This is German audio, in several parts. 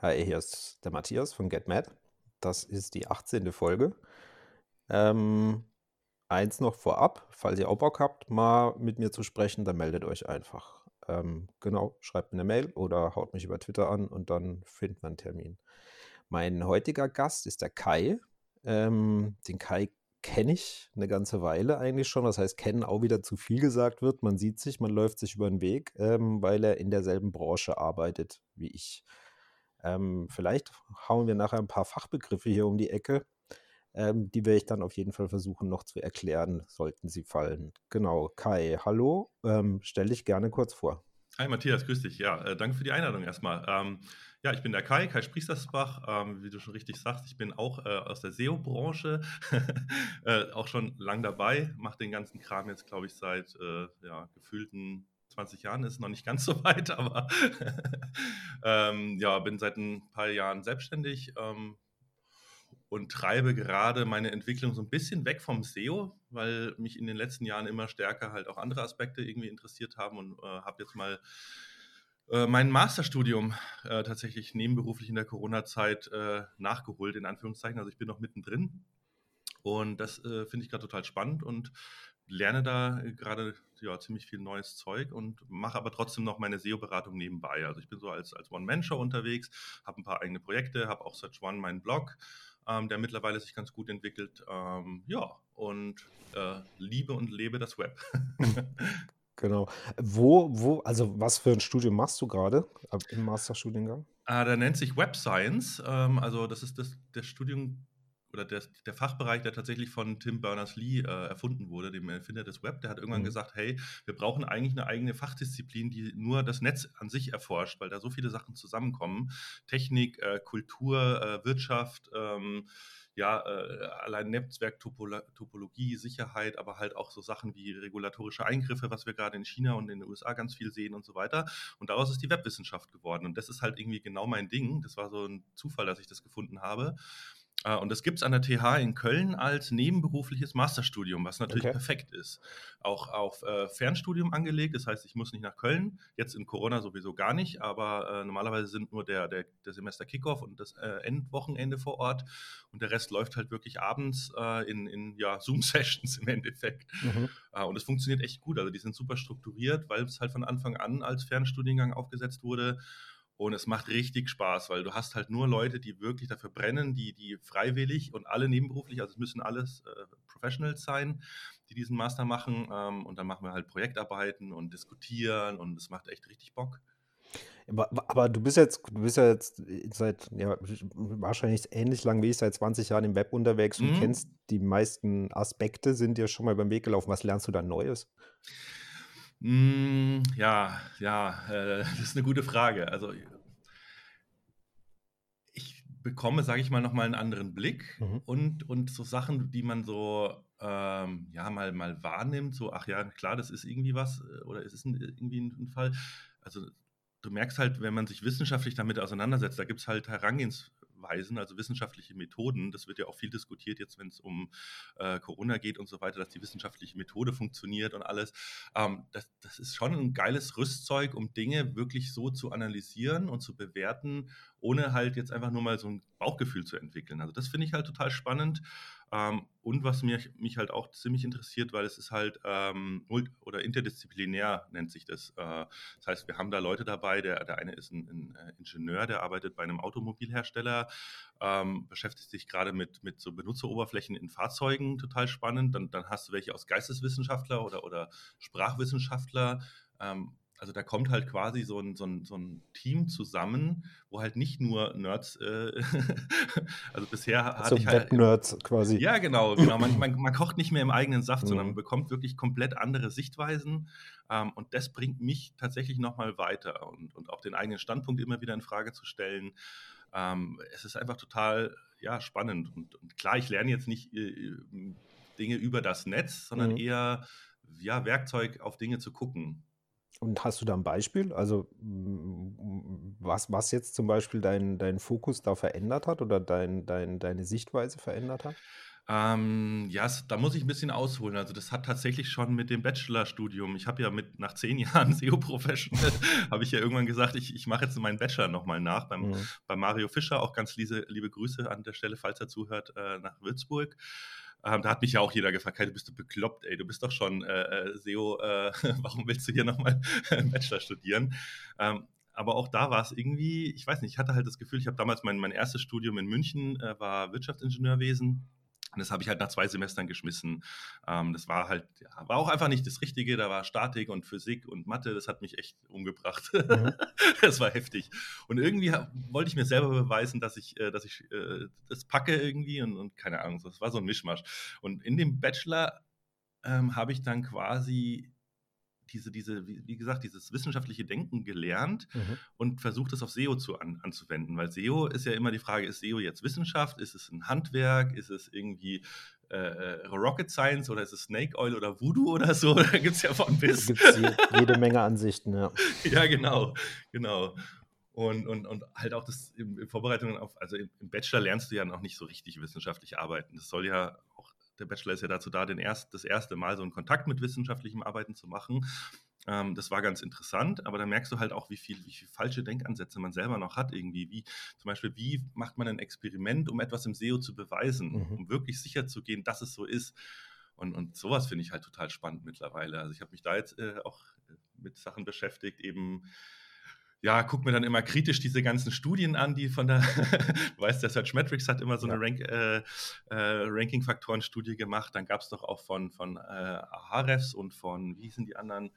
Hi, hier ist der Matthias von GetMad. Das ist die 18. Folge. Ähm, eins noch vorab, falls ihr auch Bock habt, mal mit mir zu sprechen, dann meldet euch einfach. Ähm, genau, schreibt mir eine Mail oder haut mich über Twitter an und dann findet man einen Termin. Mein heutiger Gast ist der Kai. Ähm, den Kai kenne ich eine ganze Weile eigentlich schon. Das heißt, kennen auch wieder zu viel gesagt wird. Man sieht sich, man läuft sich über den Weg, ähm, weil er in derselben Branche arbeitet wie ich. Ähm, vielleicht hauen wir nachher ein paar Fachbegriffe hier um die Ecke. Ähm, die werde ich dann auf jeden Fall versuchen noch zu erklären, sollten sie fallen. Genau, Kai, hallo, ähm, stell dich gerne kurz vor. Hi Matthias, grüß dich. Ja, äh, danke für die Einladung erstmal. Ähm, ja, ich bin der Kai, Kai Spriestersbach. Ähm, wie du schon richtig sagst, ich bin auch äh, aus der SEO-Branche, äh, auch schon lang dabei, mache den ganzen Kram jetzt, glaube ich, seit äh, ja, gefühlten 20 Jahren, ist noch nicht ganz so weit, aber ähm, ja, bin seit ein paar Jahren selbstständig ähm, und treibe gerade meine Entwicklung so ein bisschen weg vom SEO, weil mich in den letzten Jahren immer stärker halt auch andere Aspekte irgendwie interessiert haben und äh, habe jetzt mal äh, mein Masterstudium äh, tatsächlich nebenberuflich in der Corona-Zeit äh, nachgeholt, in Anführungszeichen. Also ich bin noch mittendrin und das äh, finde ich gerade total spannend und lerne da gerade ja, ziemlich viel neues Zeug und mache aber trotzdem noch meine SEO-Beratung nebenbei. Also ich bin so als, als One-Man-Show unterwegs, habe ein paar eigene Projekte, habe auch Search One meinen Blog, ähm, der mittlerweile sich ganz gut entwickelt. Ähm, ja, und äh, liebe und lebe das Web. genau. Wo, wo, also was für ein Studium machst du gerade im Masterstudiengang? Äh, der nennt sich Web Science. Ähm, also das ist das, das Studium oder der, der, Fachbereich, der tatsächlich von Tim Berners-Lee äh, erfunden wurde, dem Erfinder des Web, der hat irgendwann mhm. gesagt, hey, wir brauchen eigentlich eine eigene Fachdisziplin, die nur das Netz an sich erforscht, weil da so viele Sachen zusammenkommen. Technik, äh, Kultur, äh, Wirtschaft, ähm, ja, äh, allein Netzwerktopologie, Sicherheit, aber halt auch so Sachen wie regulatorische Eingriffe, was wir gerade in China und in den USA ganz viel sehen und so weiter. Und daraus ist die Webwissenschaft geworden. Und das ist halt irgendwie genau mein Ding. Das war so ein Zufall, dass ich das gefunden habe. Äh, und das gibt es an der TH in Köln als nebenberufliches Masterstudium, was natürlich okay. perfekt ist. Auch auf äh, Fernstudium angelegt, das heißt, ich muss nicht nach Köln, jetzt in Corona sowieso gar nicht, aber äh, normalerweise sind nur der, der, der Semester Kickoff und das äh, Endwochenende vor Ort und der Rest läuft halt wirklich abends äh, in, in ja, Zoom-Sessions im Endeffekt. Mhm. Äh, und es funktioniert echt gut, also die sind super strukturiert, weil es halt von Anfang an als Fernstudiengang aufgesetzt wurde und es macht richtig Spaß, weil du hast halt nur Leute, die wirklich dafür brennen, die, die freiwillig und alle nebenberuflich, also es müssen alles äh, Professionals sein, die diesen Master machen. Ähm, und dann machen wir halt Projektarbeiten und diskutieren und es macht echt richtig Bock. Aber, aber, du bist jetzt, du bist ja jetzt seit ja, wahrscheinlich ähnlich lang wie ich, seit 20 Jahren im Web unterwegs und mhm. kennst die meisten Aspekte, sind dir schon mal beim Weg gelaufen. Was lernst du da Neues? Hm, ja, ja, äh, das ist eine gute Frage. Also ich bekomme, sage ich mal, noch mal einen anderen Blick Mhm. und und so Sachen, die man so, ähm, ja, mal mal wahrnimmt, so: „Ach ja, klar, das ist irgendwie was, äh, oder es ist 'n irgendwie ein Fall.“ Also, du merkst halt, wenn man sich wissenschaftlich damit auseinandersetzt, da gibt es halt Herangehens Weisen, also wissenschaftliche Methoden. Das wird ja auch viel diskutiert jetzt, wenn es um äh, Corona geht und so weiter, dass die wissenschaftliche Methode funktioniert und alles. Ähm, das, das ist schon ein geiles Rüstzeug, um Dinge wirklich so zu analysieren und zu bewerten, ohne halt jetzt einfach nur mal so ein Bauchgefühl zu entwickeln. Also das finde ich halt total spannend. Ähm, und was mich, mich halt auch ziemlich interessiert, weil es ist halt ähm, oder interdisziplinär nennt sich das. Äh, das heißt, wir haben da Leute dabei, der, der eine ist ein, ein äh, Ingenieur, der arbeitet bei einem Automobilhersteller, ähm, beschäftigt sich gerade mit, mit so Benutzeroberflächen in Fahrzeugen, total spannend. Dann, dann hast du welche aus Geisteswissenschaftler oder, oder Sprachwissenschaftler. Ähm, also da kommt halt quasi so ein, so ein, so ein Team zusammen, wo halt nicht nur Nerds, äh, also bisher also hatte ich halt. Nerds quasi. Ja, genau, genau. Man, man, man, kocht nicht mehr im eigenen Saft, mhm. sondern man bekommt wirklich komplett andere Sichtweisen. Ähm, und das bringt mich tatsächlich nochmal weiter und, und auch den eigenen Standpunkt immer wieder in Frage zu stellen. Ähm, es ist einfach total ja, spannend. Und, und klar, ich lerne jetzt nicht äh, Dinge über das Netz, sondern mhm. eher ja, Werkzeug auf Dinge zu gucken. Und hast du da ein Beispiel? Also, was, was jetzt zum Beispiel deinen dein Fokus da verändert hat oder dein, dein, deine Sichtweise verändert hat? Ähm, ja, da muss ich ein bisschen ausholen. Also das hat tatsächlich schon mit dem Bachelorstudium. Ich habe ja mit nach zehn Jahren SEO Professional habe ich ja irgendwann gesagt, ich, ich mache jetzt meinen Bachelor nochmal nach beim, mhm. bei Mario Fischer. Auch ganz liebe, liebe Grüße an der Stelle, falls er zuhört, äh, nach Würzburg. Ähm, da hat mich ja auch jeder gefragt, hey, du bist du bekloppt, ey, du bist doch schon äh, äh SEO, äh, warum willst du hier nochmal Bachelor studieren? Ähm, aber auch da war es irgendwie, ich weiß nicht, ich hatte halt das Gefühl, ich habe damals mein, mein erstes Studium in München, äh, war Wirtschaftsingenieurwesen und das habe ich halt nach zwei Semestern geschmissen. Ähm, das war halt, ja, war auch einfach nicht das Richtige. Da war Statik und Physik und Mathe, das hat mich echt umgebracht. Mhm. das war heftig. Und irgendwie wollte ich mir selber beweisen, dass ich, äh, dass ich äh, das packe irgendwie und, und keine Ahnung, das war so ein Mischmasch. Und in dem Bachelor ähm, habe ich dann quasi diese, diese, wie gesagt, dieses wissenschaftliche Denken gelernt mhm. und versucht es auf SEO zu, an, anzuwenden. Weil SEO ist ja immer die Frage, ist SEO jetzt Wissenschaft? Ist es ein Handwerk? Ist es irgendwie äh, äh Rocket Science oder ist es Snake Oil oder Voodoo oder so? Da gibt es ja von bis. Da gibt es jede Menge Ansichten, ja. ja, genau, genau. Und, und, und halt auch das in, in Vorbereitung auf, also im Bachelor lernst du ja noch nicht so richtig wissenschaftlich arbeiten. Das soll ja auch der Bachelor ist ja dazu da, den erst, das erste Mal so einen Kontakt mit wissenschaftlichem Arbeiten zu machen. Ähm, das war ganz interessant, aber da merkst du halt auch, wie viel, wie viel falsche Denkansätze man selber noch hat irgendwie. Wie zum Beispiel, wie macht man ein Experiment, um etwas im SEO zu beweisen, mhm. um wirklich sicher zu gehen, dass es so ist. Und, und sowas finde ich halt total spannend mittlerweile. Also ich habe mich da jetzt äh, auch mit Sachen beschäftigt, eben ja, guck mir dann immer kritisch diese ganzen Studien an, die von der, du weißt, der Searchmetrics hat immer so eine Rank, äh, äh, Ranking-Faktoren-Studie gemacht. Dann gab es doch auch von, von äh, Ahrefs und von, wie hießen die anderen,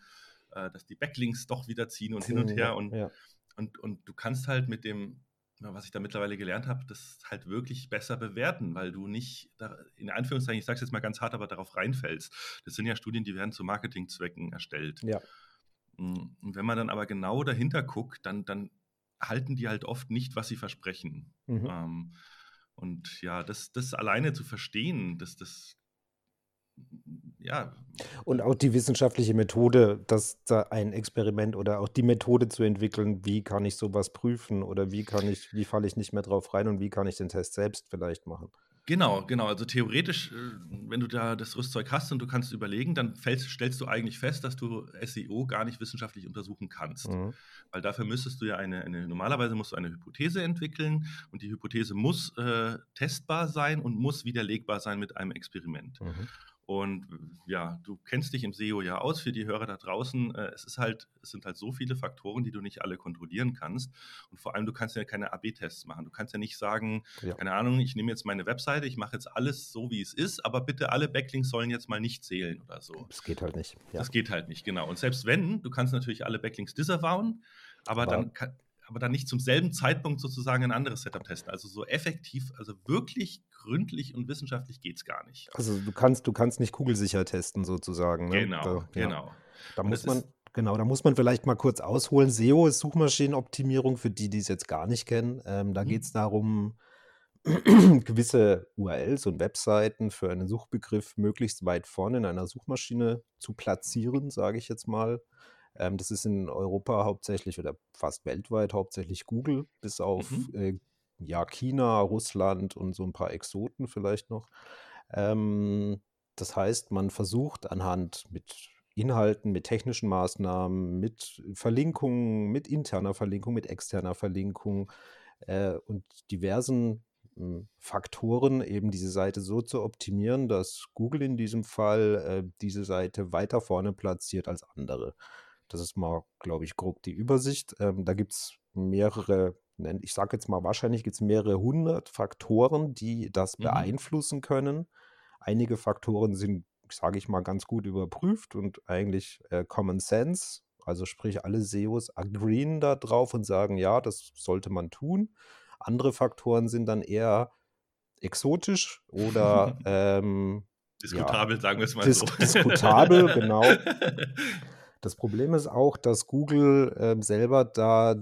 äh, dass die Backlinks doch wieder ziehen und ziehen, hin und her. Und, ja. und, und du kannst halt mit dem, was ich da mittlerweile gelernt habe, das halt wirklich besser bewerten, weil du nicht, da, in Anführungszeichen, ich sage es jetzt mal ganz hart, aber darauf reinfällst. Das sind ja Studien, die werden zu Marketingzwecken erstellt. Ja. Hm, und wenn man dann aber genau dahinter guckt, dann, dann halten die halt oft nicht, was sie versprechen. Mhm. Ähm, und ja, das, das alleine zu verstehen, dass das, ja. Und auch die wissenschaftliche Methode, dass da ein Experiment oder auch die Methode zu entwickeln, wie kann ich sowas prüfen oder wie kann ich, wie falle ich nicht mehr drauf rein und wie kann ich den Test selbst vielleicht machen. Genau, genau. Also theoretisch, äh, wenn du da das Rüstzeug hast und du kannst überlegen, dann fällst, stellst du eigentlich fest, dass du SEO gar nicht wissenschaftlich untersuchen kannst. Mhm. Weil dafür müsstest du ja eine, eine, normalerweise musst du eine Hypothese entwickeln und die Hypothese muss äh, testbar sein und muss widerlegbar sein mit einem Experiment. Mhm. Und ja, du kennst dich im SEO ja aus für die Hörer da draußen. Äh, es ist halt, es sind halt so viele Faktoren, die du nicht alle kontrollieren kannst. Und vor allem, du kannst ja keine AB-Tests machen. Du kannst ja nicht sagen, ja. keine Ahnung, ich nehme jetzt meine Webseite, ich mache jetzt alles so, wie es ist, aber bitte alle Backlinks sollen jetzt mal nicht zählen oder so. Das geht halt nicht. Ja. Das geht halt nicht, genau. Und selbst wenn, du kannst natürlich alle Backlinks disavowen, aber, aber dann kann, aber dann nicht zum selben Zeitpunkt sozusagen ein anderes Setup testen. Also so effektiv, also wirklich gründlich und wissenschaftlich geht es gar nicht. Also du kannst, du kannst nicht kugelsicher testen sozusagen. Ne? Genau, da, genau. Ja. Da muss man, genau, da muss man vielleicht mal kurz ausholen. SEO ist Suchmaschinenoptimierung für die, die es jetzt gar nicht kennen. Ähm, da mhm. geht es darum, gewisse URLs und Webseiten für einen Suchbegriff möglichst weit vorne in einer Suchmaschine zu platzieren, sage ich jetzt mal. Ähm, das ist in Europa hauptsächlich oder fast weltweit hauptsächlich Google, bis auf mhm. äh, ja, China, Russland und so ein paar Exoten vielleicht noch. Ähm, das heißt, man versucht anhand mit Inhalten, mit technischen Maßnahmen, mit Verlinkungen, mit interner Verlinkung, mit externer Verlinkung äh, und diversen äh, Faktoren eben diese Seite so zu optimieren, dass Google in diesem Fall äh, diese Seite weiter vorne platziert als andere. Das ist mal, glaube ich, grob die Übersicht. Ähm, da gibt es mehrere, ich sage jetzt mal, wahrscheinlich gibt es mehrere hundert Faktoren, die das mhm. beeinflussen können. Einige Faktoren sind, sage ich mal, ganz gut überprüft und eigentlich äh, Common Sense. Also sprich, alle SEOs agreeen da drauf und sagen, ja, das sollte man tun. Andere Faktoren sind dann eher exotisch oder ähm, diskutabel, ja, sagen wir es mal dis so. Diskutabel, genau. Das Problem ist auch, dass Google äh, selber da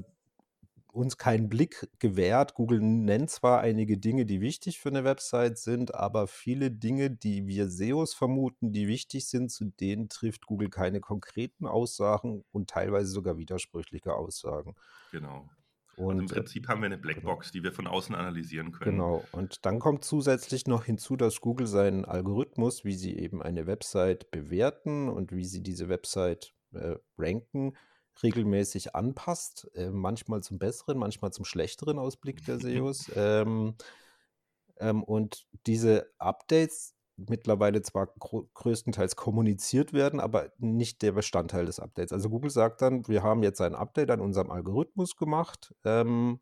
uns keinen Blick gewährt. Google nennt zwar einige Dinge, die wichtig für eine Website sind, aber viele Dinge, die wir SEOs vermuten, die wichtig sind, zu denen trifft Google keine konkreten Aussagen und teilweise sogar widersprüchliche Aussagen. Genau. Und also im Prinzip haben wir eine genau. Blackbox, die wir von außen analysieren können. Genau. Und dann kommt zusätzlich noch hinzu, dass Google seinen Algorithmus, wie sie eben eine Website bewerten und wie sie diese Website äh, ranken, regelmäßig anpasst. Äh, manchmal zum besseren, manchmal zum schlechteren Ausblick der SEOs. ähm, ähm, und diese Updates mittlerweile zwar größtenteils kommuniziert werden, aber nicht der Bestandteil des Updates. Also Google sagt dann, wir haben jetzt ein Update an unserem Algorithmus gemacht. Ähm,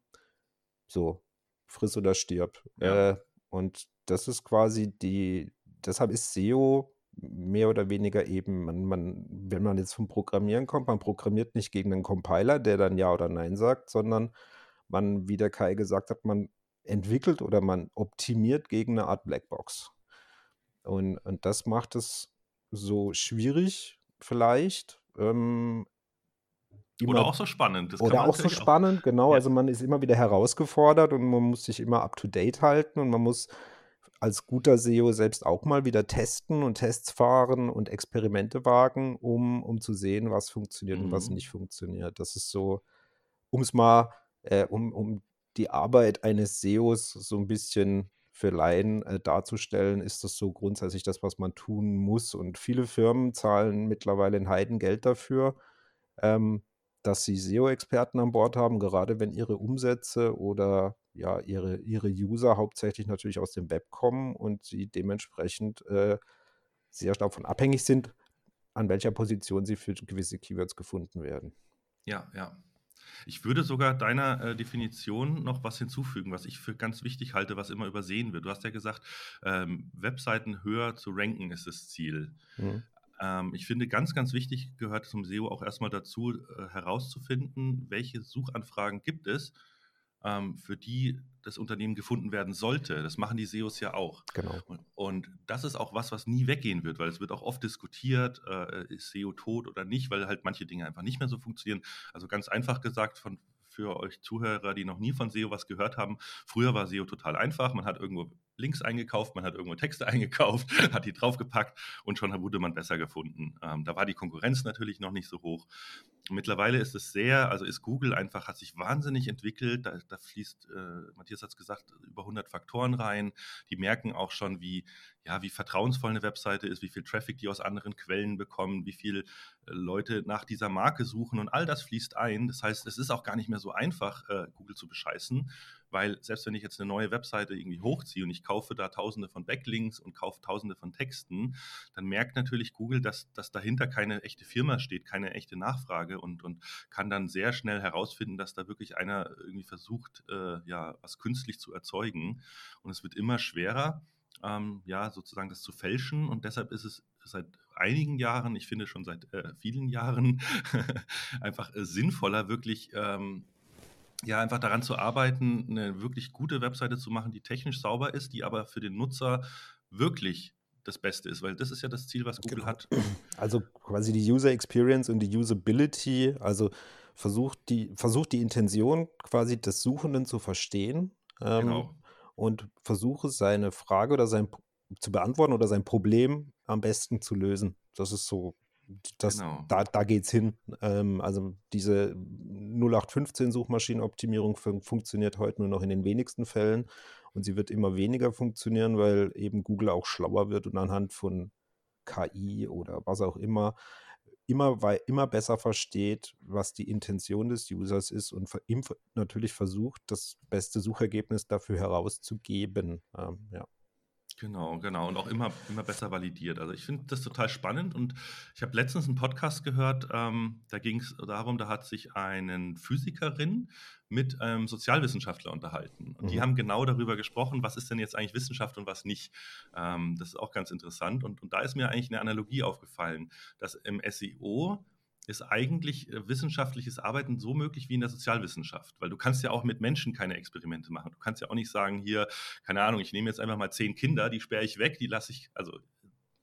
so, friss oder stirb. Ja. Äh, und das ist quasi die, deshalb ist SEO mehr oder weniger eben, man, man, wenn man jetzt vom Programmieren kommt, man programmiert nicht gegen einen Compiler, der dann Ja oder Nein sagt, sondern man, wie der Kai gesagt hat, man entwickelt oder man optimiert gegen eine Art Blackbox. Und, und das macht es so schwierig, vielleicht. Ähm, immer, oder auch so spannend. oder auch so spannend, auch. genau. Ja. Also man ist immer wieder herausgefordert und man muss sich immer up-to-date halten und man muss als guter SEO selbst auch mal wieder testen und Tests fahren und Experimente wagen, um, um zu sehen, was funktioniert mhm. und was mhm. nicht funktioniert. Das ist so, um es mal, äh, um, um die Arbeit eines SEOs so ein bisschen für Laien äh, darzustellen, ist das so grundsätzlich das, was man tun muss. Und viele Firmen zahlen mittlerweile ein Heidengeld dafür, ähm, dass sie SEO-Experten an Bord haben, gerade wenn ihre Umsätze oder ja, ihre, ihre User hauptsächlich natürlich aus dem Web kommen und sie dementsprechend äh, sehr davon abhängig sind, an welcher Position sie für gewisse Keywords gefunden werden. Ja, ja. Ich würde sogar deiner äh, Definition noch was hinzufügen, was ich für ganz wichtig halte, was immer übersehen wird. Du hast ja gesagt, ähm, Webseiten höher zu ranken ist das Ziel. Mhm. Ähm, ich finde, ganz, ganz wichtig gehört zum SEO auch erstmal dazu, äh, herauszufinden, welche Suchanfragen gibt es, für die das Unternehmen gefunden werden sollte. Das machen die SEOs ja auch. Genau. Und, und, das ist auch was, was nie weggehen wird, weil es wird auch oft diskutiert, äh, ist SEO tot oder nicht, weil halt manche Dinge einfach nicht mehr so funktionieren. Also ganz einfach gesagt, von, für euch Zuhörer, die noch nie von SEO was gehört haben, früher war SEO total einfach. Man hat irgendwo Links eingekauft, man hat irgendwo Texte eingekauft, hat die draufgepackt und schon wurde man besser gefunden. Ähm, da war die Konkurrenz natürlich noch nicht so hoch. Mittlerweile ist es sehr, also ist Google einfach, hat sich wahnsinnig entwickelt. Da, da fließt, äh, Matthias hat es gesagt, über 100 Faktoren rein. Die merken auch schon, wie, ja, wie vertrauensvoll eine Webseite ist, wie viel Traffic die aus anderen Quellen bekommen, wie viel äh, Leute nach dieser Marke suchen und all das fließt ein. Das heißt, es ist auch gar nicht mehr so einfach, äh, Google zu bescheißen, weil selbst wenn ich jetzt eine neue Webseite irgendwie hochziehe und ich kaufe da tausende von Backlinks und kaufe tausende von Texten, dann merkt natürlich Google, dass, dass dahinter keine echte Firma steht, keine echte Nachfrage und, und kann dann sehr schnell herausfinden, dass da wirklich einer irgendwie versucht, äh, ja, was künstlich zu erzeugen. Und es wird immer schwerer, ähm, ja, sozusagen das zu fälschen und deshalb ist es seit einigen Jahren, ich finde schon seit äh, vielen Jahren, einfach äh, sinnvoller, wirklich ähm, ja, einfach daran zu arbeiten, eine wirklich gute Webseite zu machen, die technisch sauber ist, die aber für den Nutzer wirklich das Beste ist, weil das ist ja das Ziel, was Google genau. hat. Also quasi die User Experience und die Usability, also versucht die, versucht die Intention quasi des Suchenden zu verstehen ähm, genau. und versuche seine Frage oder sein zu beantworten oder sein Problem am besten zu lösen. Das ist so das, genau. Da, da geht es hin. Ähm, also diese 0815-Suchmaschinenoptimierung fun funktioniert heute nur noch in den wenigsten Fällen und sie wird immer weniger funktionieren, weil eben Google auch schlauer wird und anhand von KI oder was auch immer immer, weil, immer besser versteht, was die Intention des Users ist und natürlich versucht, das beste Suchergebnis dafür herauszugeben. Ähm, ja. Genau, genau. Und auch immer, immer besser validiert. Also ich finde das total spannend und ich habe letztens einen Podcast gehört, ähm, da ging es darum, da hat sich eine Physikerin mit einem Sozialwissenschaftler unterhalten. Und mhm. die haben genau darüber gesprochen, was ist denn jetzt eigentlich Wissenschaft und was nicht. Ähm, das ist auch ganz interessant. Und, und da ist mir eigentlich eine Analogie aufgefallen, dass im SEO ist eigentlich äh, wissenschaftliches Arbeiten so möglich wie in der Sozialwissenschaft, weil du kannst ja auch mit Menschen keine Experimente machen. Du kannst ja auch nicht sagen, hier, keine Ahnung, ich nehme jetzt einfach mal zehn Kinder, die sperre ich weg, die lasse ich, also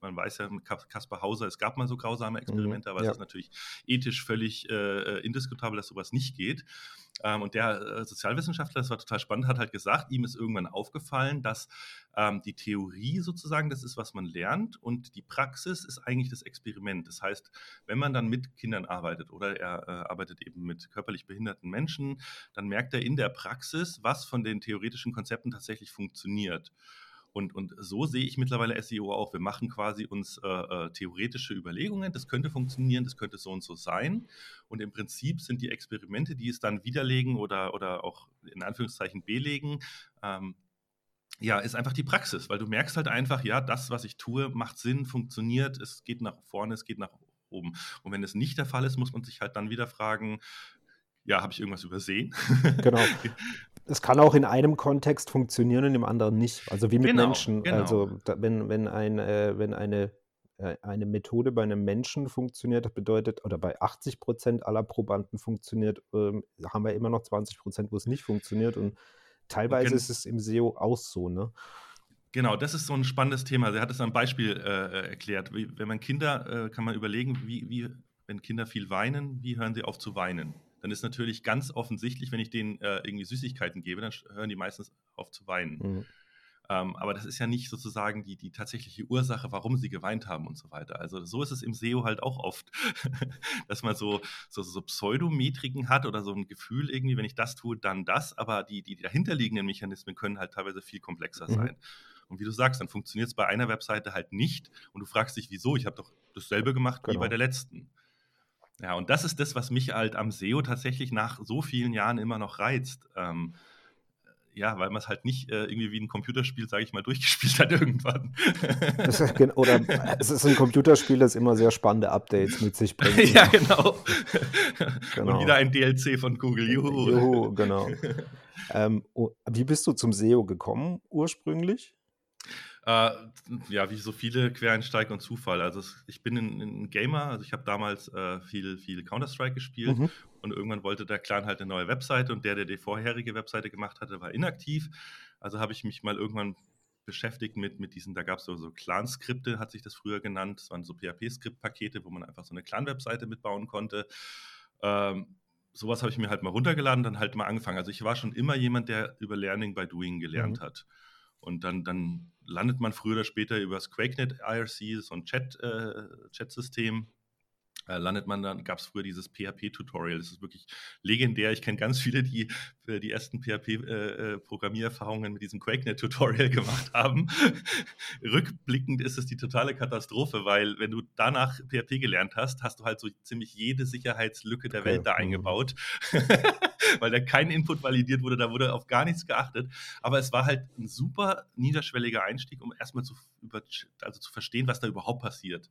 man weiß ja, Kaspar Hauser, es gab mal so grausame Experimente, mhm, aber ja. es ist natürlich ethisch völlig äh, indiskutabel, dass sowas nicht geht. Ähm, und der äh, Sozialwissenschaftler, das war total spannend, hat halt gesagt, ihm ist irgendwann aufgefallen, dass ähm, die Theorie sozusagen das ist, was man lernt und die Praxis ist eigentlich das Experiment. Das heißt, wenn man dann mit Kindern arbeitet oder er äh, arbeitet eben mit körperlich behinderten Menschen, dann merkt er in der Praxis, was von den theoretischen Konzepten tatsächlich funktioniert. Und, und so sehe ich mittlerweile SEO auch. Wir machen quasi uns äh, äh, theoretische Überlegungen, das könnte funktionieren, das könnte so und so sein. Und im Prinzip sind die Experimente, die es dann widerlegen oder, oder auch in Anführungszeichen belegen, ähm, ja, ist einfach die Praxis, weil du merkst halt einfach, ja, das, was ich tue, macht Sinn, funktioniert, es geht nach vorne, es geht nach oben. Und wenn es nicht der Fall ist, muss man sich halt dann wieder fragen, ja, habe ich irgendwas übersehen? Genau. es kann auch in einem Kontext funktionieren und im anderen nicht. Also wie mit genau, Menschen. Genau. Also da, wenn, wenn, ein, äh, wenn eine, äh, eine Methode bei einem Menschen funktioniert, das bedeutet, oder bei 80 Prozent aller Probanden funktioniert, äh, haben wir immer noch 20 Prozent, wo es nicht funktioniert. Und teilweise und ist es im SEO auch so, ne? Genau, das ist so ein spannendes Thema. Er hat es am Beispiel äh, erklärt. Wie, wenn man Kinder, äh, kann man überlegen, wie, wie, wenn Kinder viel weinen, wie hören sie auf zu weinen? Dann ist natürlich ganz offensichtlich, wenn ich denen äh, irgendwie Süßigkeiten gebe, dann hören die meistens auf zu weinen. Mhm. Ähm, aber das ist ja nicht sozusagen die, die tatsächliche Ursache, warum sie geweint haben und so weiter. Also so ist es im SEO halt auch oft, dass man so, so, so Pseudometriken hat oder so ein Gefühl irgendwie, wenn ich das tue, dann das. Aber die, die dahinterliegenden Mechanismen können halt teilweise viel komplexer mhm. sein. Und wie du sagst, dann funktioniert es bei einer Webseite halt nicht und du fragst dich, wieso? Ich habe doch dasselbe gemacht genau. wie bei genau. der letzten. Ja, und das ist das, was mich halt am SEO tatsächlich nach so vielen Jahren immer noch reizt. Ähm, ja, weil man es halt nicht äh, irgendwie wie ein Computerspiel, sage ich mal, durchgespielt hat irgendwann. Oder es ist ein Computerspiel, das immer sehr spannende Updates mit sich bringt. ja, genau. genau. Und wieder ein DLC von Google. Juhu. Juhu, genau. ähm, oh, wie bist du zum SEO gekommen ursprünglich? Äh, ja, wie so viele Quereinsteiger und Zufall. Also ich bin ein, ein Gamer, also ich habe damals äh, viel, viel Counter-Strike gespielt mhm. und irgendwann wollte der Clan halt eine neue Webseite und der, der die vorherige Webseite gemacht hatte, war inaktiv. Also habe ich mich mal irgendwann beschäftigt mit, mit diesen, da gab es so, so Clan-Skripte, hat sich das früher genannt. Das waren so PHP-Skript-Pakete, wo man einfach so eine Clan-Webseite mitbauen konnte. Ähm, sowas habe ich mir halt mal runtergeladen, dann halt mal angefangen. Also ich war schon immer jemand, der über Learning by Doing gelernt mhm. hat. Und dann, dann landet man früher oder später über das QuakeNet IRC, so ein Chat, äh, Chat-System, landet man dann, gab es früher dieses PHP-Tutorial. Das ist wirklich legendär. Ich kenne ganz viele, die äh, die ersten PHP-Programmiererfahrungen äh, mit diesem QuakeNet-Tutorial gemacht haben. Rückblickend ist es die totale Katastrophe, weil wenn du danach PHP gelernt hast, hast du halt so ziemlich jede Sicherheitslücke der okay. Welt da mhm. eingebaut. weil da kein Input validiert wurde, da wurde auf gar nichts geachtet. Aber es war halt ein super niederschwelliger Einstieg, um erstmal zu, also zu verstehen, was da überhaupt passiert.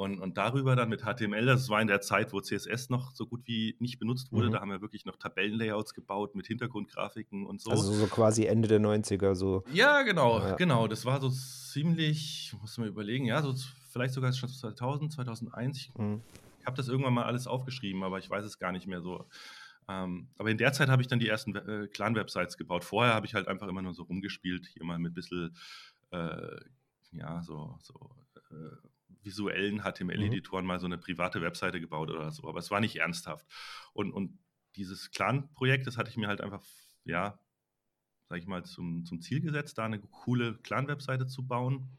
Und, und darüber dann mit HTML, das war in der Zeit, wo CSS noch so gut wie nicht benutzt wurde, mhm. da haben wir wirklich noch Tabellenlayouts gebaut mit Hintergrundgrafiken und so. Also so quasi Ende der 90er so. Ja, genau, ja. genau. Das war so ziemlich, muss man überlegen, ja, so vielleicht sogar schon 2000, 2001. Mhm. Ich habe das irgendwann mal alles aufgeschrieben, aber ich weiß es gar nicht mehr so. Ähm, aber in der Zeit habe ich dann die ersten äh, Clan-Websites gebaut. Vorher habe ich halt einfach immer nur so rumgespielt, hier mal mit ein bisschen, äh, ja, so, so äh, visuellen HTML-Editoren mhm. mal so eine private Webseite gebaut oder so, aber es war nicht ernsthaft. Und, und dieses Clan-Projekt, das hatte ich mir halt einfach, ja, sag ich mal, zum, zum Ziel gesetzt, da eine coole Clan-Webseite zu bauen.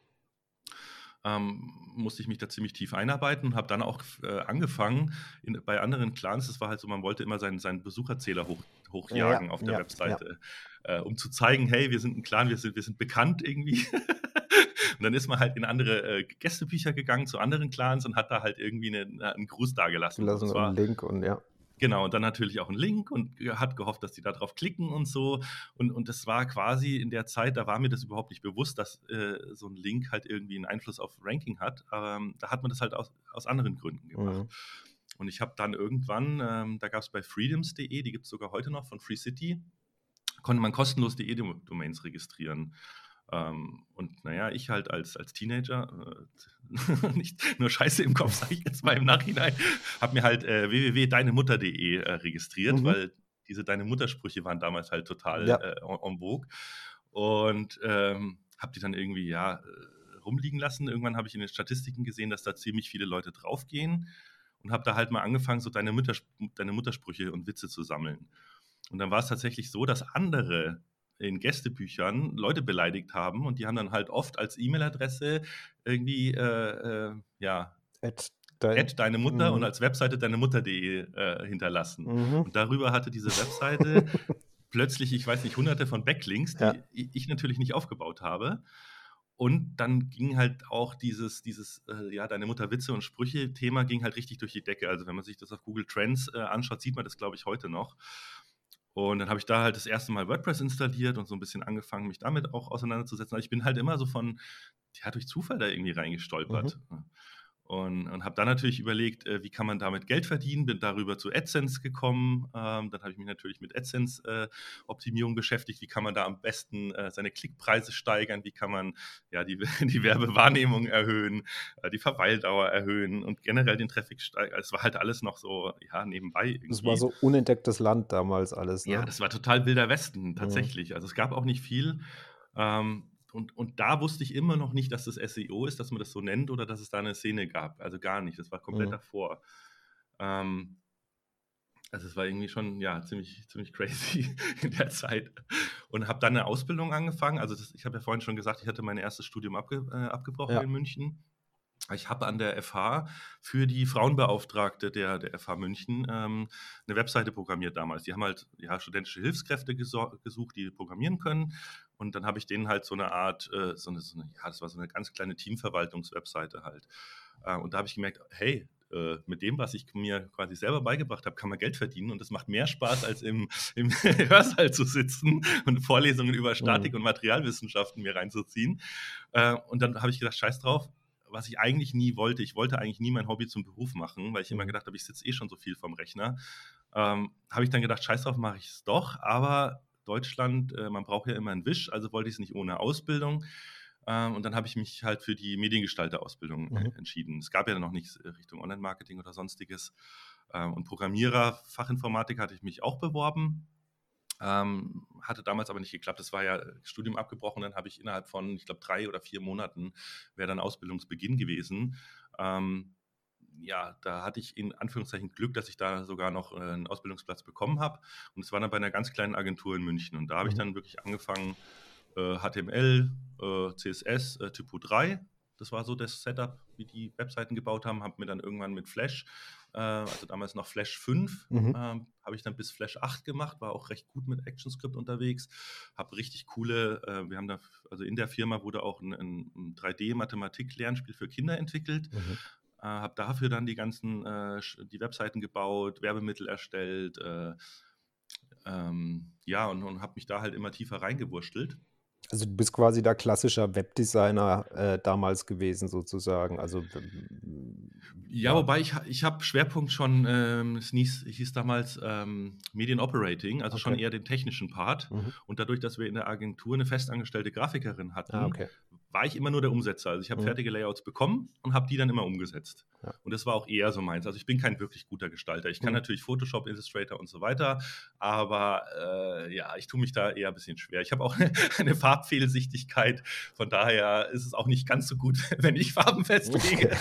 Ähm, musste ich mich da ziemlich tief einarbeiten und habe dann auch äh, angefangen in, bei anderen Clans. Das war halt so, man wollte immer seinen, seinen Besucherzähler hoch, hochjagen ja, auf der ja, Webseite, ja. Äh, um zu zeigen, hey, wir sind ein Clan, wir sind, wir sind bekannt irgendwie. Und dann ist man halt in andere äh, Gästebücher gegangen zu anderen Clans und hat da halt irgendwie einen, einen Gruß dagelassen. Gelassen und einen Link und ja. Genau, und dann natürlich auch einen Link und hat gehofft, dass die da drauf klicken und so. Und, und das war quasi in der Zeit, da war mir das überhaupt nicht bewusst, dass äh, so ein Link halt irgendwie einen Einfluss auf Ranking hat. Aber ähm, da hat man das halt aus, aus anderen Gründen gemacht. Mhm. Und ich habe dann irgendwann, ähm, da gab es bei freedoms.de, die gibt es sogar heute noch von Free City, konnte man kostenlos DE-Domains registrieren. Ähm, und naja, ich halt als, als Teenager, äh, nicht nur Scheiße im Kopf, sage ich jetzt mal im Nachhinein, habe mir halt äh, www.deinemutter.de äh, registriert, mhm. weil diese Deine Muttersprüche waren damals halt total ja. äh, en, vogue. Und ähm, habe die dann irgendwie, ja, äh, rumliegen lassen. Irgendwann habe ich in den Statistiken gesehen, dass da ziemlich viele Leute draufgehen und habe da halt mal angefangen, so deine, Mütters deine Muttersprüche und Witze zu sammeln. Und dann war es tatsächlich so, dass andere in Gästebüchern Leute beleidigt haben und die haben dann halt oft als E-Mail-Adresse irgendwie, äh, äh, ja, At dein, deine Mutter mhm. und als Webseite deine Mutter.de äh, hinterlassen. Mhm. Und darüber hatte diese Webseite plötzlich, ich weiß nicht, hunderte von Backlinks, die ja. ich natürlich nicht aufgebaut habe. Und dann ging halt auch dieses, dieses äh, ja, deine Mutter Witze und Sprüche-Thema ging halt richtig durch die Decke. Also wenn man sich das auf Google Trends äh, anschaut, sieht man das, glaube ich, heute noch. Und dann habe ich da halt das erste Mal WordPress installiert und so ein bisschen angefangen, mich damit auch auseinanderzusetzen. Aber ich bin halt immer so von, ja, durch Zufall da irgendwie reingestolpert. Mhm. Und, und habe dann natürlich überlegt, äh, wie kann man damit Geld verdienen, bin darüber zu AdSense gekommen. Ähm, dann habe ich mich natürlich mit AdSense-Optimierung äh, beschäftigt, wie kann man da am besten äh, seine Klickpreise steigern, wie kann man ja, die, die Werbewahrnehmung erhöhen, äh, die Verweildauer erhöhen und generell den Traffic steigern. Es war halt alles noch so ja, nebenbei. Irgendwie. Das war so unentdecktes Land damals alles. Ne? Ja, das war total wilder Westen mhm. tatsächlich. Mhm. Also es gab auch nicht viel. Ähm, und, und da wusste ich immer noch nicht, dass das SEO ist, dass man das so nennt oder dass es da eine Szene gab. Also gar nicht. Das war komplett mhm. davor. Ähm, also es war irgendwie schon ja ziemlich ziemlich crazy in der Zeit und habe dann eine Ausbildung angefangen. Also das, ich habe ja vorhin schon gesagt, ich hatte mein erstes Studium abge, äh, abgebrochen ja. in München. Ich habe an der FH für die Frauenbeauftragte der, der FH München ähm, eine Webseite programmiert damals. Die haben halt ja, studentische Hilfskräfte gesucht, die programmieren können. Und dann habe ich denen halt so eine Art, äh, so, eine, so eine, ja, das war so eine ganz kleine Teamverwaltungswebseite halt. Äh, und da habe ich gemerkt, hey, äh, mit dem, was ich mir quasi selber beigebracht habe, kann man Geld verdienen und das macht mehr Spaß, als im, im Hörsaal zu sitzen und Vorlesungen über Statik mhm. und Materialwissenschaften mir reinzuziehen. Äh, und dann habe ich gedacht, scheiß drauf, was ich eigentlich nie wollte. Ich wollte eigentlich nie mein Hobby zum Beruf machen, weil ich immer mhm. gedacht habe, ich sitze eh schon so viel vom Rechner. Ähm, habe ich dann gedacht, scheiß drauf, mache ich es doch. Aber Deutschland, äh, man braucht ja immer einen Wisch, also wollte ich es nicht ohne Ausbildung. Ähm, und dann habe ich mich halt für die Mediengestalter-Ausbildung äh, mhm. entschieden. Es gab ja noch nichts äh, Richtung Online-Marketing oder sonstiges. Ähm, und Programmierer, Fachinformatik hatte ich mich auch beworben. Ähm, hatte damals aber nicht geklappt. Das war ja Studium abgebrochen. Dann habe ich innerhalb von, ich glaube, drei oder vier Monaten wäre dann Ausbildungsbeginn gewesen. Ähm, ja, da hatte ich in Anführungszeichen Glück, dass ich da sogar noch äh, einen Ausbildungsplatz bekommen habe. Und es war dann bei einer ganz kleinen Agentur in München. Und da habe mhm. ich dann wirklich angefangen, äh, HTML, äh, CSS, äh, Typo 3. Das war so das Setup, wie die Webseiten gebaut haben. Habe mir dann irgendwann mit Flash, äh, also damals noch Flash 5, mhm. Ähm, habe ich dann bis Flash 8 gemacht, war auch recht gut mit ActionScript unterwegs. Habe richtig coole, äh, wir haben da, also in der Firma wurde auch ein, ein 3D-Mathematik-Lernspiel für Kinder entwickelt. Mhm äh, habe dafür dann die ganzen, äh, die Webseiten gebaut, Werbemittel erstellt, äh, ähm, ja, und, und habe mich da halt immer tiefer reingewurschtelt. Also du bist quasi der klassischer Webdesigner äh, damals gewesen sozusagen. Also ja, wobei ich, ich habe Schwerpunkt schon, ähm, es hieß, hieß damals ähm, Medienoperating, also okay. schon eher den technischen Part. Mhm. Und dadurch, dass wir in der Agentur eine festangestellte Grafikerin hatten, ah, okay war ich immer nur der Umsetzer. Also ich habe mhm. fertige Layouts bekommen und habe die dann immer umgesetzt. Ja. Und das war auch eher so meins. Also ich bin kein wirklich guter Gestalter. Ich kann mhm. natürlich Photoshop, Illustrator und so weiter, aber äh, ja, ich tue mich da eher ein bisschen schwer. Ich habe auch eine, eine Farbfehlsichtigkeit. Von daher ist es auch nicht ganz so gut, wenn ich Farben festlege.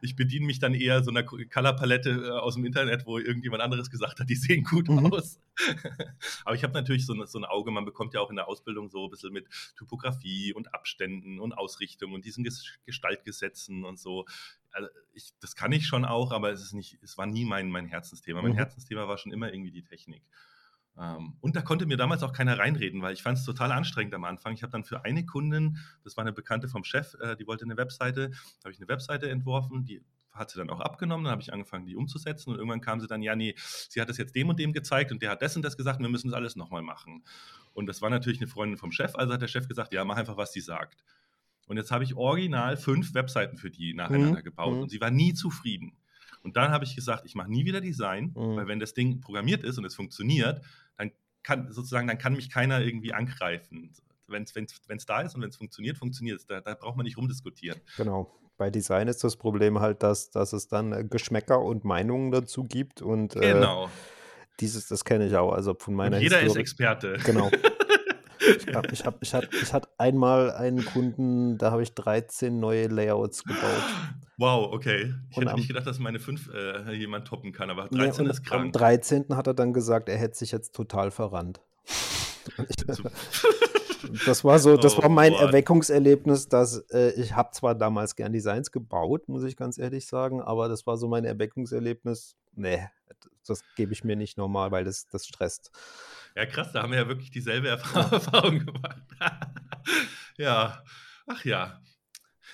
ich bediene mich dann eher so einer Colorpalette äh, aus dem Internet, wo irgendjemand anderes gesagt hat, die sehen gut mhm. aus. Aber ich habe natürlich so, so, ein Auge, man bekommt ja auch in der Ausbildung so ein bisschen mit Typografie und Abständen und Ausrichtung und diesen Gestaltgesetzen und so. Also ich, das kann ich schon auch, aber es ist nicht, es war nie mein, mein Herzensthema. Mein mhm. Herzensthema war schon immer irgendwie die Technik. Ähm, und da konnte mir damals auch keiner reinreden, weil ich fand es total anstrengend am Anfang. Ich habe dann für eine Kundin, das war eine Bekannte vom Chef, äh, die wollte eine Webseite, habe ich eine Webseite entworfen, die hat sie dann auch abgenommen, dann habe ich angefangen, die umzusetzen und irgendwann kam sie dann, ja, nee, sie hat das jetzt dem und dem gezeigt und der hat das und das gesagt und wir müssen das alles nochmal machen. Und das war natürlich eine Freundin vom Chef, also hat der Chef gesagt, ja, mach einfach, was sie sagt. Und jetzt habe ich original fünf Webseiten für die nacheinander mhm. gebaut mhm. und sie war nie zufrieden. Und dann habe ich gesagt, ich mache nie wieder Design, mhm. weil wenn das Ding programmiert ist und es funktioniert, kann sozusagen, dann kann mich keiner irgendwie angreifen. Wenn es da ist und wenn es funktioniert, funktioniert es. Da, da, braucht man nicht rumdiskutieren. Genau. Bei Design ist das Problem halt, dass, dass es dann äh, Geschmäcker und Meinungen dazu gibt. Und, äh, genau. Dieses, das kenne ich auch. Also von meiner und jeder Historie. ist Experte. Genau. Ich, hab, ich, hab, ich, hab, ich hatte einmal einen Kunden, da habe ich 13 neue Layouts gebaut. Wow, okay. Ich und hätte am, nicht gedacht, dass meine 5 äh, jemand toppen kann, aber 13 nee, ist krank. Am 13. hat er dann gesagt, er hätte sich jetzt total verrannt. das war so, das oh, war mein Mann. Erweckungserlebnis, dass äh, ich habe zwar damals gern Designs gebaut, muss ich ganz ehrlich sagen, aber das war so mein Erweckungserlebnis. Nee, das gebe ich mir nicht normal, weil das, das stresst. Ja, krass, da haben wir ja wirklich dieselbe Erfahrung gemacht. ja, ach ja.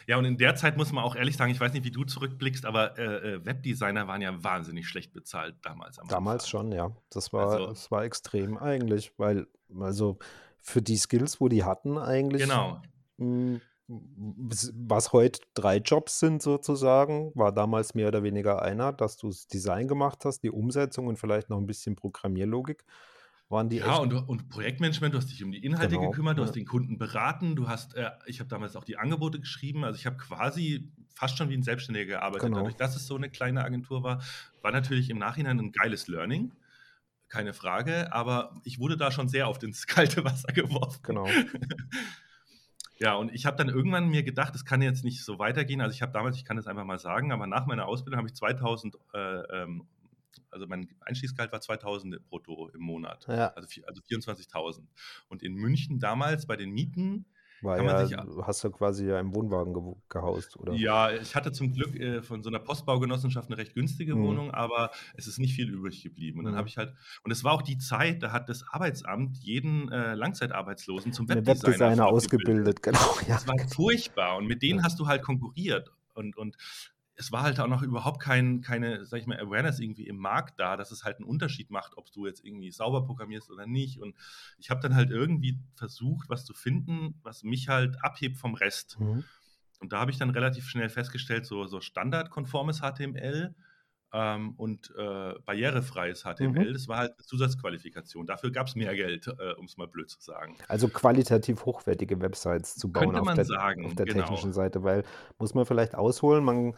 Ja, und in der Zeit muss man auch ehrlich sagen, ich weiß nicht, wie du zurückblickst, aber äh, äh Webdesigner waren ja wahnsinnig schlecht bezahlt damals. damals Anfang. schon, ja. Das war, also, das war extrem eigentlich, weil, also für die Skills, wo die hatten, eigentlich. Genau. Mh, was heute drei Jobs sind sozusagen, war damals mehr oder weniger einer, dass du das Design gemacht hast, die Umsetzung und vielleicht noch ein bisschen Programmierlogik. Waren die ja, und, und Projektmanagement, du hast dich um die Inhalte genau, gekümmert, du ja. hast den Kunden beraten, du hast, äh, ich habe damals auch die Angebote geschrieben, also ich habe quasi fast schon wie ein Selbstständiger gearbeitet. Genau. Dadurch, dass es so eine kleine Agentur war, war natürlich im Nachhinein ein geiles Learning keine Frage, aber ich wurde da schon sehr oft ins kalte Wasser geworfen. Genau. Ja, und ich habe dann irgendwann mir gedacht, es kann jetzt nicht so weitergehen. Also ich habe damals, ich kann das einfach mal sagen, aber nach meiner Ausbildung habe ich 2000, äh, ähm, also mein Einstiegsgehalt war 2000 brutto im Monat, ja. also, also 24.000. Und in München damals bei den Mieten war ja, sich, hast du quasi ja im Wohnwagen ge gehaust, oder? Ja, ich hatte zum Glück äh, von so einer Postbaugenossenschaft eine recht günstige mhm. Wohnung, aber es ist nicht viel übrig geblieben. Und dann mhm. habe ich halt, und es war auch die Zeit, da hat das Arbeitsamt jeden äh, Langzeitarbeitslosen zum Webdesigner, Webdesigner ausgebildet, genau. Ja. Das war furchtbar. Und mit denen hast du halt konkurriert. Und, und es war halt auch noch überhaupt kein, keine, sag ich mal, Awareness irgendwie im Markt da, dass es halt einen Unterschied macht, ob du jetzt irgendwie sauber programmierst oder nicht. Und ich habe dann halt irgendwie versucht, was zu finden, was mich halt abhebt vom Rest. Mhm. Und da habe ich dann relativ schnell festgestellt, so, so standardkonformes HTML ähm, und äh, barrierefreies HTML, mhm. das war halt eine Zusatzqualifikation. Dafür gab es mehr Geld, äh, um es mal blöd zu sagen. Also qualitativ hochwertige Websites zu bauen auf der, sagen, auf der genau. technischen Seite, weil muss man vielleicht ausholen, man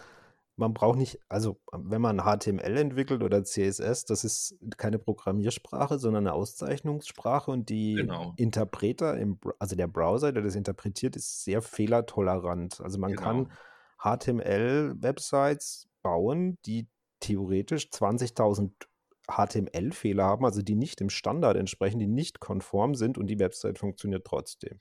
man braucht nicht, also wenn man HTML entwickelt oder CSS, das ist keine Programmiersprache, sondern eine Auszeichnungssprache und die genau. Interpreter, im, also der Browser, der das interpretiert, ist sehr fehlertolerant. Also man genau. kann HTML-Websites bauen, die theoretisch 20.000 HTML-Fehler haben, also die nicht dem Standard entsprechen, die nicht konform sind und die Website funktioniert trotzdem.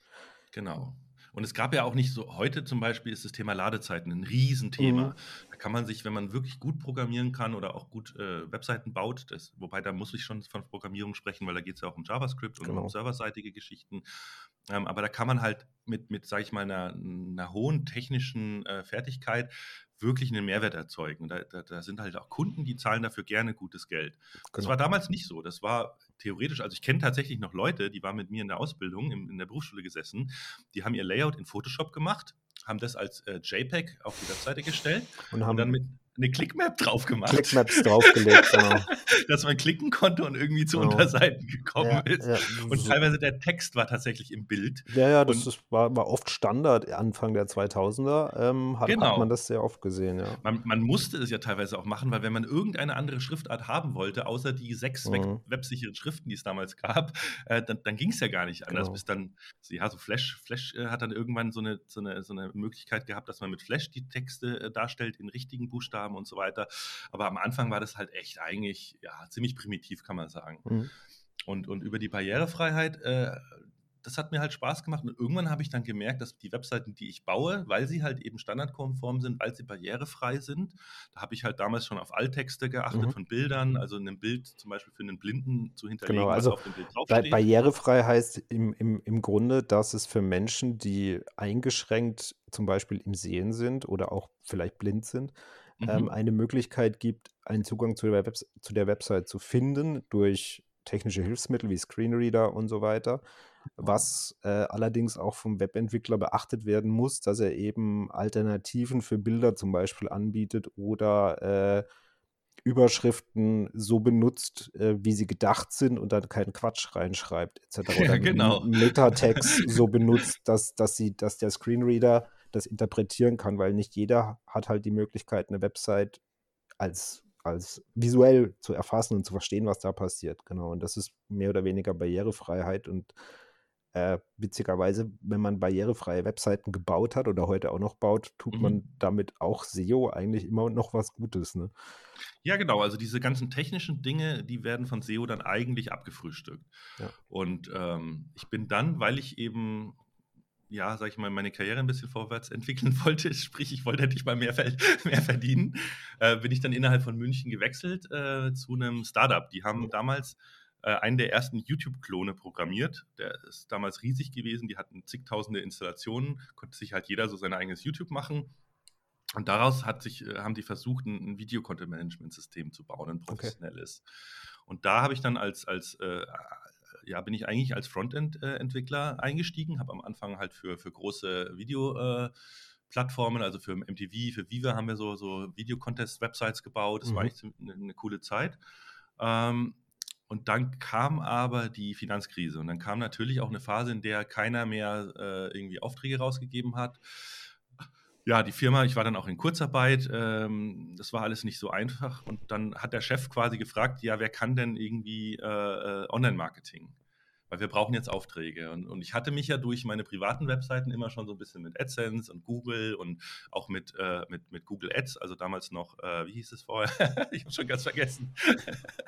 Genau. Und es gab ja auch nicht so, heute zum Beispiel ist das Thema Ladezeiten ein Riesenthema. Mhm. Da kann man sich, wenn man wirklich gut programmieren kann oder auch gut äh, Webseiten baut, das, wobei da muss ich schon von Programmierung sprechen, weil da geht es ja auch um JavaScript und genau. um serverseitige Geschichten. Ähm, aber da kann man halt mit, mit sage ich mal, einer, einer hohen technischen äh, Fertigkeit wirklich einen Mehrwert erzeugen. Da, da, da, sind halt auch Kunden, die zahlen dafür gerne gutes Geld. Genau. Das war damals nicht so. Das war theoretisch, also ich kenne tatsächlich noch Leute, die waren mit mir in der Ausbildung, in, in der Berufsschule gesessen, die haben ihr Layout in Photoshop gemacht, haben das als äh, JPEG auf die Webseite gestellt und, haben und dann mit eine Clickmap drauf gemacht. Clickmaps draufgelegt, genau. Dass man klicken konnte und irgendwie zu genau. Unterseiten gekommen ja, ist. Ja, und so. teilweise der Text war tatsächlich im Bild. Ja, ja, das ist, war, war, oft Standard Anfang der 2000er. Ähm, hat, genau. hat man das sehr oft gesehen, ja. Man, man, musste es ja teilweise auch machen, weil wenn man irgendeine andere Schriftart haben wollte, außer die sechs mhm. websicheren Schriften, die es damals gab, äh, dann, dann ging es ja gar nicht anders. Genau. Bis dann, ja, so Flash, Flash äh, hat dann irgendwann so eine, so, eine, so eine Möglichkeit gehabt, dass man mit Flash die Texte äh, darstellt in richtigen Buchstaben haben und so weiter. Aber am Anfang war das halt echt eigentlich ja, ziemlich primitiv, kann man sagen. Mhm. Und, und über die Barrierefreiheit, äh, das hat mir halt Spaß gemacht. Und irgendwann habe ich dann gemerkt, dass die Webseiten, die ich baue, weil sie halt eben standardkonform sind, weil sie barrierefrei sind, da habe ich halt damals schon auf Alttexte geachtet mhm. von Bildern, also in einem Bild zum Beispiel für einen Blinden zu hinterlegen, genau, also was auf dem Bild draufsteht. Barrierefrei heißt im, im, im Grunde, dass es für Menschen, die eingeschränkt zum Beispiel im Sehen sind oder auch vielleicht blind sind, ähm, mhm. eine Möglichkeit gibt, einen Zugang zu der, zu der Website zu finden durch technische Hilfsmittel wie Screenreader und so weiter. Was äh, allerdings auch vom Webentwickler beachtet werden muss, dass er eben Alternativen für Bilder zum Beispiel anbietet oder äh, Überschriften so benutzt, äh, wie sie gedacht sind und dann keinen Quatsch reinschreibt, etc. Oder ja, genau. Metatext so benutzt, dass, dass, sie, dass der Screenreader das interpretieren kann, weil nicht jeder hat halt die Möglichkeit, eine Website als, als visuell zu erfassen und zu verstehen, was da passiert. Genau. Und das ist mehr oder weniger Barrierefreiheit und äh, witzigerweise, wenn man barrierefreie Webseiten gebaut hat oder heute auch noch baut, tut Mhm. man damit auch SEO eigentlich immer noch was Gutes, ne? Ja, genau. Also diese ganzen technischen Dinge, die werden von SEO dann eigentlich abgefrühstückt. Ja. Und ähm, ich bin dann, weil ich eben, ja, sag ich mal, meine Karriere ein bisschen vorwärts entwickeln wollte, sprich, ich wollte endlich mal mehr, mehr verdienen, äh, bin ich dann innerhalb von München gewechselt äh, zu einem Startup. Die haben damals äh, einen der ersten YouTube-Klone programmiert. Der ist damals riesig gewesen. Die hatten zigtausende Installationen, konnte sich halt jeder so sein eigenes YouTube machen. Und daraus hat sich, äh, haben die versucht, ein, ein Video-Content-Management-System zu bauen, ein professionelles. Okay. Und da habe ich dann als, als äh, ja, bin ich eigentlich als Frontend-Entwickler eingestiegen, habe am Anfang halt für, für große Video- Plattformen, also für MTV, für Viva haben wir so, so Video-Contest-Websites gebaut. Das mhm. war eigentlich eine, eine coole Zeit. Ähm, und dann kam aber die Finanzkrise und dann kam natürlich auch eine Phase, in der keiner mehr äh, irgendwie Aufträge rausgegeben hat. Ja, die Firma, ich war dann auch in Kurzarbeit, ähm, das war alles nicht so einfach. Und dann hat der Chef quasi gefragt, ja, wer kann denn irgendwie äh, äh Online-Marketing? weil wir brauchen jetzt Aufträge. Und, und, ich hatte mich ja durch meine privaten Webseiten immer schon so ein bisschen mit AdSense und Google und auch mit, äh, mit, mit Google Ads, also damals noch, äh, wie hieß es vorher? ich habe schon ganz vergessen.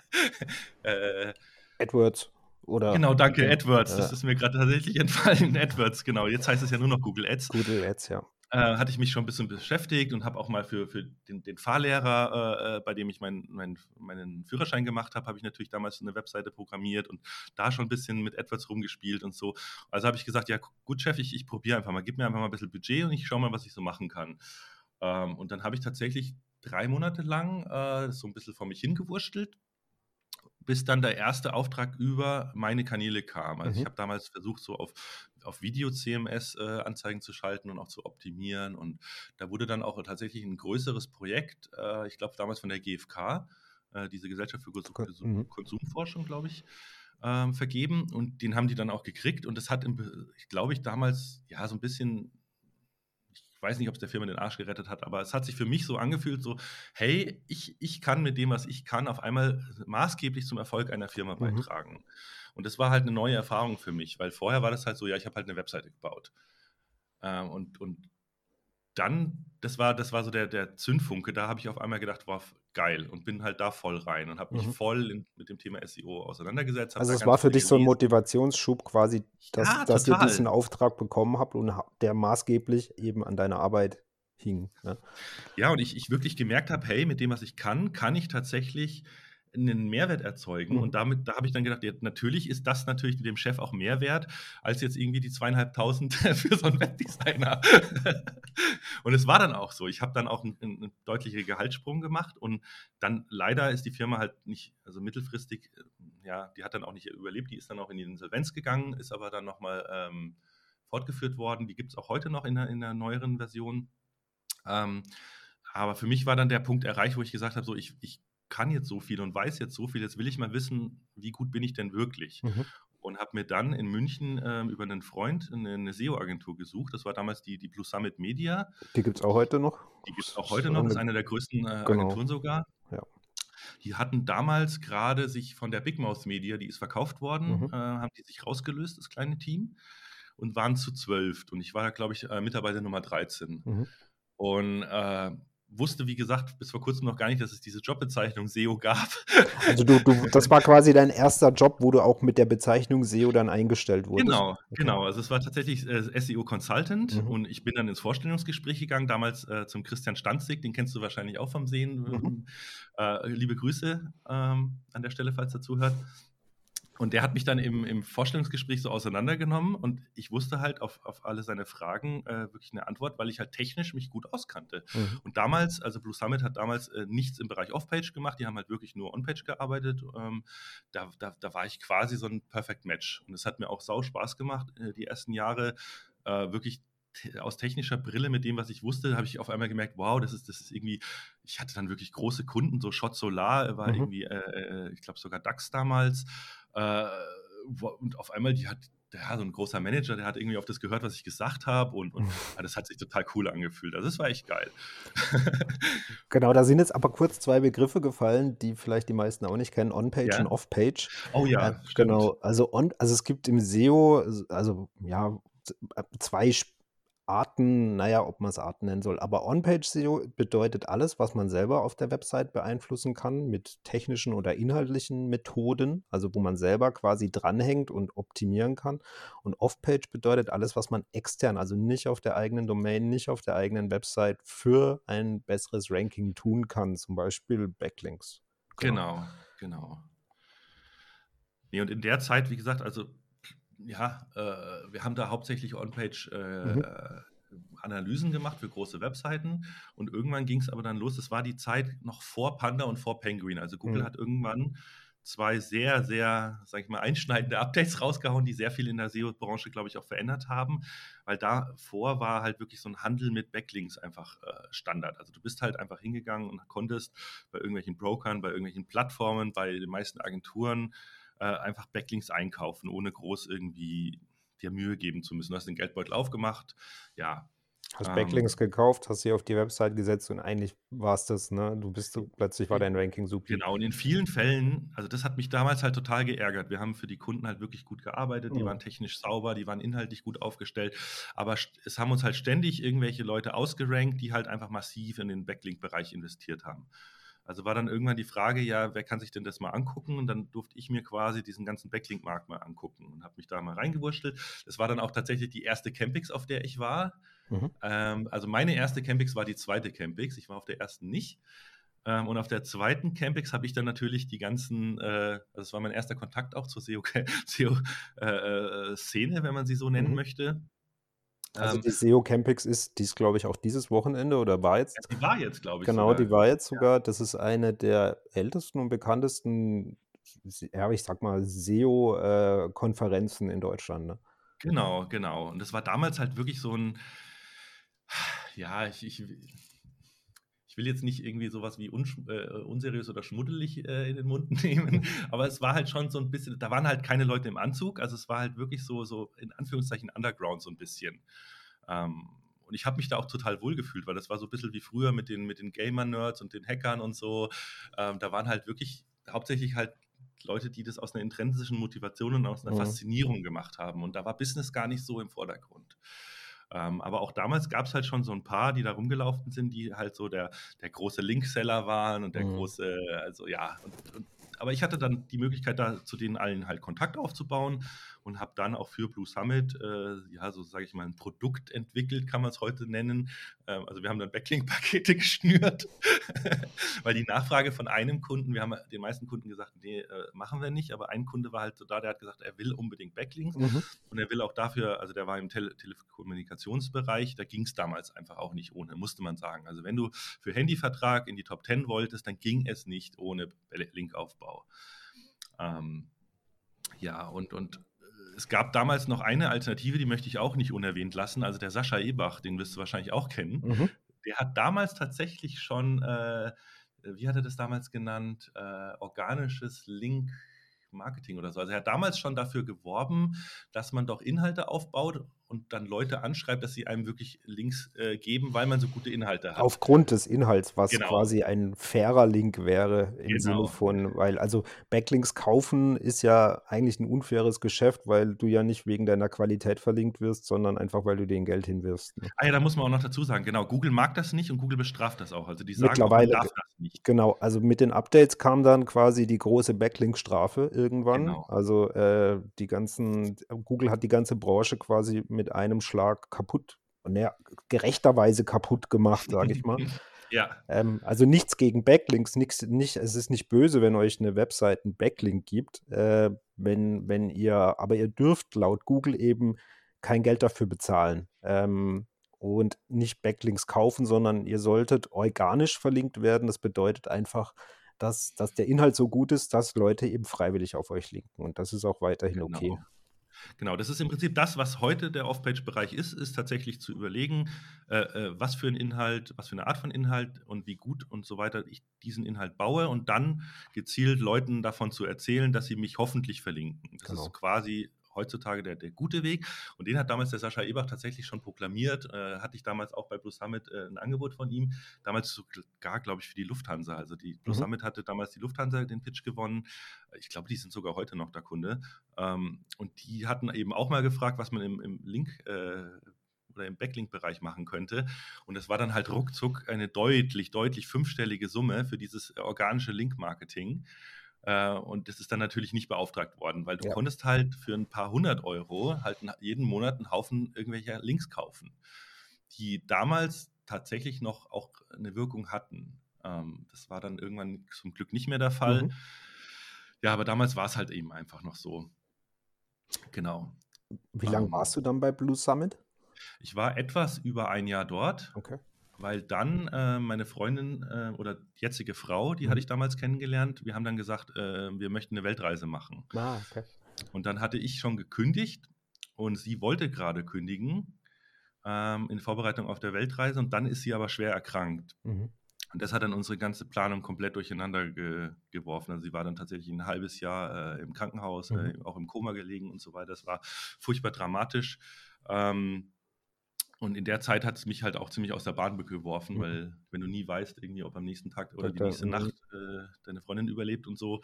äh, AdWords. Oder genau, danke, AdWords. Das ist mir gerade tatsächlich entfallen. AdWords, genau. Jetzt heißt es ja nur noch Google Ads. Google Ads, ja äh, hatte ich mich schon ein bisschen beschäftigt und habe auch mal für, für den, den Fahrlehrer, äh, äh bei dem ich mein, mein, meinen Führerschein gemacht habe, habe ich natürlich damals eine Webseite programmiert und da schon ein bisschen mit AdWords rumgespielt und so. Also habe ich gesagt, ja gut, Chef, ich, ich probiere einfach mal, gib mir einfach mal ein bisschen Budget und ich schaue mal, was ich so machen kann. Ähm, und dann habe ich tatsächlich drei Monate lang äh, so ein bisschen vor mich hingewurschtelt bis dann der erste Auftrag über meine Kanäle kam. Also mhm. ich habe damals versucht, so auf, auf Video-CMS äh, zu schalten und auch zu optimieren. Und da wurde dann auch tatsächlich ein größeres Projekt, äh, ich glaube damals von der GfK, äh, diese Gesellschaft für Konsum mhm. Konsumforschung, glaube ich, ähm, vergeben. Und den haben die dann auch gekriegt. Und das hat, glaube ich, damals ja so ein bisschen ich weiß nicht, ob es der Firma den Arsch gerettet hat, aber es hat sich für mich so angefühlt, so, hey, ich, ich kann mit dem, was ich kann, auf einmal maßgeblich zum Erfolg einer Firma mhm. beitragen. Und das war halt eine neue Erfahrung für mich, weil vorher war das halt so, ja, ich habe halt eine Webseite gebaut. Ähm, und, und dann, das war, das war so der, der Zündfunke, da habe ich auf einmal gedacht, wow, geil und bin halt da voll rein und habe mich mhm. voll in, mit dem Thema SEO auseinandergesetzt. Also es war für dich so ein Motivationsschub quasi, dass, ja, dass ihr diesen Auftrag bekommen habt und der maßgeblich eben an deiner Arbeit hing. Ne? Ja, und ich, ich wirklich gemerkt habe, hey, mit dem, was ich kann, kann ich tatsächlich einen Mehrwert erzeugen. Mhm. Und damit, da habe ich dann gedacht, ja, natürlich ist das natürlich dem Chef auch mehr wert, als jetzt irgendwie die zweieinhalbtausend für so einen Webdesigner. und es war dann auch so. Ich habe dann auch einen, einen deutlichen Gehaltssprung gemacht und dann leider ist die Firma halt nicht, also mittelfristig, äh, ja, die hat dann auch nicht überlebt, die ist dann auch in die Insolvenz gegangen, ist aber dann nochmal ähm, fortgeführt worden. Die gibt es auch heute noch in der, in der neueren Version. Ähm, aber für mich war dann der Punkt erreicht, wo ich gesagt habe, so ich, ich kann jetzt so viel und weiß jetzt so viel, jetzt will ich mal wissen, wie gut bin ich denn wirklich? Mhm. Und habe mir dann in München ähm, über einen Freund eine, eine SEO-Agentur gesucht. Das war damals die, die Blue Summit Media. Die gibt es auch heute noch. Die gibt es auch heute noch, das ist eine der größten äh, genau. Agenturen sogar. Ja. Die hatten damals gerade sich von der Big Mouth Media, die ist verkauft worden, mhm. äh, haben die sich rausgelöst, das kleine Team, und waren zu zwölf. Und ich war da, glaube ich, äh, Mitarbeiter Nummer 13. Mhm. Und äh, wusste, wie gesagt, bis vor kurzem noch gar nicht, dass es diese Jobbezeichnung SEO gab. Also du, du, das war quasi dein erster Job, wo du auch mit der Bezeichnung SEO dann eingestellt wurdest. Genau, okay. genau. Also es war tatsächlich äh, SEO Consultant mhm. und ich bin dann ins Vorstellungsgespräch gegangen, damals äh, zum Christian Stanzig, den kennst du wahrscheinlich auch vom Sehen. Mhm. Äh, liebe Grüße ähm, an der Stelle, falls er zuhört. Und der hat mich dann im, im Vorstellungsgespräch so auseinandergenommen und ich wusste halt auf, auf alle seine Fragen äh, wirklich eine Antwort, weil ich halt technisch mich gut auskannte. Mhm. Und damals, also Blue Summit hat damals äh, nichts im Bereich Off-Page gemacht, die haben halt wirklich nur On-Page gearbeitet. Ähm, da, da, da war ich quasi so ein Perfect Match. Und es hat mir auch sau Spaß gemacht, äh, die ersten Jahre äh, wirklich aus technischer Brille mit dem, was ich wusste, habe ich auf einmal gemerkt, wow, das ist, das ist irgendwie, ich hatte dann wirklich große Kunden, so Shot Solar war mhm. irgendwie, äh, äh ich glaube sogar DAX damals. Äh, und auf einmal, die hat, ja, so ein großer Manager, der hat irgendwie auf das gehört, was ich gesagt habe und, und ja, das hat sich total cool angefühlt. Also das war echt geil. genau, da sind jetzt aber kurz zwei Begriffe gefallen, die vielleicht die meisten auch nicht kennen, On-Page Ja. und Off-Page. Oh ja, Äh, stimmt. genau, also on, also es gibt im SEO, also ja, äh, zwei Arten, naja, ob man es Arten nennen soll, aber On-Page-SEO bedeutet alles, was man selber auf der Website beeinflussen kann mit technischen oder inhaltlichen Methoden, also wo man selber quasi dranhängt und optimieren kann. Und Off-Page bedeutet alles, was man extern, also nicht auf der eigenen Domain, nicht auf der eigenen Website für ein besseres Ranking tun kann, zum Beispiel Backlinks. Genau, genau. Nee, und in der Zeit, wie gesagt, also ja, äh, wir haben da hauptsächlich On-Page äh, Mhm. Analysen gemacht für große Webseiten und irgendwann ging es aber dann los. Das war die Zeit noch vor Panda und vor Penguin. Also Google Mhm. hat irgendwann zwei sehr, sehr, sag ich mal, einschneidende Updates rausgehauen, die sehr viel in der SEO-Branche, glaube ich, auch verändert haben, weil davor war halt wirklich so ein Handel mit Backlinks einfach äh, Standard. Also du bist halt einfach hingegangen und konntest bei irgendwelchen Brokern, bei irgendwelchen Plattformen, bei den meisten Agenturen äh, einfach Backlinks einkaufen, ohne groß irgendwie dir Mühe geben zu müssen. Du hast den Geldbeutel aufgemacht, ja, Hast Ähm, Backlinks gekauft, hast sie auf die Website gesetzt und eigentlich war es das, ne? Du bist so, plötzlich war dein Ranking super. Genau, und in vielen Fällen, also das hat mich damals halt total geärgert. Wir haben für die Kunden halt wirklich gut gearbeitet, die Mhm. waren technisch sauber, die waren inhaltlich gut aufgestellt, aber es haben uns halt ständig irgendwelche Leute ausgerankt, die halt einfach massiv in den Backlink-Bereich investiert haben. Also war dann irgendwann die Frage, ja, wer kann sich denn das mal angucken? Und dann durfte ich mir quasi diesen ganzen Backlink-Markt mal angucken und habe mich da mal reingewurschtelt. Das war dann auch tatsächlich die erste Campix, auf der ich war. Mhm. Ähm, also meine erste Campix war die zweite Campix. Ich war auf der ersten nicht. Ähm, und auf der zweiten Campix habe ich dann natürlich die ganzen, äh, also das war mein erster Kontakt auch zur SEO-Szene, äh, äh, wenn man sie so nennen Mhm. möchte. Also Ähm, die SEO Campix ist, die ist glaube ich auch dieses Wochenende oder war jetzt. die war jetzt, glaube ich, Genau, die sogar. war jetzt sogar. Das ist eine der ältesten und bekanntesten, ja, ich sag mal, SEO-Konferenzen in Deutschland. Ne? Genau, genau. Und das war damals halt wirklich so ein, ja, ich, ich will jetzt nicht irgendwie sowas wie äh, unseriös oder schmuddelig äh, in den Mund nehmen, aber es war halt schon so ein bisschen, da waren halt keine Leute im Anzug, also es war halt wirklich so, so in Anführungszeichen Underground so ein bisschen. Ähm, und ich habe mich da auch total wohl gefühlt, weil das war so ein bisschen wie früher mit den, mit den Gamer-Nerds und den Hackern und so. Ähm, da waren halt wirklich hauptsächlich halt Leute, die das aus einer intrinsischen Motivation und aus einer Mhm. Faszinierung gemacht haben. Und da war Business gar nicht so im Vordergrund. Ähm, aber auch damals gab es halt schon so ein paar, die da rumgelaufen sind, die halt so der, der große Linkseller waren und der Mhm. große, also ja. Und, und, aber ich hatte dann die Möglichkeit, da zu denen allen halt Kontakt aufzubauen und habe dann auch für Blue Summit, äh, ja, so sage ich mal, ein Produkt entwickelt, kann man es heute nennen. Ähm, also wir haben dann Backlink-Pakete geschnürt, weil die Nachfrage von einem Kunden, wir haben den meisten Kunden gesagt, nee, äh, machen wir nicht, aber ein Kunde war halt so da, der hat gesagt, er will unbedingt Backlinks Mhm. und er will auch dafür, also der war im Tele Telekommunikationsbereich, da ging es damals einfach auch nicht ohne, musste man sagen. Also wenn du für Handyvertrag in die Top 10 wolltest, dann ging es nicht ohne Linkaufbau. Ähm, ja, und, und es gab damals noch eine Alternative, die möchte ich auch nicht unerwähnt lassen. Also der Sascha Ebach, den wirst du wahrscheinlich auch kennen. Mhm. Der hat damals tatsächlich schon, äh, wie hat er das damals genannt, äh, organisches Link. Marketing oder so. Also er hat damals schon dafür geworben, dass man doch Inhalte aufbaut und dann Leute anschreibt, dass sie einem wirklich Links äh, geben, weil man so gute Inhalte hat. Aufgrund des Inhalts, was Genau. quasi ein fairer Link wäre im Genau. Sinne von, weil also Backlinks kaufen ist ja eigentlich ein unfaires Geschäft, weil du ja nicht wegen deiner Qualität verlinkt wirst, sondern einfach, weil du den Geld hinwirfst. Ne? Ah ja, da muss man auch noch dazu sagen, genau, Google mag das nicht und Google bestraft das auch. Also die sagen, auch, Mittlerweile, man darf das nicht. Genau, also mit den Updates kam dann quasi die große Backlink-Strafe irgendwann. Genau. Also äh, die ganzen, Google hat die ganze Branche quasi mit einem Schlag kaputt, naja, gerechterweise kaputt gemacht, sage ich mal. ja, Ähm, also nichts gegen Backlinks, nix, nicht, es ist nicht böse, wenn euch eine Website einen Backlink gibt, äh, wenn, wenn ihr, aber ihr dürft laut Google eben kein Geld dafür bezahlen ähm, und nicht Backlinks kaufen, sondern ihr solltet organisch verlinkt werden. Das bedeutet einfach, dass, dass der Inhalt so gut ist, dass Leute eben freiwillig auf euch linken und das ist auch weiterhin genau. okay. Genau, das ist im Prinzip das, was heute der Off-Page-Bereich ist, ist tatsächlich zu überlegen, äh, äh, was für ein Inhalt, was für eine Art von Inhalt und wie gut und so weiter ich diesen Inhalt baue und dann gezielt Leuten davon zu erzählen, dass sie mich hoffentlich verlinken. Das Genau. ist quasi heutzutage der, der gute Weg. Und den hat damals der Sascha Ebach tatsächlich schon proklamiert. Äh, hatte ich damals auch bei Blue Summit äh, ein Angebot von ihm. Damals sogar, glaube ich, für die Lufthansa. Also die Blue mhm. Summit hatte damals die Lufthansa den Pitch gewonnen. Ich glaube, die sind sogar heute noch der Kunde. Ähm, und die hatten eben auch mal gefragt, was man im, im Link äh, oder im Backlink-Bereich machen könnte. Und es war dann halt ruckzuck eine deutlich, deutlich fünfstellige Summe für dieses organische Link-Marketing. Äh, und das ist dann natürlich nicht beauftragt worden, weil du ja. konntest halt für ein paar hundert Euro halt jeden Monat einen Haufen irgendwelcher Links kaufen, die damals tatsächlich noch auch eine Wirkung hatten. Ähm, das war dann irgendwann zum Glück nicht mehr der Fall. Mhm. Ja, aber damals war es halt eben einfach noch so. Genau. Wie lange ähm, warst du dann bei Blue Summit? Ich war etwas über ein Jahr dort. Okay. Weil dann äh, meine Freundin äh, oder jetzige Frau, die hatte ich damals kennengelernt, wir haben dann gesagt, äh, wir möchten eine Weltreise machen. Ah, okay. Und dann hatte ich schon gekündigt und sie wollte gerade kündigen ähm, in Vorbereitung auf der Weltreise und dann ist sie aber schwer erkrankt. Mhm. Und das hat dann unsere ganze Planung komplett durcheinander ge geworfen. Also sie war dann tatsächlich ein halbes Jahr äh, im Krankenhaus, mhm. äh, auch im Koma gelegen und so weiter. Das war furchtbar dramatisch. Ähm, und in der Zeit hat es mich halt auch ziemlich aus der Bahn geworfen, mhm. weil wenn du nie weißt, irgendwie, ob am nächsten Tag oder die nächste Nacht äh, deine Freundin überlebt und so,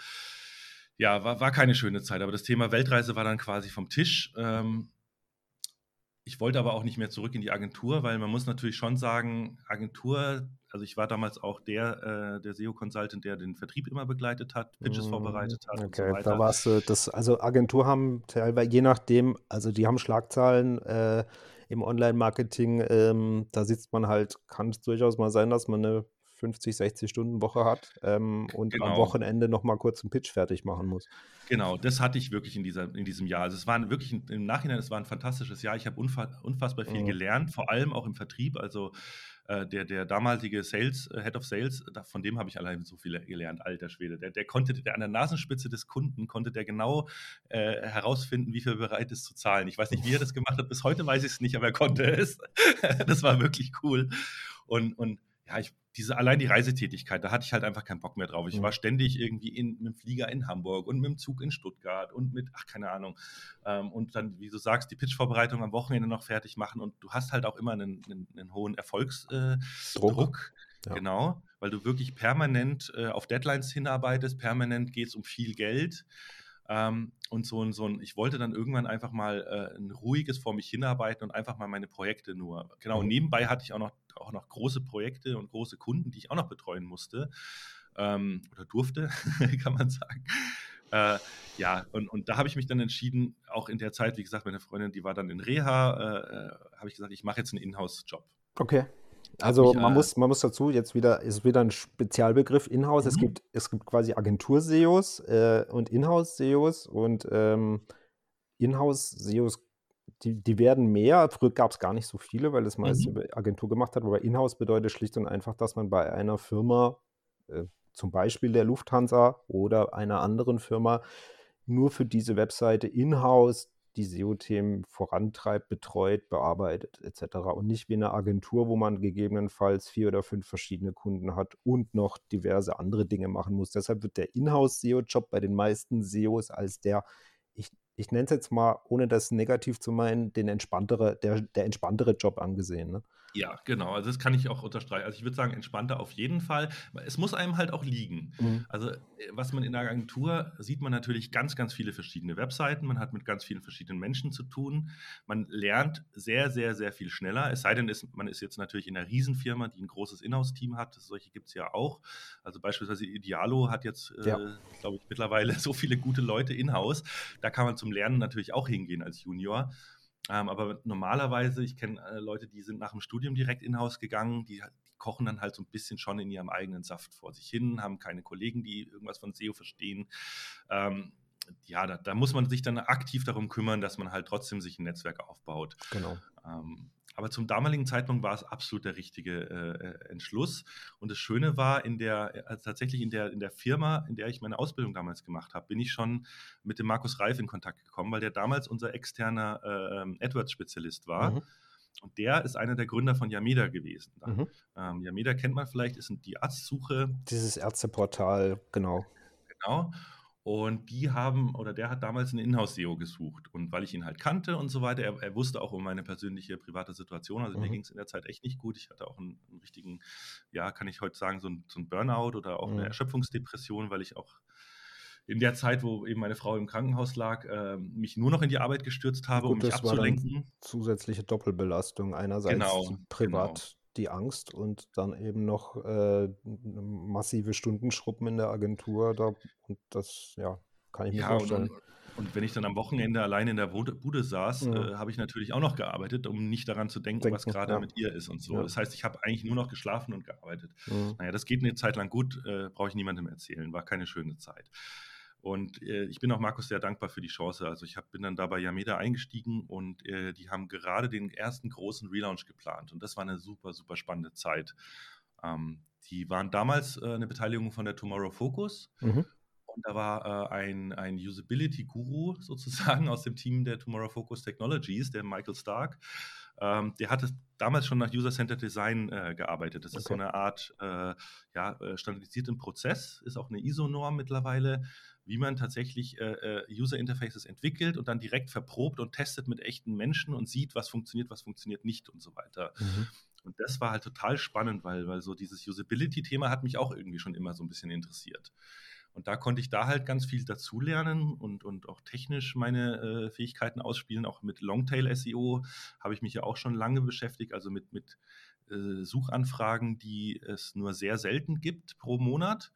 ja, war, war keine schöne Zeit. Aber das Thema Weltreise war dann quasi vom Tisch. Ähm, ich wollte aber auch nicht mehr zurück in die Agentur, weil man muss natürlich schon sagen, Agentur, also ich war damals auch der, äh, der SEO-Consultant, der den Vertrieb immer begleitet hat, Pitches mhm. vorbereitet hat okay, und so weiter. Da warst du, das, also Agentur haben teilweise, je nachdem, also die haben Schlagzahlen, äh, im Online-Marketing, ähm, da sitzt man halt, kann es durchaus mal sein, dass man eine 50, 60 Stunden Woche hat ähm, und genau. am Wochenende noch mal kurz einen Pitch fertig machen muss. Genau, das hatte ich wirklich in, dieser, in diesem Jahr. Also es war wirklich im Nachhinein, es war ein fantastisches Jahr. Ich habe unfassbar viel mhm. gelernt, vor allem auch im Vertrieb. Also der, der damalige Sales, äh, Head of Sales, von dem habe ich allein so viel gelernt, alter Schwede. Der, der konnte, der an der Nasenspitze des Kunden konnte der genau äh, herausfinden, wie viel er bereit ist zu zahlen. Ich weiß nicht, wie er das gemacht hat. Bis heute weiß ich es nicht, aber er konnte es. das war wirklich cool. Und, und ja, ich, diese, allein die Reisetätigkeit, da hatte ich halt einfach keinen Bock mehr drauf. Ich mhm. war ständig irgendwie in, mit dem Flieger in Hamburg und mit dem Zug in Stuttgart und mit, ach, keine Ahnung. Ähm, und dann, wie du sagst, die Pitch-Vorbereitung am Wochenende noch fertig machen und du hast halt auch immer einen, einen, einen hohen Erfolgsdruck. Äh, ja. Genau, weil du wirklich permanent äh, auf Deadlines hinarbeitest, permanent geht es um viel Geld. Ähm, und so ein, so ein, ich wollte dann irgendwann einfach mal äh, ein ruhiges vor mich hinarbeiten und einfach mal meine Projekte nur. Genau, mhm. nebenbei hatte ich auch noch, auch noch große Projekte und große Kunden, die ich auch noch betreuen musste ähm, oder durfte, kann man sagen. Äh, ja, und, und da habe ich mich dann entschieden, auch in der Zeit, wie gesagt, meine Freundin, die war dann in Reha, äh, äh habe ich gesagt, ich mache jetzt einen Inhouse-Job. Okay. Also man, äh, muss, man muss dazu jetzt wieder, ist wieder ein Spezialbegriff Inhouse. Mhm. Es gibt, es gibt quasi Agentur-SEOs äh, und Inhouse-SEOs und ähm, Inhouse-SEOs, die, die werden mehr. Früher gab es gar nicht so viele, weil das meist mhm. über Agentur gemacht hat. Aber Inhouse bedeutet schlicht und einfach, dass man bei einer Firma, äh, zum Beispiel der Lufthansa oder einer anderen Firma, nur für diese Webseite in-house die SEO-Themen vorantreibt, betreut, bearbeitet etc. Und nicht wie eine Agentur, wo man gegebenenfalls vier oder fünf verschiedene Kunden hat und noch diverse andere Dinge machen muss. Deshalb wird der Inhouse-SEO-Job bei den meisten SEOs als der, ich, ich nenne es jetzt mal, ohne das negativ zu meinen, den entspanntere, der, der entspanntere Job angesehen. Ne? Ja, genau. Also das kann ich auch unterstreichen. Also ich würde sagen, entspannter auf jeden Fall. Es muss einem halt auch liegen. Mhm. Also äh, was man in der Agentur sieht man natürlich ganz, ganz viele verschiedene Webseiten. Man hat mit ganz vielen verschiedenen Menschen zu tun. Man lernt sehr, sehr, sehr viel schneller. Es sei denn, man ist jetzt natürlich in einer Riesenfirma, die ein großes Inhouse-Team hat. Solche gibt es ja auch. Also beispielsweise Idealo hat jetzt, äh, ja. äh, glaube ich, mittlerweile so viele gute Leute in-house. Da kann man zum Lernen natürlich auch hingehen als Junior. Ähm, aber normalerweise, ich kenne äh, Leute, die sind nach dem Studium direkt in-house gegangen, die, die, kochen dann halt so ein bisschen schon in ihrem eigenen Saft vor sich hin, haben keine Kollegen, die irgendwas von SEO verstehen. Ähm, ja, da, da, muss man sich dann aktiv darum kümmern, dass man halt trotzdem sich ein Netzwerk aufbaut. Genau. Ähm, aber zum damaligen Zeitpunkt war es absolut der richtige äh, äh, Entschluss. Und das Schöne war, in der, also tatsächlich in der, in der Firma, in der ich meine Ausbildung damals gemacht habe, bin ich schon mit dem Markus Reif in Kontakt gekommen, weil der damals unser externer äh, ähm, AdWords-Spezialist war. Mhm. Und der ist einer der Gründer von Yameda gewesen. Mhm. Ähm, Yameda kennt man vielleicht, ist die Arztsuche. Dieses Ärzteportal, genau. Genau. Und die haben, oder der hat damals einen Inhouse-SEO gesucht. Und weil ich ihn halt kannte und so weiter, er, er wusste auch um meine persönliche private Situation. Also mhm. mir ging es in der Zeit echt nicht gut. Ich hatte auch einen, einen richtigen, ja, kann ich heute sagen, so ein, so Burnout oder auch mhm. eine Erschöpfungsdepression, weil ich auch in der Zeit, wo eben meine Frau im Krankenhaus lag, äh, mich nur noch in die Arbeit gestürzt habe, Gut, um mich das abzulenken. War zusätzliche Doppelbelastung. Einerseits genau, privat genau. Die Angst und dann eben noch äh, massive Stundenschruppen in der Agentur. Da, und das, ja, kann ich mir ja, vorstellen. Und, und wenn ich dann am Wochenende allein in der Bude saß, ja. äh, habe ich natürlich auch noch gearbeitet, um nicht daran zu denken, denken was gerade ja. mit ihr ist und so. Ja. Das heißt, ich habe eigentlich nur noch geschlafen und gearbeitet. Mhm. Naja, das geht eine Zeit lang gut, äh, brauche ich niemandem erzählen, war keine schöne Zeit. Und äh, ich bin auch Markus sehr dankbar für die Chance. Also ich hab, bin dann da bei Yameda eingestiegen und äh, die haben gerade den ersten großen Relaunch geplant. Und das war eine super, super spannende Zeit. Ähm, die waren damals äh, eine Beteiligung von der Tomorrow Focus. Mhm. Und da war äh, ein, ein Usability-Guru sozusagen aus dem Team der Tomorrow Focus Technologies, der Michael Stark. Ähm, der hatte damals schon nach User-Centered Design äh, gearbeitet. Das okay. ist so eine Art äh, ja, äh, standardisierten Prozess, ist auch eine ISO-Norm mittlerweile, wie man tatsächlich äh, äh, User Interfaces entwickelt und dann direkt verprobt und testet mit echten Menschen und sieht, was funktioniert, was funktioniert nicht und so weiter. Mhm. Und das war halt total spannend, weil, weil so dieses Usability-Thema hat mich auch irgendwie schon immer so ein bisschen interessiert. Und da konnte ich da halt ganz viel dazulernen und, und auch technisch meine äh, Fähigkeiten ausspielen. Auch mit Longtail SEO habe ich mich ja auch schon lange beschäftigt, also mit, mit äh, Suchanfragen, die es nur sehr selten gibt pro Monat.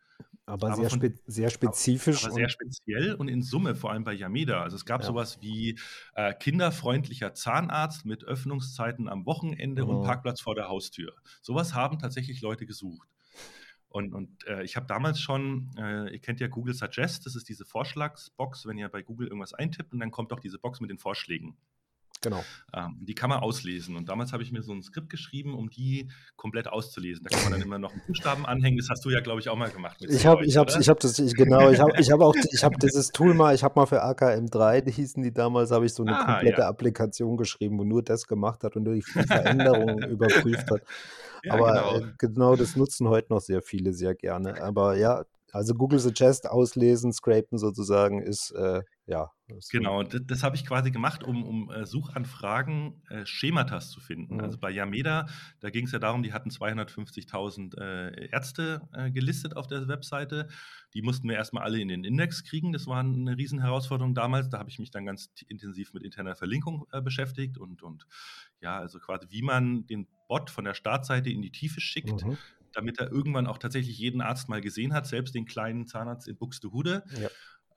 Aber, aber sehr, von, spe sehr spezifisch. Aber sehr speziell und in Summe, vor allem bei Yameda. Also es gab ja. sowas wie äh, kinderfreundlicher Zahnarzt mit Öffnungszeiten am Wochenende oh. und Parkplatz vor der Haustür. Sowas haben tatsächlich Leute gesucht. Und, und äh, ich habe damals schon, äh, ihr kennt ja Google Suggest, das ist diese Vorschlagsbox, wenn ihr bei Google irgendwas eintippt und dann kommt auch diese Box mit den Vorschlägen. Genau. Ähm, die kann man auslesen. Und damals habe ich mir so ein Skript geschrieben, um die komplett auszulesen. Da kann man dann immer noch einen Buchstaben anhängen. Das hast du ja, glaube ich, auch mal gemacht. ich habe ich hab, ich hab das, ich, genau, ich habe ich hab auch, ich habe dieses Tool mal, ich habe mal für AKM3, die hießen die damals, habe ich so eine ah, komplette ja. Applikation geschrieben, wo nur das gemacht hat und nur die Veränderungen überprüft hat. Ja, Aber genau. Äh, genau das nutzen heute noch sehr viele sehr gerne. Aber ja, also Google Suggest auslesen, scrapen sozusagen ist äh, ja. Genau, das, das habe ich quasi gemacht, um, um äh, Suchanfragen äh, Schematas zu finden. Mhm. Also bei Yameda, da ging es ja darum, die hatten 250.000 äh, Ärzte gelistet auf der Webseite. Die mussten wir erstmal alle in den Index kriegen. Das war eine Riesenherausforderung damals. Da habe ich mich dann ganz intensiv mit interner Verlinkung beschäftigt und, und ja, also quasi, wie man den Bot von der Startseite in die Tiefe schickt. Mhm damit er irgendwann auch tatsächlich jeden Arzt mal gesehen hat, selbst den kleinen Zahnarzt in Buxtehude. Ja.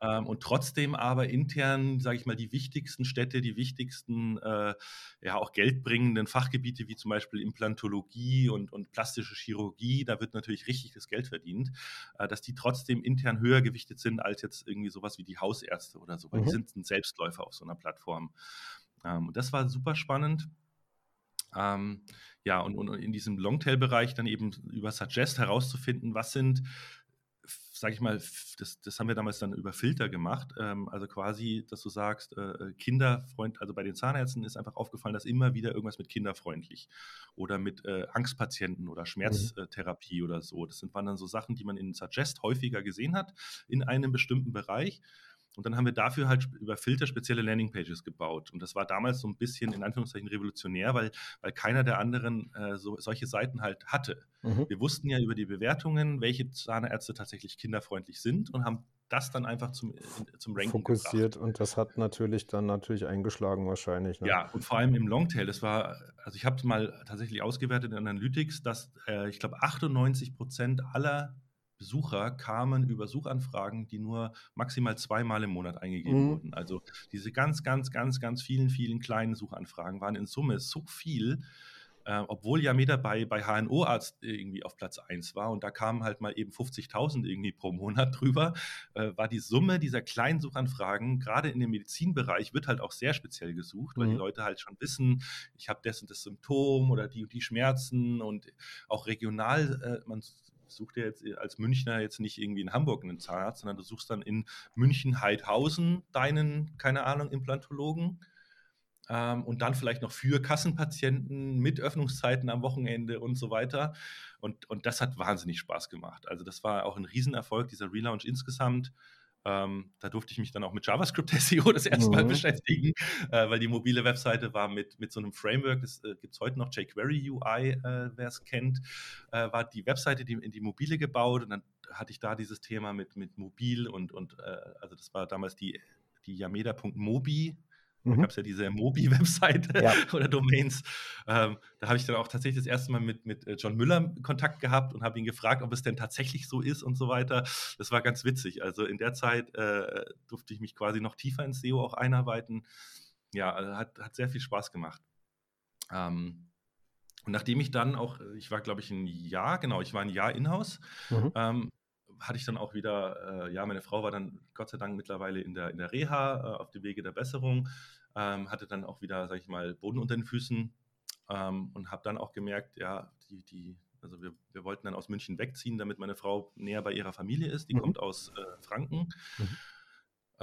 Ähm, und trotzdem aber intern, sage ich mal, die wichtigsten Städte, die wichtigsten, äh, ja auch geldbringenden Fachgebiete wie zum Beispiel Implantologie und, und plastische Chirurgie, da wird natürlich richtig das Geld verdient, äh, dass die trotzdem intern höher gewichtet sind als jetzt irgendwie sowas wie die Hausärzte oder so, weil mhm. die sind ein Selbstläufer auf so einer Plattform. Ähm, und das war super spannend. Ähm, ja, und, und in diesem Longtail-Bereich dann eben über Suggest herauszufinden, was sind sage ich mal, das, das haben wir damals dann über Filter gemacht. Ähm, also quasi, dass du sagst, äh, Kinderfreund, also bei den Zahnärzten ist einfach aufgefallen, dass immer wieder irgendwas mit kinderfreundlich oder mit äh, Angstpatienten oder. Schmerztherapie mhm. oder so. Das sind, waren dann so Sachen, die man in Suggest häufiger gesehen hat in einem bestimmten Bereich. Und dann haben wir dafür halt über Filter spezielle Landingpages gebaut. Und das war damals so ein bisschen in Anführungszeichen revolutionär, weil, weil keiner der anderen äh, so, solche Seiten halt hatte. Mhm. Wir wussten ja über die Bewertungen, welche Zahnärzte tatsächlich kinderfreundlich sind und haben das dann einfach zum, zum Ranking fokussiert gebracht. und das hat natürlich dann natürlich eingeschlagen wahrscheinlich. Ne? Ja, und vor allem im Longtail, das war, also ich habe es mal tatsächlich ausgewertet in Analytics, dass äh, ich glaube 98 Prozent aller Besucher kamen über Suchanfragen, die nur maximal zweimal im Monat eingegeben mhm. wurden. Also diese ganz, ganz, ganz, ganz vielen, vielen kleinen Suchanfragen waren in Summe so viel, äh, obwohl ja Meter bei, bei HNO-Arzt irgendwie auf Platz 1 war und da kamen halt mal eben 50.000 irgendwie pro Monat drüber, äh, war die Summe dieser kleinen Suchanfragen, gerade in dem Medizinbereich, wird halt auch sehr speziell gesucht, weil mhm. die Leute halt schon wissen, ich habe das und das Symptom oder die und die Schmerzen und auch regional, äh, man sucht ja jetzt als Münchner jetzt nicht irgendwie in Hamburg einen Zahnarzt, sondern du suchst dann in München-Heidhausen deinen, keine Ahnung, Implantologen. Ähm, und dann vielleicht noch für Kassenpatienten mit Öffnungszeiten am Wochenende und so weiter. Und, und das hat wahnsinnig Spaß gemacht. Also das war auch ein Riesenerfolg, dieser Relaunch insgesamt. Ähm, da durfte ich mich dann auch mit JavaScript SEO das erste Mal mhm. beschäftigen, äh, weil die mobile Webseite war mit, mit so einem Framework, das äh, gibt es heute noch, jQuery UI, äh, wer es kennt, äh, war die Webseite die, in die mobile gebaut und dann hatte ich da dieses Thema mit, mit mobil und, und äh, also das war damals die, die Yameda.mobi da mhm. gab es ja diese Mobi-Webseite ja. oder Domains. Ähm, da habe ich dann auch tatsächlich das erste Mal mit, mit äh, John Müller Kontakt gehabt und habe ihn gefragt, ob es denn tatsächlich so ist und so weiter. Das war ganz witzig. Also in der Zeit äh, durfte ich mich quasi noch tiefer ins SEO auch einarbeiten. Ja, also hat, hat sehr viel Spaß gemacht. Ähm, und nachdem ich dann auch, ich war glaube ich ein Jahr, genau, ich war ein Jahr in-house, mhm. ähm, hatte ich dann auch wieder, äh, ja, meine Frau war dann Gott sei Dank mittlerweile in der, in der Reha äh, auf dem Wege der Besserung, ähm, hatte dann auch wieder, sag ich mal, Boden unter den Füßen ähm, und habe dann auch gemerkt, ja, die, die, also wir, wir wollten dann aus München wegziehen, damit meine Frau näher bei ihrer Familie ist. Die mhm. kommt aus äh, Franken. Mhm.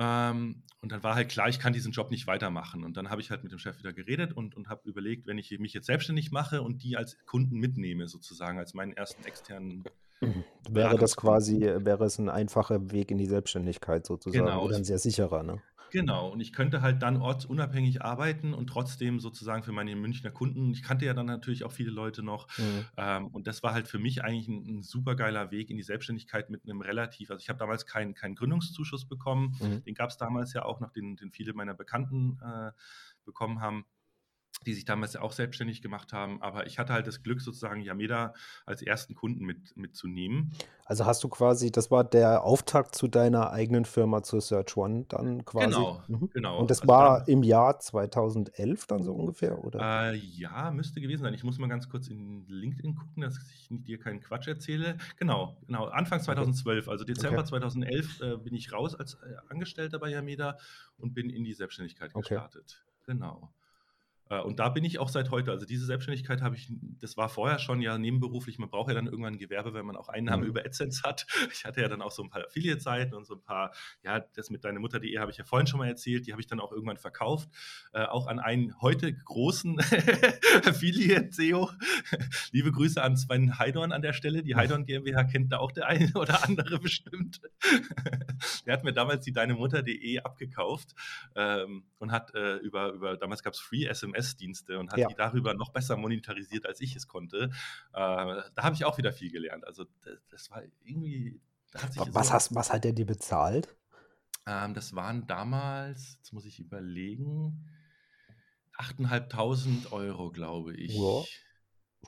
Ähm, und dann war halt klar, ich kann diesen Job nicht weitermachen. Und dann habe ich halt mit dem Chef wieder geredet und, und habe überlegt, wenn ich mich jetzt selbstständig mache und die als Kunden mitnehme, sozusagen, als meinen ersten externen Mhm. Wäre das quasi, wäre es ein einfacher Weg in die Selbstständigkeit sozusagen Genau, oder ein sehr sicherer, ne? Genau, und ich könnte halt dann ortsunabhängig arbeiten und trotzdem sozusagen für meine Münchner Kunden, ich kannte ja dann natürlich auch viele Leute noch, Mhm. ähm, und das war halt für mich eigentlich ein, ein super geiler Weg in die Selbstständigkeit mit einem relativ, also ich habe damals keinen keinen Gründungszuschuss bekommen, Mhm. den gab es damals ja auch noch, den, den viele meiner Bekannten äh, bekommen haben die sich damals auch selbstständig gemacht haben. Aber ich hatte halt das Glück, sozusagen Yameda als ersten Kunden mit, mitzunehmen. Also hast du quasi, das war der Auftakt zu deiner eigenen Firma, zur Search One dann quasi? Genau, mhm. genau. Und das also war dann, im Jahr 2011 dann so ungefähr, oder? Äh, ja, müsste gewesen sein. Ich muss mal ganz kurz in LinkedIn gucken, dass ich dir keinen Quatsch erzähle. Genau, genau. Anfang 2012, okay. also Dezember okay. 2011 äh, bin ich raus als äh, Angestellter bei Yameda und bin in die Selbstständigkeit gestartet. Okay. Genau. Äh, und da bin ich auch seit heute. Also diese Selbstständigkeit habe ich, das war vorher schon ja nebenberuflich. Man braucht ja dann irgendwann ein Gewerbe, wenn man auch Einnahmen mhm. über AdSense hat. Ich hatte ja dann auch so ein paar Affiliate-Seiten und so ein paar, ja, das mit deiner Mutter.de habe ich ja vorhin schon mal erzählt. Die habe ich dann auch irgendwann verkauft. Äh, auch an einen heute großen Affiliate-SEO. Liebe Grüße an Sven Heidorn an der Stelle. Die Heidorn GmbH kennt da auch der eine oder andere bestimmt. der hat mir damals die deine Mutter.de abgekauft ähm, und hat äh, über, über, damals gab es Free SMS SMS-Dienste und hat ja. die darüber noch besser monetarisiert, als ich es konnte. Äh, da habe ich auch wieder viel gelernt. Also das, das war irgendwie. was, so, hast, was hat er dir bezahlt? Ähm, das waren damals, jetzt muss ich überlegen, 8.500 Euro, glaube ich. Ja,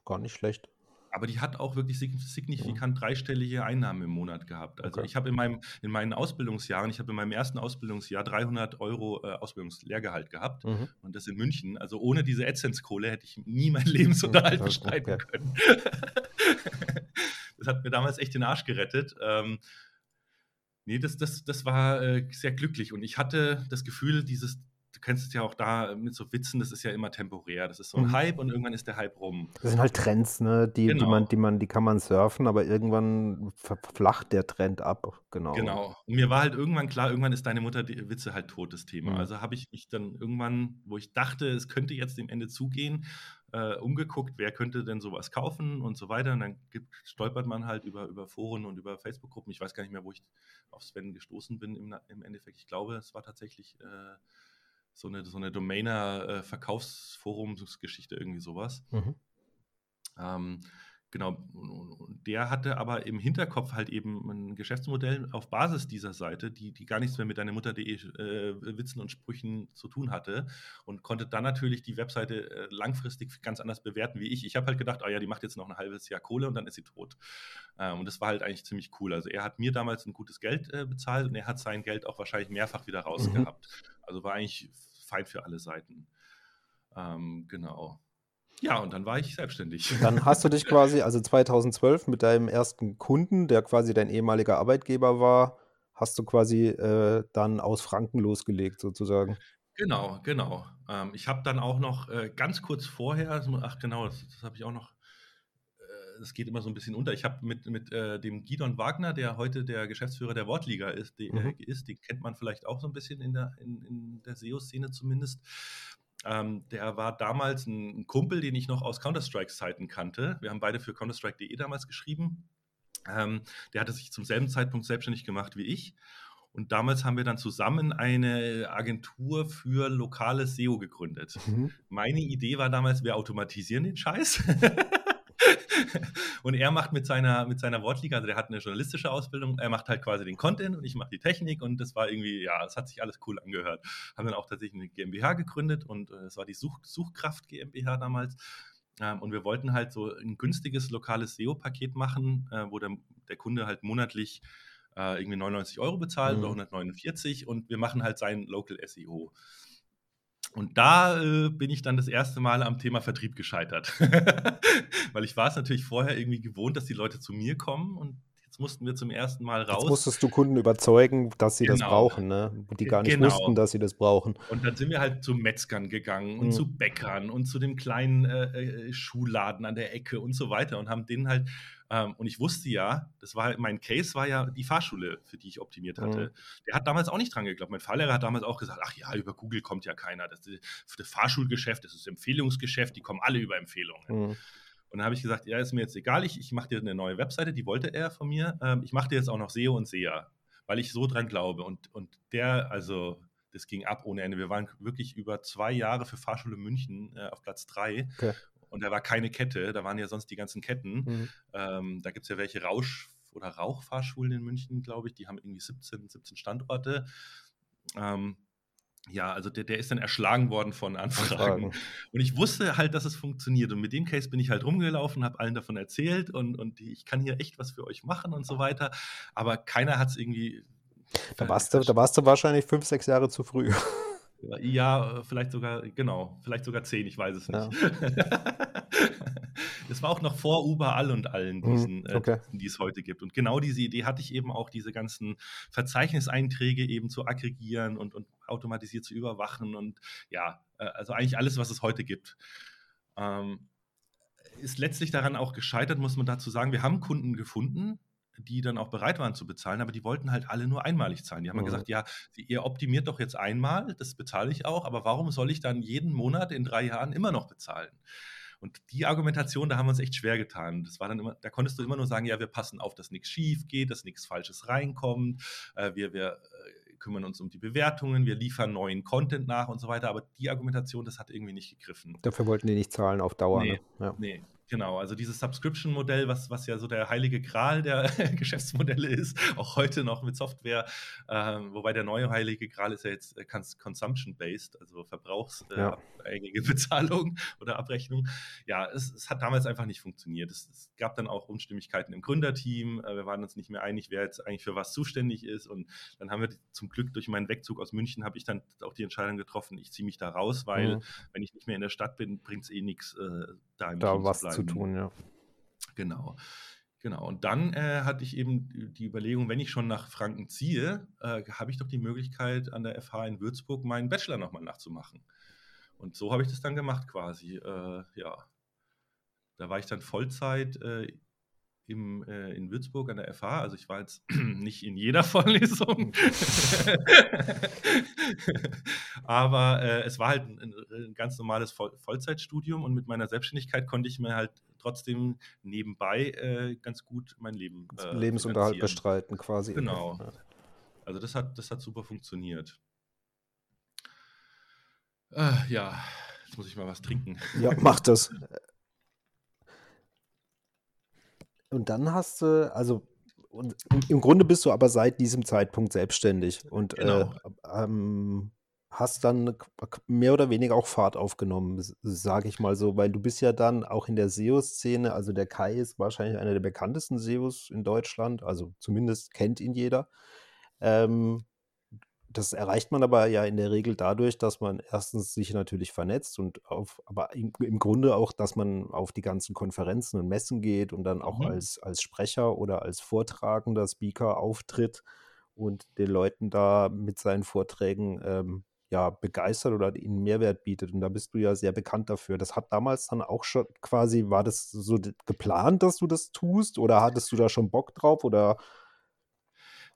gar nicht schlecht aber die hat auch wirklich signifikant dreistellige Einnahmen im Monat gehabt. Also okay. ich habe in, meinem, in meinen Ausbildungsjahren, ich habe in meinem ersten Ausbildungsjahr 300 Euro äh, Ausbildungslehrgehalt gehabt mhm. und das in München. Also ohne diese AdSense-Kohle hätte ich nie meinen Lebensunterhalt okay. bestreiten können. das hat mir damals echt den Arsch gerettet. Ähm, nee, das, das, das war äh, sehr glücklich und ich hatte das Gefühl, dieses kennst es ja auch da mit so Witzen, das ist ja immer temporär. Das ist so ein mhm. Hype und irgendwann ist der Hype rum. Das sind halt Trends, ne? Die, genau. die, man, die, man, die kann man surfen, aber irgendwann verflacht der Trend ab. Genau. Genau. Und mir war halt irgendwann klar, irgendwann ist deine Mutter die Witze halt totes Thema. Mhm. Also habe ich mich dann irgendwann, wo ich dachte, es könnte jetzt dem Ende zugehen, äh, umgeguckt, wer könnte denn sowas kaufen und so weiter. Und dann gibt, stolpert man halt über, über Foren und über Facebook-Gruppen. Ich weiß gar nicht mehr, wo ich auf Sven gestoßen bin im, im Endeffekt. Ich glaube, es war tatsächlich äh, so eine, so eine Domainer-Verkaufsforumsgeschichte, äh, irgendwie sowas. Mhm. Ähm, genau, der hatte aber im Hinterkopf halt eben ein Geschäftsmodell auf Basis dieser Seite, die, die gar nichts mehr mit deiner Mutter.de äh, Witzen und Sprüchen zu tun hatte und konnte dann natürlich die Webseite äh, langfristig ganz anders bewerten wie ich. Ich habe halt gedacht, ah ja, die macht jetzt noch ein halbes Jahr Kohle und dann ist sie tot. Ähm, und das war halt eigentlich ziemlich cool. Also er hat mir damals ein gutes Geld äh, bezahlt und er hat sein Geld auch wahrscheinlich mehrfach wieder rausgehabt. Mhm. Also war eigentlich fein für alle Seiten. Ähm, genau. Ja, und dann war ich selbstständig. Dann hast du dich quasi, also 2012 mit deinem ersten Kunden, der quasi dein ehemaliger Arbeitgeber war, hast du quasi äh, dann aus Franken losgelegt sozusagen. Genau, genau. Ähm, ich habe dann auch noch äh, ganz kurz vorher, ach genau, das, das habe ich auch noch es geht immer so ein bisschen unter. Ich habe mit, mit äh, dem Gidon Wagner, der heute der Geschäftsführer der Wortliga ist, die, mhm. äh, ist, den kennt man vielleicht auch so ein bisschen in der, in, in der SEO-Szene zumindest. Ähm, der war damals ein Kumpel, den ich noch aus Counter-Strike-Zeiten kannte. Wir haben beide für Counter-Strike.de damals geschrieben. Ähm, der hatte sich zum selben Zeitpunkt selbstständig gemacht wie ich. Und damals haben wir dann zusammen eine Agentur für lokales SEO gegründet. Mhm. Meine Idee war damals, wir automatisieren den Scheiß. und er macht mit seiner, mit seiner Wortliga, also der hat eine journalistische Ausbildung, er macht halt quasi den Content und ich mache die Technik und das war irgendwie, ja, es hat sich alles cool angehört. Haben dann auch tatsächlich eine GmbH gegründet und äh, es war die Such Suchkraft GmbH damals. Ähm, und wir wollten halt so ein günstiges lokales SEO-Paket machen, äh, wo der, der Kunde halt monatlich äh, irgendwie 99 Euro bezahlt mhm. oder 149 und wir machen halt sein Local SEO. Und da äh, bin ich dann das erste Mal am Thema Vertrieb gescheitert. Weil ich war es natürlich vorher irgendwie gewohnt, dass die Leute zu mir kommen und Jetzt mussten wir zum ersten Mal raus. Jetzt musstest du Kunden überzeugen, dass sie genau. das brauchen, ne? Die gar nicht genau. wussten, dass sie das brauchen. Und dann sind wir halt zu Metzgern gegangen und mhm. zu Bäckern und zu dem kleinen äh, äh, Schuhladen an der Ecke und so weiter und haben denen halt ähm, und ich wusste ja, das war mein Case war ja die Fahrschule, für die ich optimiert hatte. Mhm. Der hat damals auch nicht dran geglaubt. Mein Fahrlehrer hat damals auch gesagt, ach ja, über Google kommt ja keiner. Das, das Fahrschulgeschäft, das ist Empfehlungsgeschäft, die kommen alle über Empfehlungen. Mhm. Und dann habe ich gesagt, ja, ist mir jetzt egal, ich, ich mache dir eine neue Webseite, die wollte er von mir. Ähm, ich mache dir jetzt auch noch SEO und SEA, weil ich so dran glaube. Und, und der, also das ging ab ohne Ende. Wir waren wirklich über zwei Jahre für Fahrschule München äh, auf Platz drei. Okay. Und da war keine Kette, da waren ja sonst die ganzen Ketten. Mhm. Ähm, da gibt es ja welche Rausch- oder Rauchfahrschulen in München, glaube ich. Die haben irgendwie 17, 17 Standorte. Ähm, ja, also der, der ist dann erschlagen worden von Anfragen. Und ich wusste halt, dass es funktioniert. Und mit dem Case bin ich halt rumgelaufen, habe allen davon erzählt und, und ich kann hier echt was für euch machen und so weiter. Aber keiner hat es irgendwie. Da warst, du, da warst du wahrscheinlich fünf, sechs Jahre zu früh. Ja, vielleicht sogar, genau, vielleicht sogar zehn, ich weiß es nicht. Ja. das war auch noch vor Uber all und allen mhm, diesen, äh, okay. äh, die es heute gibt. Und genau diese Idee hatte ich eben auch, diese ganzen Verzeichniseinträge eben zu aggregieren und, und automatisiert zu überwachen und ja, äh, also eigentlich alles, was es heute gibt. Ähm, ist letztlich daran auch gescheitert, muss man dazu sagen. Wir haben Kunden gefunden, die dann auch bereit waren zu bezahlen, aber die wollten halt alle nur einmalig zahlen. Die haben mhm. gesagt, ja, ihr optimiert doch jetzt einmal, das bezahle ich auch, aber warum soll ich dann jeden Monat in drei Jahren immer noch bezahlen? Und die Argumentation, da haben wir uns echt schwer getan. Das war dann immer, da konntest du immer nur sagen, ja, wir passen auf, dass nichts schief geht, dass nichts Falsches reinkommt, äh, wir, wir äh, kümmern uns um die Bewertungen, wir liefern neuen Content nach und so weiter. Aber die Argumentation, das hat irgendwie nicht gegriffen. Dafür wollten die nicht zahlen auf Dauer. Nee, ne? ja. nee. Genau, also dieses Subscription-Modell, was, was ja so der heilige Gral der Geschäftsmodelle ist, auch heute noch mit Software, äh, wobei der neue heilige Gral ist ja jetzt äh, Consumption-based, also verbrauchsabhängige äh, ja. Bezahlung oder Abrechnung. Ja, es, es, hat damals einfach nicht funktioniert. Es, es, gab dann auch Unstimmigkeiten im Gründerteam. Äh, wir waren uns nicht mehr einig, wer jetzt eigentlich für was zuständig ist. Und dann haben wir zum Glück durch meinen Wegzug aus München, habe ich dann auch die Entscheidung getroffen, ich ziehe mich da raus, weil mhm. wenn ich nicht mehr in der Stadt bin, bringt es eh nichts, äh, da im da Team zu bleiben. Zu tun, ja. Genau. Genau, und dann äh, hatte ich eben die Überlegung, wenn ich schon nach Franken ziehe, äh, habe ich doch die Möglichkeit, an der FH in Würzburg meinen Bachelor nochmal nachzumachen. Und so habe ich das dann gemacht quasi. Äh, ja, da war ich dann Vollzeit äh, im, äh, in Würzburg an der FH. Also ich war jetzt nicht in jeder Vorlesung, aber äh, es war halt ein, ein ganz normales Voll Vollzeitstudium und mit meiner Selbstständigkeit konnte ich mir halt trotzdem nebenbei äh, ganz gut mein Leben äh, Lebensunterhalt bestreiten quasi. Genau. Also das hat, das hat super funktioniert. Äh, ja, jetzt muss ich mal was trinken. Ja, mach das. Und dann hast du, also und im Grunde bist du aber seit diesem Zeitpunkt selbstständig und äh, genau. äh, ähm, hast dann mehr oder weniger auch Fahrt aufgenommen, sage ich mal so, weil du bist ja dann auch in der SEO-Szene, also der Kai ist wahrscheinlich einer der bekanntesten SEOs in Deutschland, also zumindest kennt ihn jeder. Ähm, das erreicht man aber ja in der Regel dadurch, dass man erstens sich natürlich vernetzt und auf, aber im, im Grunde auch, dass man auf die ganzen Konferenzen und Messen geht und dann auch mhm. als, als Sprecher oder als vortragender Speaker auftritt und den Leuten da mit seinen Vorträgen ähm, ja, begeistert oder ihnen Mehrwert bietet. Und da bist du ja sehr bekannt dafür. Das hat damals dann auch schon quasi, war das so geplant, dass du das tust oder hattest du da schon Bock drauf oder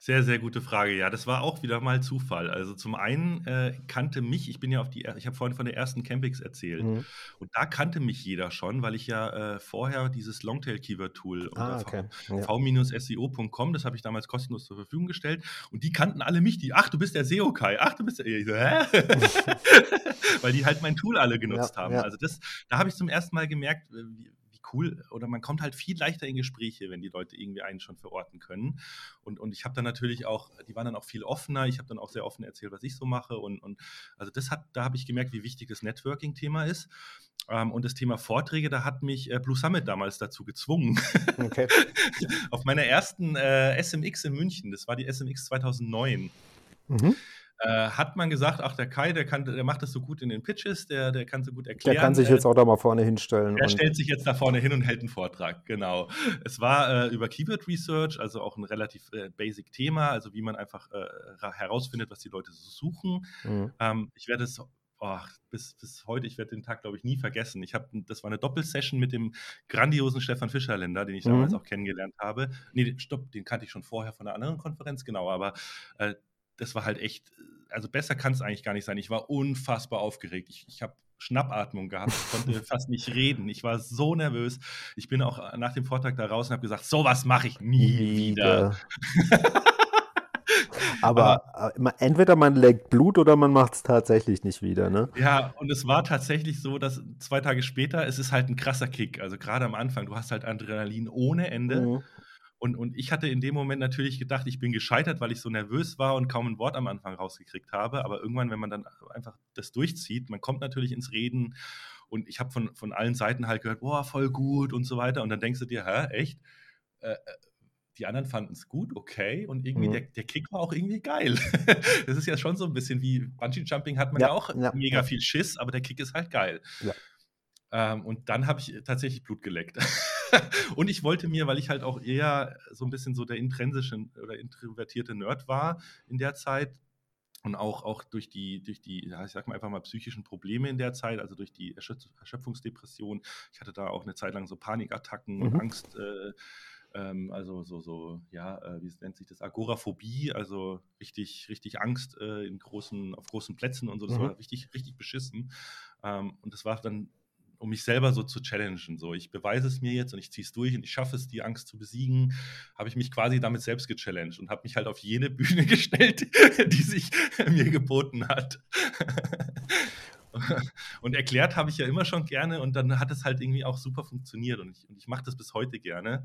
Sehr, sehr gute Frage. Ja, das war auch wieder mal Zufall. Also zum einen äh, kannte mich, ich bin ja auf die, ich habe vorhin von der ersten Campix erzählt. Mhm. Und da kannte mich jeder schon, weil ich ja äh, vorher dieses Longtail-Keyword-Tool ah, okay. v-seo.com, das habe ich damals kostenlos zur Verfügung gestellt. Und die kannten alle mich, die, ach, du bist der SEO-Kai, ach, du bist der, ich so, hä? weil die halt mein Tool alle genutzt ja, haben. Ja. Also das, da habe ich zum ersten Mal gemerkt, äh, wie, cool oder man kommt halt viel leichter in Gespräche, wenn die Leute irgendwie einen schon verorten können. Und, und ich habe dann natürlich auch, die waren dann auch viel offener. Ich habe dann auch sehr offen erzählt, was ich so mache. Und, und also das hat, da habe ich gemerkt, wie wichtig das Networking-Thema ist. Ähm, und das Thema Vorträge, da hat mich äh, Blue Summit damals dazu gezwungen. Okay. Auf meiner ersten äh, SMX in München, das war die SMX 2009. Mhm äh, hat man gesagt, ach, der Kai, der, kann, der macht das so gut in den Pitches, der, der kann so gut erklären. Der kann sich jetzt auch da mal vorne hinstellen. Er stellt sich jetzt da vorne hin und hält einen Vortrag, genau. Es war äh, über Keyword Research, also auch ein relativ äh, basic Thema, also wie man einfach äh, herausfindet, was die Leute so suchen. Mhm. Ähm, ich werde es Oh, bis, bis heute, ich werde den Tag, glaube ich, nie vergessen. Ich habe, das war eine Doppelsession mit dem grandiosen Stefan Fischerländer, den ich mhm. damals auch kennengelernt habe. Nee, stopp, den kannte ich schon vorher von einer anderen Konferenz, genau, aber äh, das war halt echt, also besser kann es eigentlich gar nicht sein. Ich war unfassbar aufgeregt. Ich, ich habe Schnappatmung gehabt, ich konnte fast nicht reden. Ich war so nervös. Ich bin auch nach dem Vortrag da raus und habe gesagt, sowas mache ich nie wieder. Aber, Aber, äh, entweder man leckt Blut oder man macht es tatsächlich nicht wieder, ne? Ja, und es war tatsächlich so, dass zwei Tage später, es ist halt ein krasser Kick. Also gerade am Anfang, du hast halt Adrenalin ohne Ende. Mhm. Und, und ich hatte in dem Moment natürlich gedacht, ich bin gescheitert, weil ich so nervös war und kaum ein Wort am Anfang rausgekriegt habe. Aber irgendwann, wenn man dann einfach das durchzieht, man kommt natürlich ins Reden und ich habe von, von allen Seiten halt gehört, boah, voll gut und so weiter. Und dann denkst du dir, hä, echt? Äh, äh die anderen fanden es gut, okay. Und irgendwie mhm. der, der Kick war auch irgendwie geil. das ist ja schon so ein bisschen wie Bungee Jumping hat man ja, ja auch ja, mega ja. viel Schiss, aber der Kick ist halt geil. Ähm, und dann habe ich tatsächlich Blut geleckt. und ich wollte mir, weil ich halt auch eher so ein bisschen so der intrinsische oder introvertierte Nerd war in der Zeit, und auch, auch durch die, durch die, ja, ich sag mal einfach mal psychischen Probleme in der Zeit, also durch die Erschöpfungsdepression. Ich hatte da auch eine Zeit lang so Panikattacken mhm. und Angst, äh, ähm, also so, so, ja, äh, wie nennt sich das? Agoraphobie, also richtig, richtig Angst äh, in großen, auf großen Plätzen und so. Das mhm. war richtig, richtig beschissen. Ähm, und das war dann um mich selber so zu challengen. So, ich beweise es mir jetzt und ich ziehe es durch und ich schaffe es, die Angst zu besiegen, habe ich mich quasi damit selbst gechallenged und habe mich halt auf jede Bühne gestellt, die sich mir geboten hat. und erklärt habe ich ja immer schon gerne und dann hat es halt irgendwie auch super funktioniert und ich, und ich mache das bis heute gerne.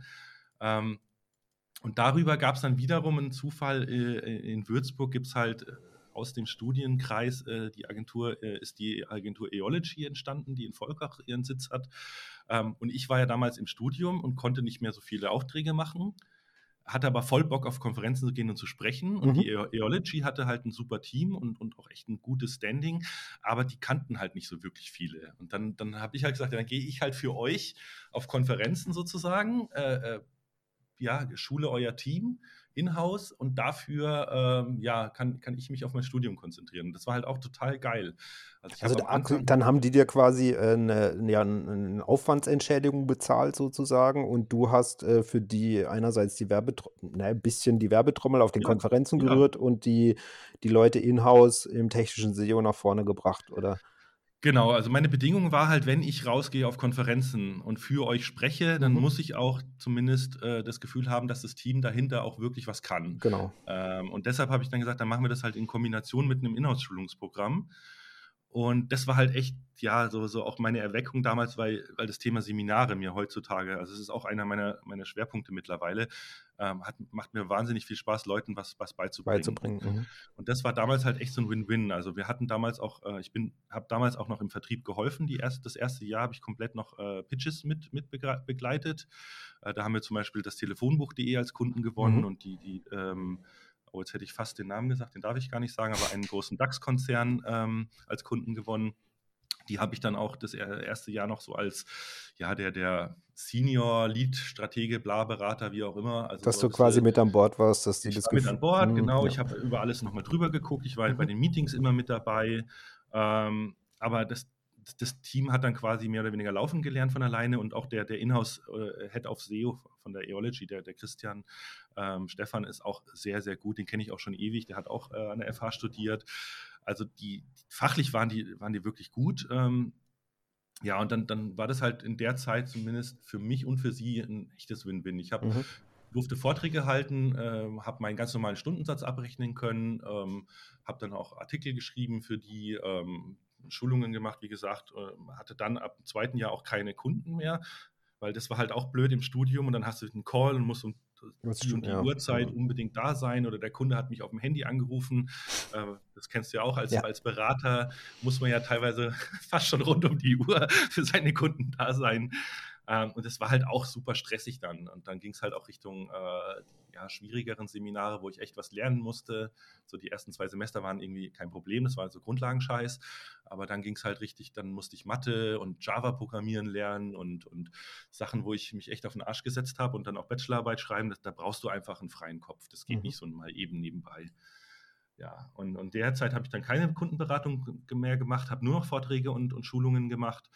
Ähm, und darüber gab es dann wiederum einen Zufall. Äh, in Würzburg gibt es halt äh, aus dem Studienkreis, äh, die Agentur, äh, ist die Agentur Eology entstanden, die in Volkach ihren Sitz hat. Ähm, und ich war ja damals im Studium und konnte nicht mehr so viele Aufträge machen hatte aber voll Bock auf Konferenzen zu gehen und zu sprechen. Und mhm. die Eology hatte halt ein super Team und, und auch echt ein gutes Standing, aber die kannten halt nicht so wirklich viele. Und dann, dann habe ich halt gesagt, dann gehe ich halt für euch auf Konferenzen sozusagen, äh, äh, ja, schule euer Team in-house und dafür ähm, ja, kann, kann ich mich auf mein Studium konzentrieren. das war halt auch total geil. Also, also da, dann haben die dir quasi äh, eine, ja, eine Aufwandsentschädigung bezahlt sozusagen und du hast äh, für die einerseits die Werbetrommel, ne, ein bisschen die Werbetrommel auf den ja, Konferenzen gerührt ja. und die, die Leute in-house im technischen SEO nach vorne gebracht, oder? Genau, also meine Bedingung war halt, wenn ich rausgehe auf Konferenzen und für euch spreche, dann mhm. muss ich auch zumindest äh, das Gefühl haben, dass das Team dahinter auch wirklich was kann. Genau. Ähm, und deshalb habe ich dann gesagt, dann machen wir das halt in Kombination mit einem Inhouse-Schulungsprogramm. Und das war halt echt, ja, so, so auch meine Erweckung damals, weil, weil das Thema Seminare mir heutzutage, also es ist auch einer meiner, meiner Schwerpunkte mittlerweile, ähm, hat, macht mir wahnsinnig viel Spaß, Leuten was, was beizubringen. beizubringen mhm. Und das war damals halt echt so ein Win-Win. Also wir hatten damals auch, äh, ich bin, habe damals auch noch im Vertrieb geholfen. Die erste, das erste Jahr habe ich komplett noch äh, Pitches mit, mit begleitet. Äh, da haben wir zum Beispiel das Telefonbuch.de als Kunden gewonnen mhm. und die, die ähm, oh, jetzt hätte ich fast den Namen gesagt, den darf ich gar nicht sagen, aber einen großen DAX-Konzern ähm, als Kunden gewonnen. Die habe ich dann auch das erste Jahr noch so als ja, der, der Senior, Lead-Stratege, Bla-Berater, wie auch immer. Also dass du quasi mit an Bord warst, dass die ich das war mit an Bord, mhm, genau. Ja. Ich habe über alles nochmal drüber geguckt. Ich war mhm. bei den Meetings immer mit dabei. Ähm, aber das, das Team hat dann quasi mehr oder weniger laufen gelernt von alleine und auch der, der Inhouse-Head äh, of SEO von der Eology, der, der Christian ähm, Stefan, ist auch sehr, sehr gut. Den kenne ich auch schon ewig. Der hat auch äh, an der FH studiert. Also die fachlich waren die, waren die wirklich gut. Ähm, ja, und dann, dann war das halt in der Zeit zumindest für mich und für sie ein echtes Win-Win. Ich habe mhm durfte Vorträge halten, äh, habe meinen ganz normalen Stundensatz abrechnen können, ähm, habe dann auch Artikel geschrieben für die, ähm, Schulungen gemacht, wie gesagt, äh, hatte dann ab dem zweiten Jahr auch keine Kunden mehr, weil das war halt auch blöd im Studium und dann hast du einen Call und musst um die und die ja, Uhrzeit ja. unbedingt da sein oder der Kunde hat mich auf dem Handy angerufen. Äh, das kennst du ja auch als, ja. als Berater, muss man ja teilweise fast schon rund um die Uhr für seine Kunden da sein. Ähm, und es war halt auch super stressig dann. Und dann ging es halt auch Richtung äh, ja, schwierigeren Seminare, wo ich echt was lernen musste. So die ersten zwei Semester waren irgendwie kein Problem, das war so Grundlagenscheiß. Aber dann ging es halt richtig, dann musste ich Mathe und Java programmieren lernen und, und Sachen, wo ich mich echt auf den Arsch gesetzt habe und dann auch Bachelorarbeit schreiben. Das, da brauchst du einfach einen freien Kopf. Das geht mhm. nicht so mal eben nebenbei. Ja, und, und derzeit habe ich dann keine Kundenberatung mehr gemacht, habe nur noch Vorträge und, und Schulungen gemacht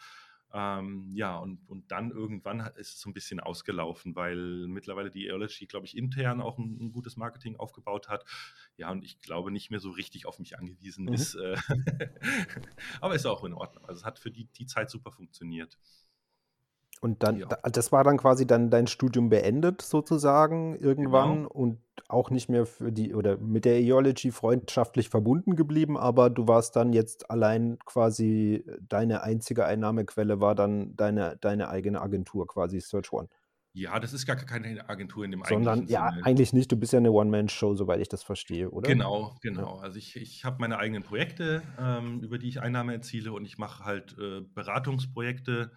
ähm, ja, und, und dann irgendwann ist es so ein bisschen ausgelaufen, weil mittlerweile die Eology, glaube ich, intern auch ein, ein, gutes Marketing aufgebaut hat. Ja, und ich glaube nicht mehr so richtig auf mich angewiesen mhm. ist. Äh, aber ist auch in Ordnung. Also es hat für die, die Zeit super funktioniert. Und dann, ja. das war dann quasi dann dein Studium beendet sozusagen irgendwann genau. und auch nicht mehr für die oder mit der Eology freundschaftlich verbunden geblieben, aber du warst dann jetzt allein quasi deine einzige Einnahmequelle war dann deine, deine eigene Agentur, quasi Search One. Ja, das ist gar keine Agentur in dem Sondern, ja, Sinne. eigentlich nicht. Du bist ja eine One-Man-Show, soweit ich das verstehe, oder? Genau, genau. Ja. Also ich, ich habe meine eigenen Projekte, ähm, über die ich Einnahme erziele und ich mache halt äh, Beratungsprojekte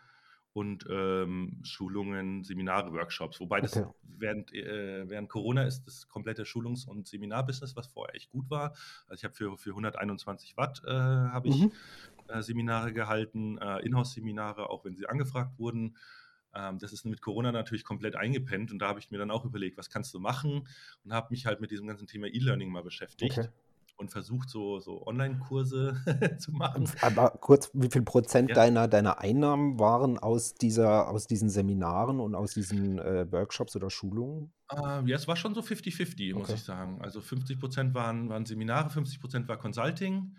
und ähm, Schulungen, Seminare, Workshops. Wobei das während, äh, während Corona ist das komplette Schulungs- und Seminarbusiness, was vorher echt gut war. Also ich habe für, für 121 Watt äh, habe ich mhm. äh, Seminare gehalten, äh, Inhouse-Seminare, auch wenn sie angefragt wurden. Ähm, das ist mit Corona natürlich komplett eingepennt und da habe ich mir dann auch überlegt, was kannst du machen und habe mich halt mit diesem ganzen Thema E-Learning mal beschäftigt. Okay und versucht, so, so Online-Kurse zu machen. Aber kurz, wie viel Prozent ja. deiner, deiner Einnahmen waren aus, dieser, aus diesen Seminaren und aus diesen äh, Workshops oder Schulungen? Uh, ja, es war schon so 50-50, muss ich sagen. Also 50 Prozent waren, waren Seminare, 50 Prozent war Consulting.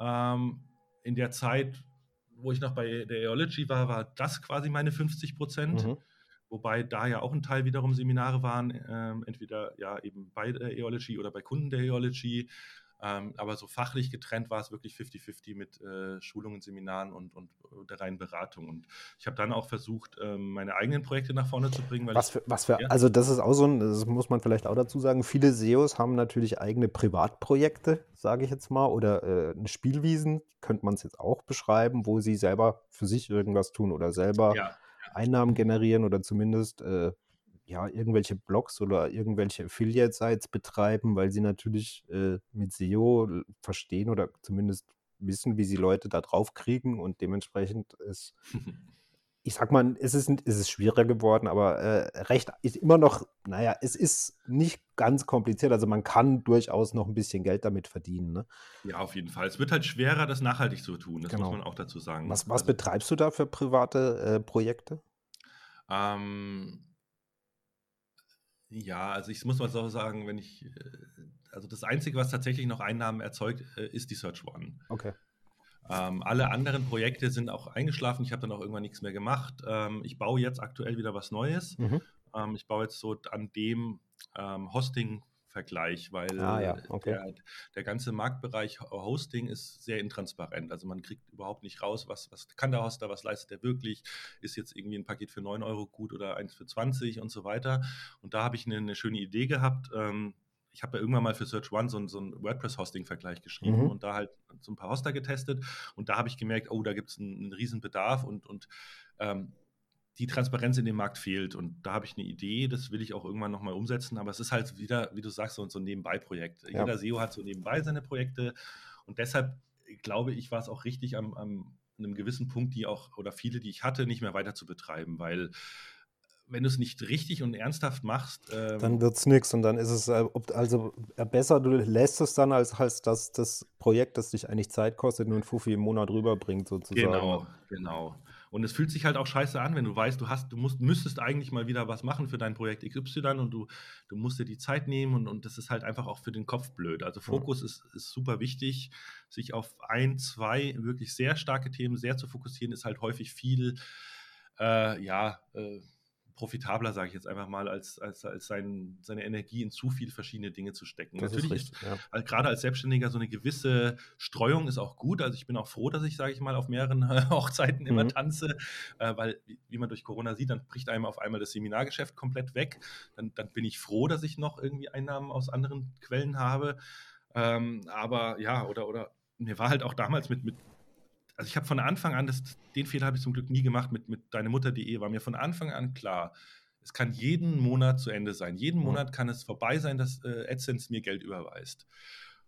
Ähm, in der Zeit, wo ich noch bei der Eology war, war das quasi meine 50 Prozent. Mhm wobei da ja auch ein Teil wiederum Seminare waren, ähm, entweder ja eben bei der Eology oder bei Kunden der Eology ähm, aber so fachlich getrennt war es wirklich 50-50 mit äh, Schulungen, Seminaren und, und äh, der reinen Beratung. Und ich habe dann auch versucht, ähm, meine eigenen Projekte nach vorne zu bringen. was, für, was für, ja? also das ist auch so ein, das muss man vielleicht auch dazu sagen, viele SEOs haben natürlich eigene Privatprojekte, sage ich jetzt mal, oder äh, Spielwiesen, könnte man es jetzt auch beschreiben, wo sie selber für sich irgendwas tun oder selber ja. Einnahmen generieren oder zumindest äh, ja, irgendwelche Blogs oder irgendwelche Affiliate-Sites betreiben, weil sie natürlich äh, mit SEO verstehen oder zumindest wissen, wie sie Leute da drauf kriegen und dementsprechend ist, ich sag mal, es ist, es ist schwieriger geworden, aber äh, recht ist immer noch, naja, es ist nicht ganz kompliziert, also man kann durchaus noch ein bisschen Geld damit verdienen. Ne? Ja, auf jeden Fall. Es wird halt schwerer, das nachhaltig zu tun, das genau. muss man auch dazu sagen. Was, was also, betreibst du da für private äh, Projekte? Ähm, ja, also ich muss mal so sagen, wenn ich, äh, also das Einzige, was tatsächlich noch Einnahmen erzeugt, äh, ist die Search One. Okay. Ähm, alle anderen Projekte sind auch eingeschlafen. Ich habe dann auch irgendwann nichts mehr gemacht. Ähm, ich baue jetzt aktuell wieder was Neues. Mhm. Ähm, ich baue jetzt so an dem ähm, Hosting Vergleich, weil ah, ja. okay. der, der, ganze Marktbereich Hosting ist sehr intransparent. Also man kriegt überhaupt nicht raus, was, was kann der Hoster, was leistet der wirklich, ist jetzt irgendwie ein Paket für 9 Euro gut oder eins für 20 und so weiter. Und da habe ich eine, eine, schöne Idee gehabt. Ähm, ich habe ja irgendwann mal für Search One so, so einen WordPress-Hosting-Vergleich geschrieben mhm. und da halt so ein paar Hoster getestet. Und da habe ich gemerkt, oh, da gibt es einen, einen riesen Bedarf und, und ähm, die Transparenz in dem Markt fehlt. Und da habe ich eine Idee, das will ich auch irgendwann nochmal umsetzen. Aber es ist halt wieder, wie du sagst, so, so ein Nebenbei-Projekt. Ja. Jeder SEO hat so nebenbei seine Projekte. Und deshalb glaube ich, war es auch richtig, am, am einem gewissen Punkt, die auch, oder viele, die ich hatte, nicht mehr weiter zu betreiben, weil wenn du es nicht richtig und ernsthaft machst. Ähm, dann wird es nichts und dann ist es äh, also äh, besser, du lässt es dann, als, als dass das Projekt, das dich eigentlich Zeit kostet, nur ein Fuffi im Monat rüberbringt, sozusagen. Genau, genau. Und es fühlt sich halt auch scheiße an, wenn du weißt, du hast, du musst, müsstest eigentlich mal wieder was machen für dein Projekt XY und du, du musst dir die Zeit nehmen und, und das ist halt einfach auch für den Kopf blöd. Also Fokus ja. ist, ist super wichtig. Sich auf ein, zwei wirklich sehr starke Themen sehr zu fokussieren, ist halt häufig viel, äh, ja, äh, profitabler, sage ich jetzt einfach mal, als, als, als sein, seine Energie in zu viele verschiedene Dinge zu stecken. Das Natürlich ist, richtig, ist ja. halt gerade als Selbstständiger so eine gewisse Streuung ist auch gut. Also ich bin auch froh, dass ich, sage ich mal, auf mehreren Hochzeiten immer mhm. tanze, äh, weil, wie man durch Corona sieht, dann bricht einem auf einmal das Seminargeschäft komplett weg. Dann, dann bin ich froh, dass ich noch irgendwie Einnahmen aus anderen Quellen habe. Ähm, aber ja, oder, oder mir war halt auch damals mit, mit also ich habe von Anfang an, das, den Fehler habe ich zum Glück nie gemacht mit, mit deinemutter.de, war mir von Anfang an klar, es kann jeden Monat zu Ende sein. Jeden mhm. Monat kann es vorbei sein, dass äh, AdSense mir Geld überweist.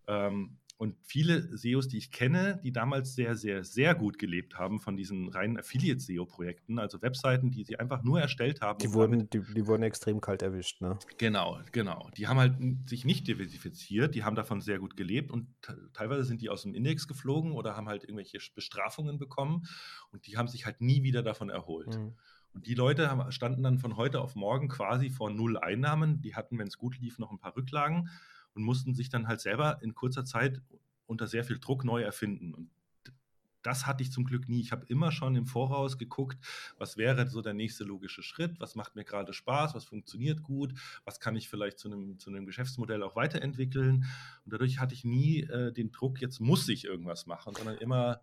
Ähm, und viele SEOs, die ich kenne, die damals sehr, sehr, sehr gut gelebt haben von diesen reinen Affiliate-SEO-Projekten, also Webseiten, die sie einfach nur erstellt haben. Die wurden, die, die, wurden extrem kalt erwischt, ne? Genau, genau. Die haben halt sich nicht diversifiziert, die haben davon sehr gut gelebt und teilweise sind die aus dem Index geflogen oder haben halt irgendwelche Bestrafungen bekommen und die haben sich halt nie wieder davon erholt. Mhm. Und die Leute haben, standen dann von heute auf morgen quasi vor null Einnahmen. Die hatten, wenn es gut lief, noch ein paar Rücklagen und mussten sich dann halt selber in kurzer Zeit unter sehr viel Druck neu erfinden. Und das hatte ich zum Glück nie. Ich habe immer schon im Voraus geguckt, was wäre so der nächste logische Schritt, was macht mir gerade Spaß, was funktioniert gut, was kann ich vielleicht zu einem, zu einem Geschäftsmodell auch weiterentwickeln. Und dadurch hatte ich nie äh, den Druck, jetzt muss ich irgendwas machen, sondern immer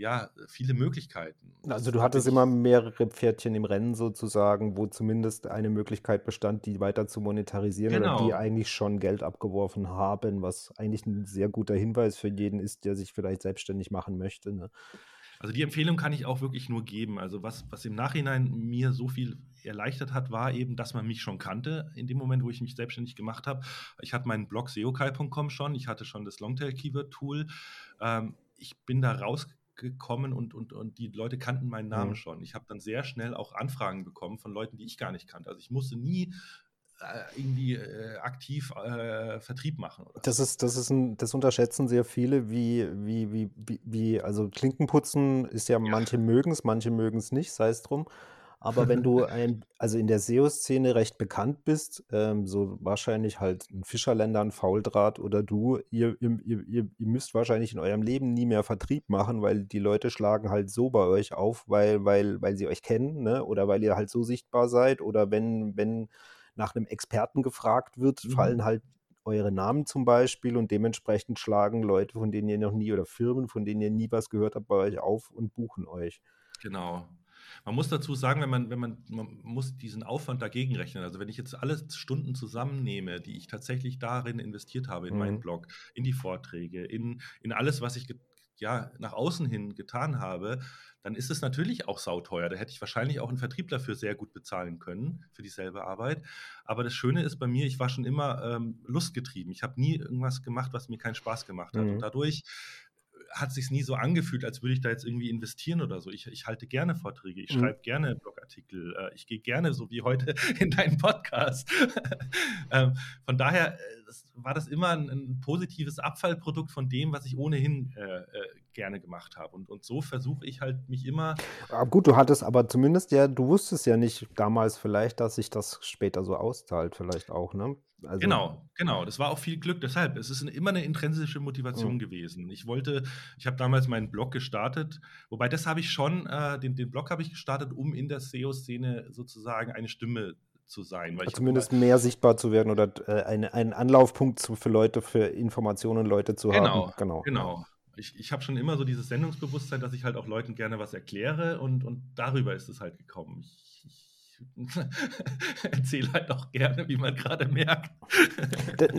ja, viele Möglichkeiten. Also du hattest immer mehrere Pferdchen im Rennen sozusagen, wo zumindest eine Möglichkeit bestand, die weiter zu monetarisieren genau. oder die eigentlich schon Geld abgeworfen haben, was eigentlich ein sehr guter Hinweis für jeden ist, der sich vielleicht selbstständig machen möchte. Ne? Also die Empfehlung kann ich auch wirklich nur geben. Also was, was im Nachhinein mir so viel erleichtert hat, war eben, dass man mich schon kannte in dem Moment, wo ich mich selbstständig gemacht habe. Ich hatte meinen Blog seokai.com schon, ich hatte schon das Longtail Keyword Tool. Ähm, ich bin da rausgekommen gekommen und, und, und die Leute kannten meinen Namen mhm. schon. Ich habe dann sehr schnell auch Anfragen bekommen von Leuten, die ich gar nicht kannte. Also ich musste nie äh, irgendwie äh, aktiv äh, Vertrieb machen. das ist, das ist ein, das unterschätzen sehr viele, wie, wie, wie, wie, wie also Klinkenputzen ist ja, ja. manche mögen es, manche mögen es nicht, sei es drum. Aber wenn du ein, also in der SEO-Szene recht bekannt bist, ähm, so wahrscheinlich halt ein Fischerländer, ein Fauldraht oder du, ihr, ihr, ihr, ihr müsst wahrscheinlich in eurem Leben nie mehr Vertrieb machen, weil die Leute schlagen halt so bei euch auf, weil, weil, weil sie euch kennen, ne? Oder weil ihr halt so sichtbar seid. Oder wenn, wenn nach einem Experten gefragt wird, mhm. fallen halt eure Namen zum Beispiel und dementsprechend schlagen Leute, von denen ihr noch nie oder Firmen, von denen ihr nie was gehört habt, bei euch auf und buchen euch. Genau. Man muss dazu sagen, wenn man, wenn man, man muss diesen Aufwand dagegen rechnen. Also wenn ich jetzt alle Stunden zusammennehme, die ich tatsächlich darin investiert habe, in mhm. meinen Blog, in die Vorträge, in, in alles, was ich ja, nach außen hin getan habe, dann ist es natürlich auch sauteuer. Da hätte ich wahrscheinlich auch einen Vertrieb dafür sehr gut bezahlen können, für dieselbe Arbeit. Aber das Schöne ist bei mir, ich war schon immer ähm, lustgetrieben. Ich habe nie irgendwas gemacht, was mir keinen Spaß gemacht hat. Mhm. Und dadurch hat sich nie so angefühlt, als würde ich da jetzt irgendwie investieren oder so. Ich, ich halte gerne Vorträge, ich mhm. schreibe gerne Blogartikel, äh, ich gehe gerne so wie heute in deinen Podcast. ähm, von daher äh, war das immer ein, ein, positives Abfallprodukt von dem, was ich ohnehin äh, äh, gerne gemacht habe. Und, und so versuche ich halt mich immer. Aber gut, du hattest aber zumindest ja, du wusstest ja nicht damals vielleicht, dass sich das später so auszahlt, vielleicht auch, ne? Also genau, genau. Das war auch viel Glück. Deshalb, es ist eine, immer eine intrinsische Motivation mhm. gewesen. Ich wollte, ich habe damals meinen Blog gestartet, wobei das habe ich schon, äh, den, den Blog habe ich gestartet, um in der SEO-Szene sozusagen eine Stimme zu sein. Weil zumindest mehr sichtbar zu werden oder äh, eine, einen Anlaufpunkt zu, für Leute, für Informationen Leute zu genau, haben. Genau, genau. Ich, ich habe schon immer so dieses Sendungsbewusstsein, dass ich halt auch Leuten gerne was erkläre und, und darüber ist es halt gekommen. Ich erzähle halt auch gerne, wie man gerade merkt.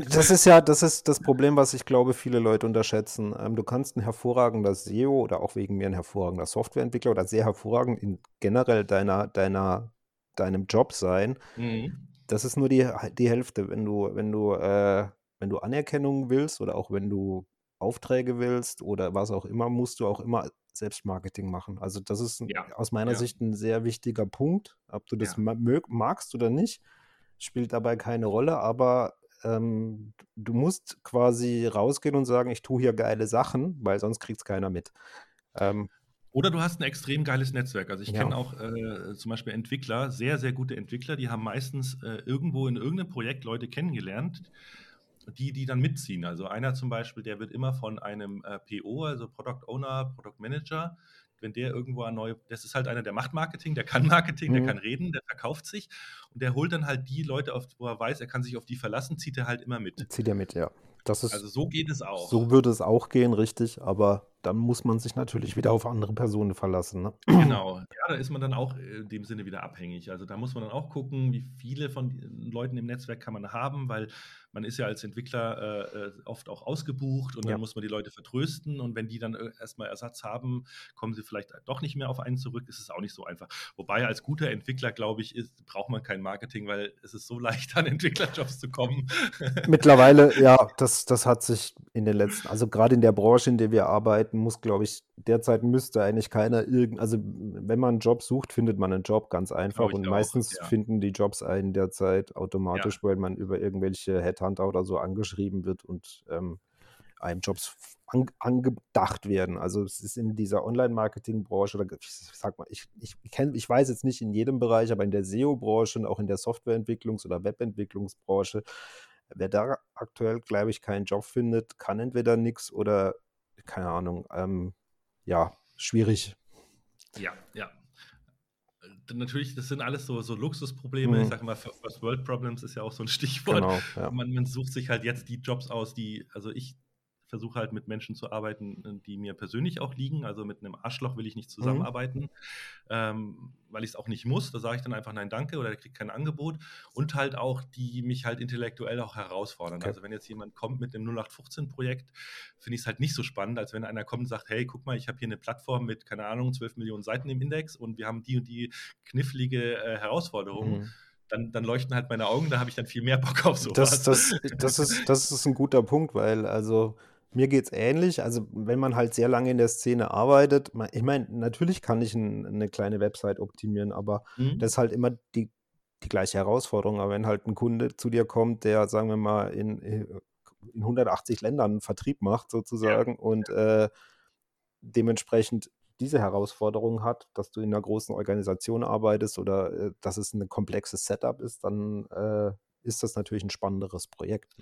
das ist ja, das ist das Problem, was ich glaube, viele Leute unterschätzen. Ähm, du kannst ein hervorragender SEO oder auch wegen mir ein hervorragender Softwareentwickler oder sehr hervorragend in generell deiner, deiner, deinem Job sein. Mhm. Das ist nur die, die Hälfte, wenn du, wenn du, äh, wenn du Anerkennung willst oder auch wenn du Aufträge willst oder was auch immer, musst du auch immer Selbstmarketing machen. Also das ist Ja, aus meiner ja, Sicht ein sehr wichtiger Punkt. Ob du das ja. magst oder nicht, spielt dabei keine Rolle, aber ähm, du musst quasi rausgehen und sagen, ich tue hier geile Sachen, weil sonst kriegt es keiner mit. Ähm, Oder du hast ein extrem geiles Netzwerk. Also ich kenne ja. auch äh, zum Beispiel Entwickler, sehr, sehr gute Entwickler, die haben meistens äh, irgendwo in irgendeinem Projekt Leute kennengelernt, die, die dann mitziehen. Also einer zum Beispiel, der wird immer von einem äh, PO, also Product Owner, Product Manager, wenn der irgendwo ein neue, das ist halt einer, der macht Marketing, der kann Marketing, der Mhm. kann reden, der verkauft sich und der holt dann halt die Leute, auf, wo er weiß, er kann sich auf die verlassen, zieht er halt immer mit. Zieh dir mit, ja. Das ist, Also so geht es auch. so würde es auch gehen, richtig, aber dann muss man sich natürlich wieder auf andere Personen verlassen. Ne? Genau, ja, da ist man dann auch in dem Sinne wieder abhängig. Also da muss man dann auch gucken, wie viele von den Leuten im Netzwerk kann man haben, weil man ist ja als Entwickler äh, äh, oft auch ausgebucht und Ja. dann muss man die Leute vertrösten und wenn die dann äh, erstmal Ersatz haben, kommen sie vielleicht doch nicht mehr auf einen zurück. ist Es auch nicht so einfach. Wobei als guter Entwickler, glaube ich, ist, braucht man kein Marketing, weil es ist so leicht, an Entwicklerjobs zu kommen. Mittlerweile, ja, das, das hat sich in den letzten, also gerade in der Branche, in der wir arbeiten, muss, glaube ich, derzeit müsste eigentlich keiner irgend, also wenn man einen Job sucht, findet man einen Job ganz einfach und auch, meistens ja. finden die Jobs einen derzeit automatisch, weil man über irgendwelche Headhunter oder so angeschrieben wird und ähm, einem Jobs an, angedacht werden. Also es ist in dieser Online-Marketing-Branche, oder ich sag mal, ich, ich, kenn, ich weiß jetzt nicht in jedem Bereich, aber in der SEO-Branche und auch in der Softwareentwicklungs- oder Webentwicklungsbranche, wer da aktuell, glaube ich, keinen Job findet, kann entweder nichts oder, keine Ahnung, ähm, ja, schwierig. Ja, ja. Natürlich, das sind alles so, so Luxusprobleme. Ich Mhm. sage mal, First World Problems ist ja auch so ein Stichwort. Genau, ja. Man, man sucht sich halt jetzt die Jobs aus, die, also ich versuche halt mit Menschen zu arbeiten, die mir persönlich auch liegen. Also mit einem Arschloch will ich nicht Mhm. zusammenarbeiten, ähm, weil ich es auch nicht muss. Da sage ich dann einfach Nein, danke oder der kriegt kein Angebot. Und halt auch, die mich halt intellektuell auch herausfordern. Okay. Also wenn jetzt jemand kommt mit einem 0815-Projekt, finde ich es halt nicht so spannend, als wenn einer kommt und sagt, hey, guck mal, ich habe hier eine Plattform mit, keine Ahnung, 12 Millionen Seiten im Index und wir haben die und die knifflige äh, Herausforderung. Mhm. Dann, dann leuchten halt meine Augen, da habe ich dann viel mehr Bock auf Das, sowas. das, das, ist, das ist ein guter Punkt, weil also mir geht es ähnlich. Also wenn man halt sehr lange in der Szene arbeitet, ma- ich meine, natürlich kann ich ein, eine kleine Website optimieren, aber Mhm. das ist halt immer die, die gleiche Herausforderung. Aber wenn halt ein Kunde zu dir kommt, der, sagen wir mal, in, in 180 Ländern Vertrieb macht sozusagen und äh, dementsprechend diese Herausforderung hat, dass du in einer großen Organisation arbeitest oder äh, dass es ein komplexes Setup ist, dann äh, ist das natürlich ein spannenderes Projekt.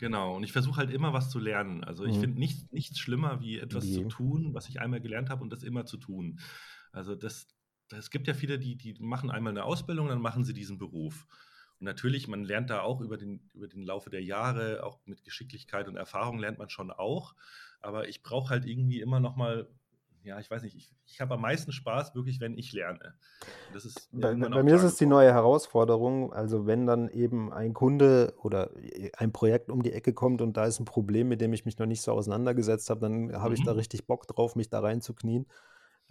Genau, und ich versuche halt immer was zu lernen. Also ich Mhm. finde nichts, nichts schlimmer, wie etwas zu Wie? tun, was ich einmal gelernt habe und das immer zu tun. Also das, es gibt ja viele, die, die machen einmal eine Ausbildung, dann machen sie diesen Beruf. Und natürlich, man lernt da auch über den, über den Laufe der Jahre, auch mit Geschicklichkeit und Erfahrung lernt man schon auch. Aber ich brauche halt irgendwie immer noch mal, ja, ich weiß nicht, ich, ich habe am meisten Spaß wirklich, wenn ich lerne. Das ist Bei, bei mir ist es die neue Herausforderung, also wenn dann eben ein Kunde oder ein Projekt um die Ecke kommt und da ist ein Problem, mit dem ich mich noch nicht so auseinandergesetzt habe, dann habe ich da Mhm. richtig Bock drauf, mich da reinzuknien.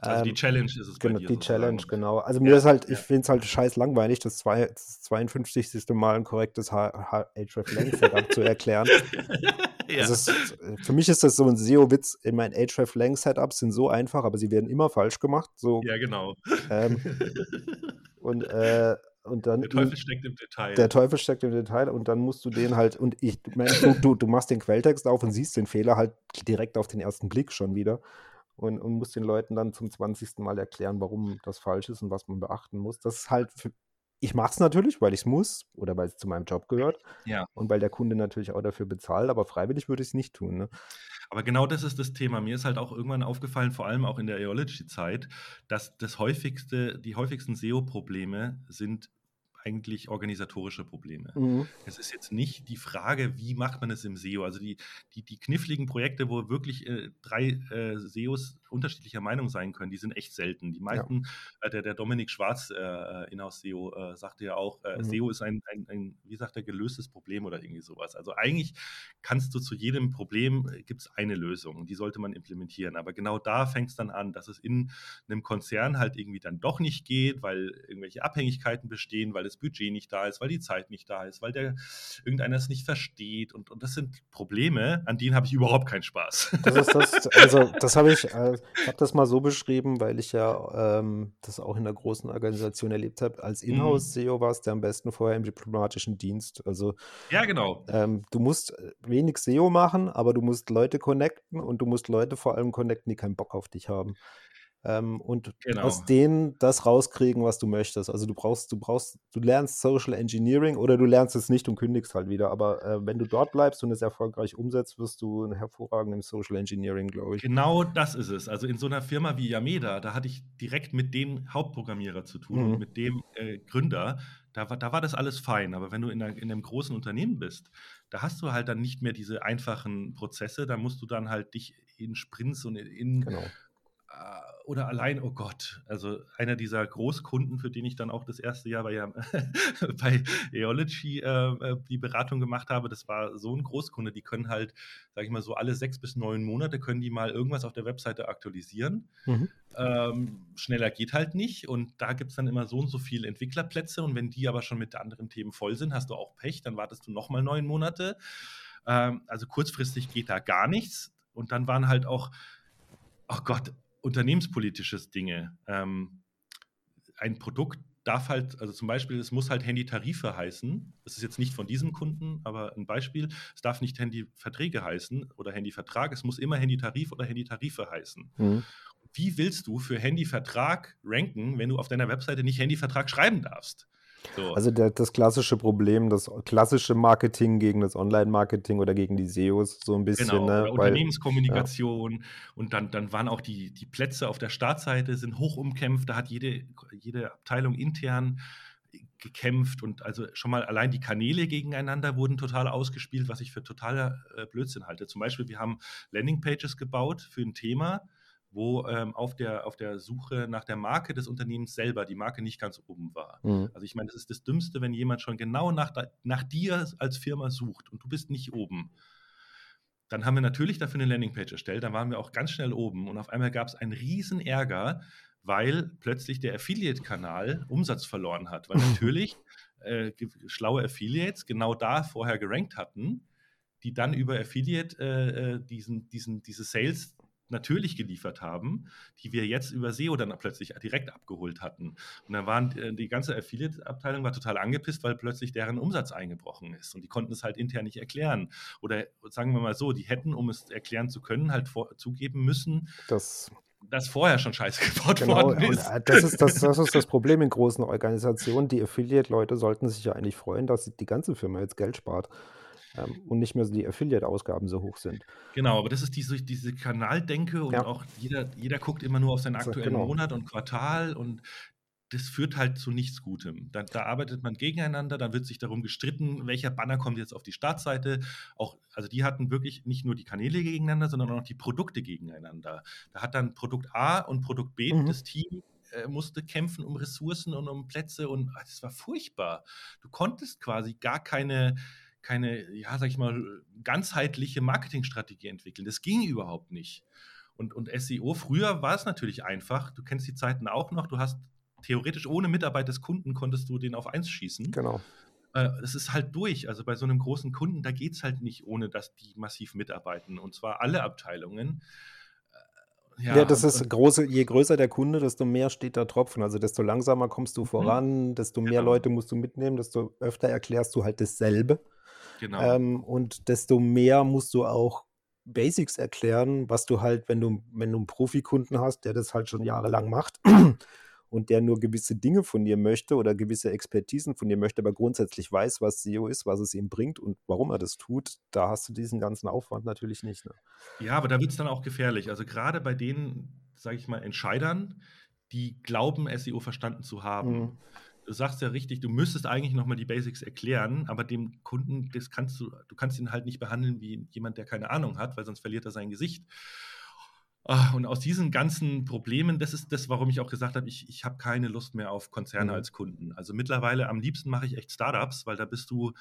Also die Ähm, Challenge ist es bei Genau, dir die sozusagen. Challenge, genau. Also Ja, mir ist halt, ja. ich finde es halt scheiß langweilig, das, zwei, das 52. Mal ein korrektes Href-Lang-Setup zu erklären. ja. Ist, für mich ist das so ein SEO-Witz. Ich meine, Href-Lang-Setups sind so einfach, aber sie werden immer falsch gemacht. So, ja, genau. ähm, und, äh, und dann Der Teufel steckt im Detail. der Teufel steckt im Detail und dann musst du den halt, und ich, ich meine, du, du, du machst den Quelltext auf und siehst den Fehler halt direkt auf den ersten Blick schon wieder und, und musst den Leuten dann zum 20. Mal erklären, warum das falsch ist und was man beachten muss. Das ist halt, für, ich mache es natürlich, weil ich es muss oder weil es zu meinem Job gehört Ja. und weil der Kunde natürlich auch dafür bezahlt, aber freiwillig würde ich es nicht tun. Ne? Aber genau das ist das Thema. Mir ist halt auch irgendwann aufgefallen, vor allem auch in der Eology-Zeit, dass das häufigste, die häufigsten SEO-Probleme sind eigentlich organisatorische Probleme. Mhm. Es ist jetzt nicht die Frage, wie macht man es im SEO. Also die, die, die kniffligen Projekte, wo wirklich äh, drei äh, SEOs unterschiedlicher Meinung sein können, die sind echt selten. Die meisten, ja. äh, der, der Dominik Schwarz, äh, Inhouse SEO, äh, sagte ja auch, äh, mhm. SEO ist ein, ein, ein, wie sagt er, gelöstes Problem oder irgendwie sowas. Also eigentlich kannst du zu jedem Problem, äh, gibt es eine Lösung, die sollte man implementieren. Aber genau da fängt es dann an, dass es in einem Konzern halt irgendwie dann doch nicht geht, weil irgendwelche Abhängigkeiten bestehen, weil das Budget nicht da ist, weil die Zeit nicht da ist, weil der irgendeiner es nicht versteht. Und, und das sind Probleme, an denen habe ich überhaupt keinen Spaß. Das ist das, also das habe ich, äh, habe das mal so beschrieben, weil ich ja ähm, das auch in einer großen Organisation erlebt habe. Als mhm. Inhouse-SEO war es der am besten vorher im diplomatischen Dienst. Also ja, genau. Ähm, du musst wenig SEO machen, aber du musst Leute connecten und du musst Leute vor allem connecten, die keinen Bock auf dich haben ähm, und genau. aus denen das rauskriegen, was du möchtest. Also du brauchst, du brauchst, du lernst Social Engineering oder du lernst es nicht und kündigst halt wieder. Aber äh, wenn du dort bleibst und es erfolgreich umsetzt, wirst du hervorragend im Social Engineering, glaube ich. Genau das ist es. Also in so einer Firma wie Yameda, da hatte ich direkt mit dem Hauptprogrammierer zu tun mhm. und mit dem äh, Gründer. Da war, da war das alles fein. Aber wenn du in, einer, in einem großen Unternehmen bist, da hast du halt dann nicht mehr diese einfachen Prozesse. Da musst du dann halt dich in Sprints und in genau oder allein, oh Gott, also einer dieser Großkunden, für den ich dann auch das erste Jahr bei, bei Eology äh, äh, die Beratung gemacht habe, das war so ein Großkunde, die können halt, sage ich mal so, alle sechs bis neun Monate können die mal irgendwas auf der Webseite aktualisieren. Mhm. Ähm, schneller geht halt nicht und da gibt es dann immer so und so viele Entwicklerplätze und wenn die aber schon mit anderen Themen voll sind, hast du auch Pech, dann wartest du nochmal neun Monate. Ähm, also kurzfristig geht da gar nichts und dann waren halt auch, oh Gott, unternehmenspolitisches Dinge. Ähm, ein Produkt darf halt, also zum Beispiel, es muss halt Handy-Tarife heißen. Das ist jetzt nicht von diesem Kunden, aber ein Beispiel. Es darf nicht Handy-Verträge heißen oder Handy-Vertrag. Es muss immer Handy-Tarif oder Handy-Tarife heißen. Mhm. Wie willst du für Handy-Vertrag ranken, wenn du auf deiner Webseite nicht Handy-Vertrag schreiben darfst? So. Also der, das klassische Problem, das klassische Marketing gegen das Online-Marketing oder gegen die SEOs so ein bisschen. Genau, ne? Weil, Unternehmenskommunikation ja. und dann, dann waren auch die, die Plätze auf der Startseite sind hoch umkämpft, da hat jede, jede Abteilung intern gekämpft und also schon mal allein die Kanäle gegeneinander wurden total ausgespielt, was ich für totaler äh, Blödsinn halte. Zum Beispiel, wir haben Landingpages gebaut für ein Thema, wo ähm, auf, der, auf der Suche nach der Marke des Unternehmens selber die Marke nicht ganz oben war. Mhm. Also ich meine, das ist das Dümmste, wenn jemand schon genau nach, nach dir als Firma sucht und du bist nicht oben. Dann haben wir natürlich dafür eine Landingpage erstellt, dann waren wir auch ganz schnell oben und auf einmal gab es einen riesen Ärger, weil plötzlich der Affiliate-Kanal Umsatz verloren hat, weil natürlich äh, schlaue Affiliates genau da vorher gerankt hatten, die dann über Affiliate äh, äh diesen, diesen, diese Sales natürlich geliefert haben, die wir jetzt über SEO dann plötzlich direkt abgeholt hatten. Und dann waren äh, die ganze Affiliate-Abteilung war total angepisst, weil plötzlich deren Umsatz eingebrochen ist und die konnten es halt intern nicht erklären. Oder sagen wir mal so, die hätten, um es erklären zu können, halt vor, zugeben müssen, das dass vorher schon Scheiße gebaut genau, worden ist. Äh, das ist das, das ist das Problem in großen Organisationen. Die Affiliate-Leute sollten sich ja eigentlich freuen, dass die ganze Firma jetzt Geld spart ähm, und nicht mehr die Affiliate-Ausgaben so hoch sind. Genau, aber das ist diese, diese Kanaldenke und ja. auch jeder, jeder guckt immer nur auf seinen aktuellen genau. Monat und Quartal und das führt halt zu nichts Gutem. Da, da, arbeitet man gegeneinander, dann wird sich darum gestritten, welcher Banner kommt jetzt auf die Startseite. Auch, also die hatten wirklich nicht nur die Kanäle gegeneinander, sondern auch die Produkte gegeneinander. Da hat dann Produkt A und Produkt B mhm. das Team äh, musste kämpfen um Ressourcen und um Plätze und ach, das war furchtbar. Du konntest quasi gar keine keine, ja, sag ich mal, ganzheitliche Marketingstrategie entwickeln. Das ging überhaupt nicht. Und, und SEO, früher war es natürlich einfach. Du kennst die Zeiten auch noch. Du hast theoretisch ohne Mitarbeit des Kunden konntest du den auf eins schießen. Genau. Äh, es ist halt durch. Also bei so einem großen Kunden, da geht es halt nicht, ohne dass die massiv mitarbeiten. Und zwar alle Abteilungen. Äh, ja, ja, das ist große, je größer der Kunde, desto mehr steht da Tropfen. Also desto langsamer kommst du mhm. voran, desto mehr genau. Leute musst du mitnehmen, desto öfter erklärst du halt dasselbe. Genau. Ähm, und desto mehr musst du auch Basics erklären, was du halt, wenn du, wenn du einen Profikunden hast, der das halt schon jahrelang macht und der nur gewisse Dinge von dir möchte oder gewisse Expertisen von dir möchte, aber grundsätzlich weiß, was SEO ist, was es ihm bringt und warum er das tut, da hast du diesen ganzen Aufwand natürlich nicht. Ne? Ja, aber da wird es dann auch gefährlich. Also gerade bei den, sage ich mal, Entscheidern, die glauben, SEO verstanden zu haben. Mhm sagst ja richtig, du müsstest eigentlich nochmal die Basics erklären, aber dem Kunden, das kannst du, du kannst ihn halt nicht behandeln wie jemand, der keine Ahnung hat, weil sonst verliert er sein Gesicht. Ah, und aus diesen ganzen Problemen, das ist das, warum ich auch gesagt habe, ich, ich habe keine Lust mehr auf Konzerne Mhm. als Kunden. Also mittlerweile am liebsten mache ich echt Startups, weil da bist du,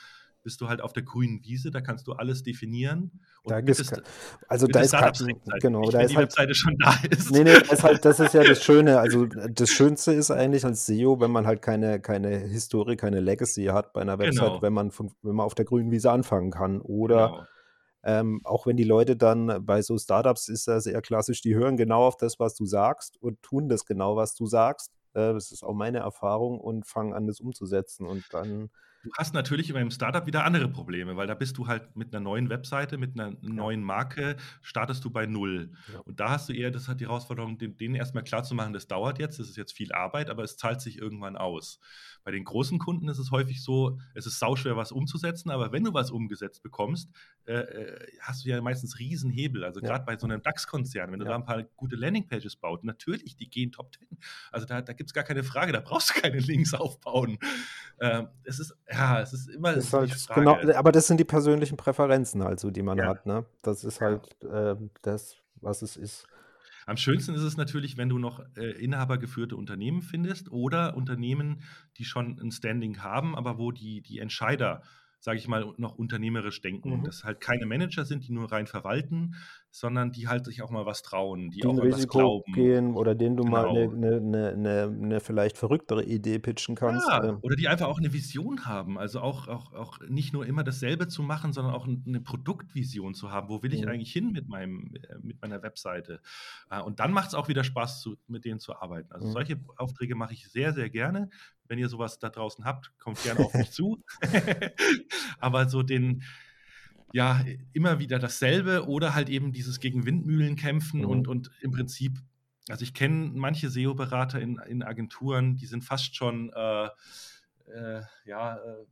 bist du halt auf der grünen Wiese, da kannst du alles definieren. Und Da bitte, gibt's ke sta- also da ist Webseiten, genau, nicht da ist die halt Webseite schon da ist. nee, nee, das ist halt das ist ja das Schöne. Also, das Schönste ist eigentlich als SEO, wenn man halt keine keine Historie, keine Legacy hat bei einer Website, Genau, wenn man von wenn man auf der grünen Wiese anfangen kann. Oder, genau. ähm, auch wenn die Leute dann bei so Startups ist das sehr klassisch, die hören genau auf das, was du sagst und tun das genau, was du sagst. Äh, das ist auch meine Erfahrung und fangen an, das umzusetzen und dann Du hast natürlich beim Startup wieder andere Probleme, weil da bist du halt mit einer neuen Webseite, mit einer neuen Marke, startest du bei Null. ja. Und da hast du eher das hat die Herausforderung, den, denen erstmal klarzumachen, das dauert jetzt, das ist jetzt viel Arbeit, aber es zahlt sich irgendwann aus. Bei den großen Kunden ist es häufig so, es ist sauschwer, was umzusetzen, aber wenn du was umgesetzt bekommst, äh, äh, hast du ja meistens Riesenhebel. Also Ja, gerade bei so einem DAX-Konzern, wenn du da ja. ein paar gute Landingpages baust, natürlich, die gehen Top 10. Also da, da gibt es gar keine Frage, da brauchst du keine Links aufbauen. Ähm, es ist, ja, es ist immer Ist halt genau, aber das sind die persönlichen Präferenzen halt so, die man Ja, hat, ne? Das ist halt, ähm, das, was es ist. Am schönsten ist es natürlich, wenn du noch äh, inhabergeführte Unternehmen findest oder Unternehmen, die schon ein Standing haben, aber wo die, die Entscheider, sage ich mal, noch unternehmerisch denken. Mhm. Dass halt keine Manager sind, die nur rein verwalten, sondern die halt sich auch mal was trauen, die Die auch ein an was Risiko glauben. gehen oder denen du mal eine, Genau. eine, eine, eine, eine vielleicht verrücktere Idee pitchen kannst. Ja, ähm, oder die einfach auch eine Vision haben. Also auch, auch, auch nicht nur immer dasselbe zu machen, sondern auch eine Produktvision zu haben. Wo will ich mhm. eigentlich hin mit, meinem, äh, mit meiner Webseite? Äh, Und dann macht es auch wieder Spaß, zu, mit denen zu arbeiten. Also Mhm. solche Aufträge mache ich sehr, sehr gerne. Wenn ihr sowas da draußen habt, kommt gerne auf mich zu. Aber so den, ja, immer wieder dasselbe oder halt eben dieses gegen Windmühlen kämpfen und, Mhm. und im Prinzip, also ich kenne manche SEO-Berater in, in Agenturen, die sind fast schon, äh, äh, ja, äh,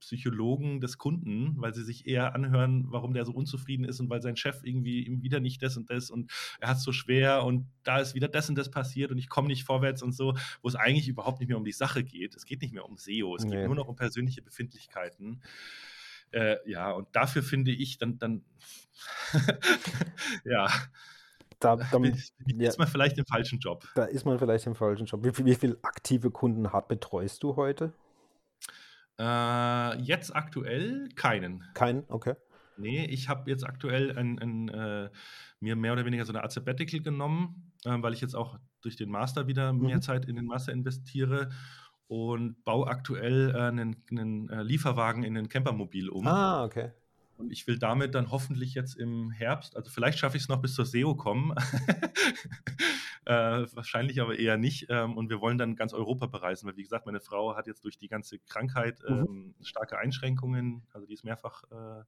Psychologen des Kunden, weil sie sich eher anhören, warum der so unzufrieden ist und weil sein Chef irgendwie ihm wieder nicht das und das und er hat es so schwer und da ist wieder das und das passiert und ich komme nicht vorwärts und so, wo es eigentlich überhaupt nicht mehr um die Sache geht. Es geht nicht mehr um SEO, es geht Nee. nur noch um persönliche Befindlichkeiten. Äh, ja, und dafür finde ich dann, dann ja, Da, dann, bin ja, ist man vielleicht im falschen Job. da ist man vielleicht im falschen Job. Wie, viel- wie viele aktive Kunden hat, betreust du heute? Äh, jetzt aktuell keinen. Keinen? Okay. Nee, ich habe jetzt aktuell ein, ein, äh, mir mehr oder weniger so eine Art Sabbatical genommen, äh, weil ich jetzt auch durch den Master wieder mehr Mhm. Zeit in den Master investiere und baue aktuell äh, einen, einen äh, Lieferwagen in ein Campermobil um. Ah, okay. Und ich will damit dann hoffentlich jetzt im Herbst, also vielleicht schaffe ich es noch bis zur SEO kommen, äh, wahrscheinlich aber eher nicht. Ähm, und wir wollen dann ganz Europa bereisen, weil wie gesagt, meine Frau hat jetzt durch die ganze Krankheit Mhm. ähm, starke Einschränkungen, also die ist mehrfach äh,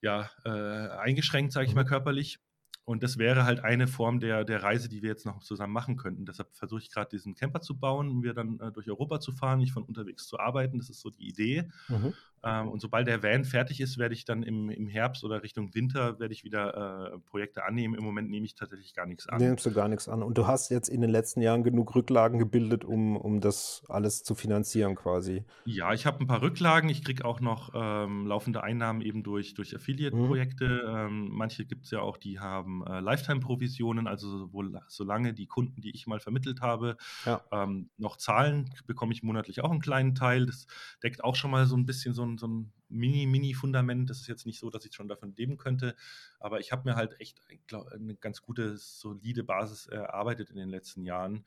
ja, äh, eingeschränkt, sage ich mal, Mhm. körperlich. Und das wäre halt eine Form der, der Reise, die wir jetzt noch zusammen machen könnten. Deshalb versuche ich gerade diesen Camper zu bauen, um wir dann äh, durch Europa zu fahren, nicht von unterwegs zu arbeiten. Das ist so die Idee. Mhm. Ähm, und sobald der Van fertig ist, werde ich dann im, im Herbst oder Richtung Winter werde ich wieder äh, Projekte annehmen. Im Moment nehme ich tatsächlich gar nichts an. Nimmst du gar nichts an. Und du hast jetzt in den letzten Jahren genug Rücklagen gebildet, um, um das alles zu finanzieren quasi. Ja, ich habe ein paar Rücklagen. Ich kriege auch noch ähm, laufende Einnahmen eben durch, durch Mhm. Affiliate-Projekte. Ähm, manche gibt es ja auch, die haben äh, Lifetime-Provisionen, also sowohl, solange die Kunden, die ich mal vermittelt habe, Ja. ähm, noch zahlen, bekomme ich monatlich auch einen kleinen Teil. Das deckt auch schon mal so ein bisschen so ein, so ein Mini-Mini-Fundament. Das ist jetzt nicht so, dass ich schon davon leben könnte, aber ich habe mir halt echt ich glaub, eine ganz gute, solide Basis erarbeitet in den letzten Jahren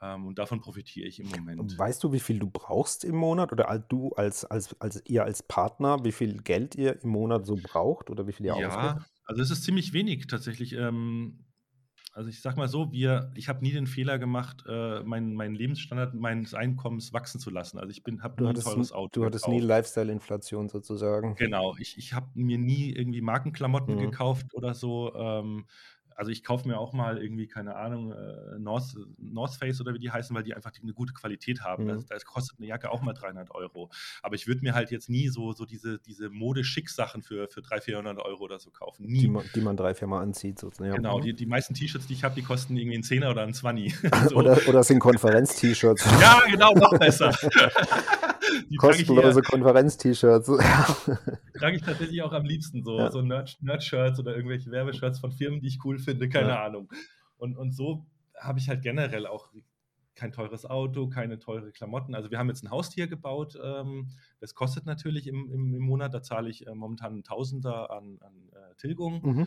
ähm, und davon profitiere ich im Moment. Weißt du, wie viel du brauchst im Monat oder du als, als, als ihr als Partner, wie viel Geld ihr im Monat so braucht oder wie viel ihr ausgibt? Ja, also es ist ziemlich wenig tatsächlich. Ähm, also ich sag mal so, wir, ich habe nie den Fehler gemacht, äh, meinen meinen Lebensstandard meines Einkommens wachsen zu lassen. Also ich habe Du nie ein n- Auto du hattest nie gekauft. Lifestyle-Inflation sozusagen. Genau, ich, ich habe mir nie irgendwie Markenklamotten Mhm. gekauft oder so. Ähm, also ich kaufe mir auch mal irgendwie, keine Ahnung, äh, North, North Face oder wie die heißen, weil die einfach die, eine gute Qualität haben. Mhm. Das, das kostet eine Jacke auch mal 300 Euro. Aber ich würde mir halt jetzt nie so, so diese, diese Mode-Schick-Sachen für, für 300, 400 Euro oder so kaufen. Die Nie. man, die man drei, vier Mal anzieht. Sozusagen. Genau, Mhm. die, die meisten T-Shirts, die ich habe, die kosten irgendwie einen Zehner oder einen Zwanni. so. Oder, oder es sind Konferenz-T-Shirts. Ja, genau, noch besser. Kostenlose Konferenz-T-Shirts. trage ich tatsächlich auch am liebsten so, ja. so Nerd-Shirts oder irgendwelche Werbeshirts von Firmen, die ich cool finde, keine ja. Ahnung. Und, und so habe ich halt generell auch kein teures Auto, keine teure Klamotten. Also wir haben jetzt ein Haustier gebaut. Ähm, das kostet natürlich im, im, im Monat. Da zahle ich äh, momentan einen Tausender an, an äh, Tilgung. Mhm.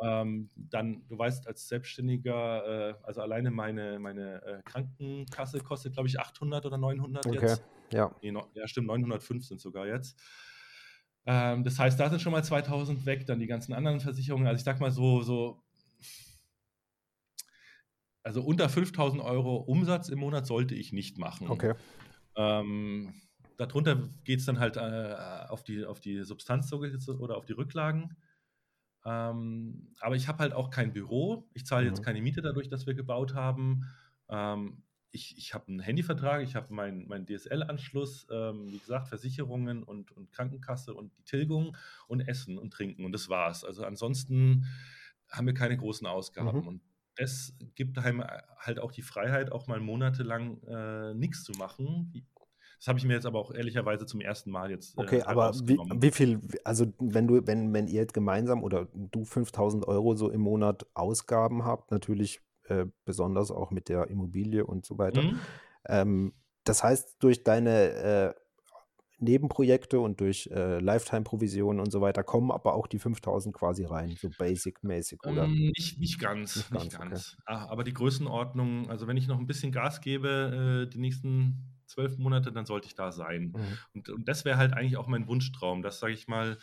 Ähm, dann, du weißt, als Selbstständiger, äh, also alleine meine, meine äh, Krankenkasse kostet, glaube ich, 800 oder 900 okay. jetzt. Ja. Nee, no, ja, stimmt, 905 sind sogar jetzt. Ähm, das heißt, da sind schon mal 2000 weg, dann die ganzen anderen Versicherungen. Also ich sag mal so, so also unter 5000 Euro Umsatz im Monat sollte ich nicht machen. Okay. Ähm, darunter geht es dann halt äh, auf, die, auf die Substanz oder auf die Rücklagen. Ähm, aber ich habe halt auch kein Büro. Ich zahle jetzt mhm. keine Miete dadurch, dass wir gebaut haben. Ähm, ich, ich habe einen Handyvertrag, ich habe meinen mein DSL-Anschluss, ähm, wie gesagt, Versicherungen und, und Krankenkasse und die Tilgung und Essen und Trinken und das war's. Also ansonsten haben wir keine großen Ausgaben. Mhm. Und das gibt einem halt auch die Freiheit, auch mal monatelang äh, nichts zu machen. Das habe ich mir jetzt aber auch ehrlicherweise zum ersten Mal jetzt. Äh, okay, aber wie, wie, viel, also wenn du, wenn, wenn ihr jetzt gemeinsam oder du 5000 Euro so im Monat Ausgaben habt, natürlich äh, besonders auch mit der Immobilie und so weiter. Mhm. Ähm, das heißt, durch deine äh, Nebenprojekte und durch äh, Lifetime-Provisionen und so weiter kommen aber auch die 5000 quasi rein, so basic-mäßig, oder? Ähm, nicht, nicht ganz, nicht ganz. Nicht ganz. Okay. Ah, aber die Größenordnung, also wenn ich noch ein bisschen Gas gebe, äh, die nächsten zwölf Monate, dann sollte ich da sein. Mhm. Und, und das wäre halt eigentlich auch mein Wunschtraum, dass, sage ich mal,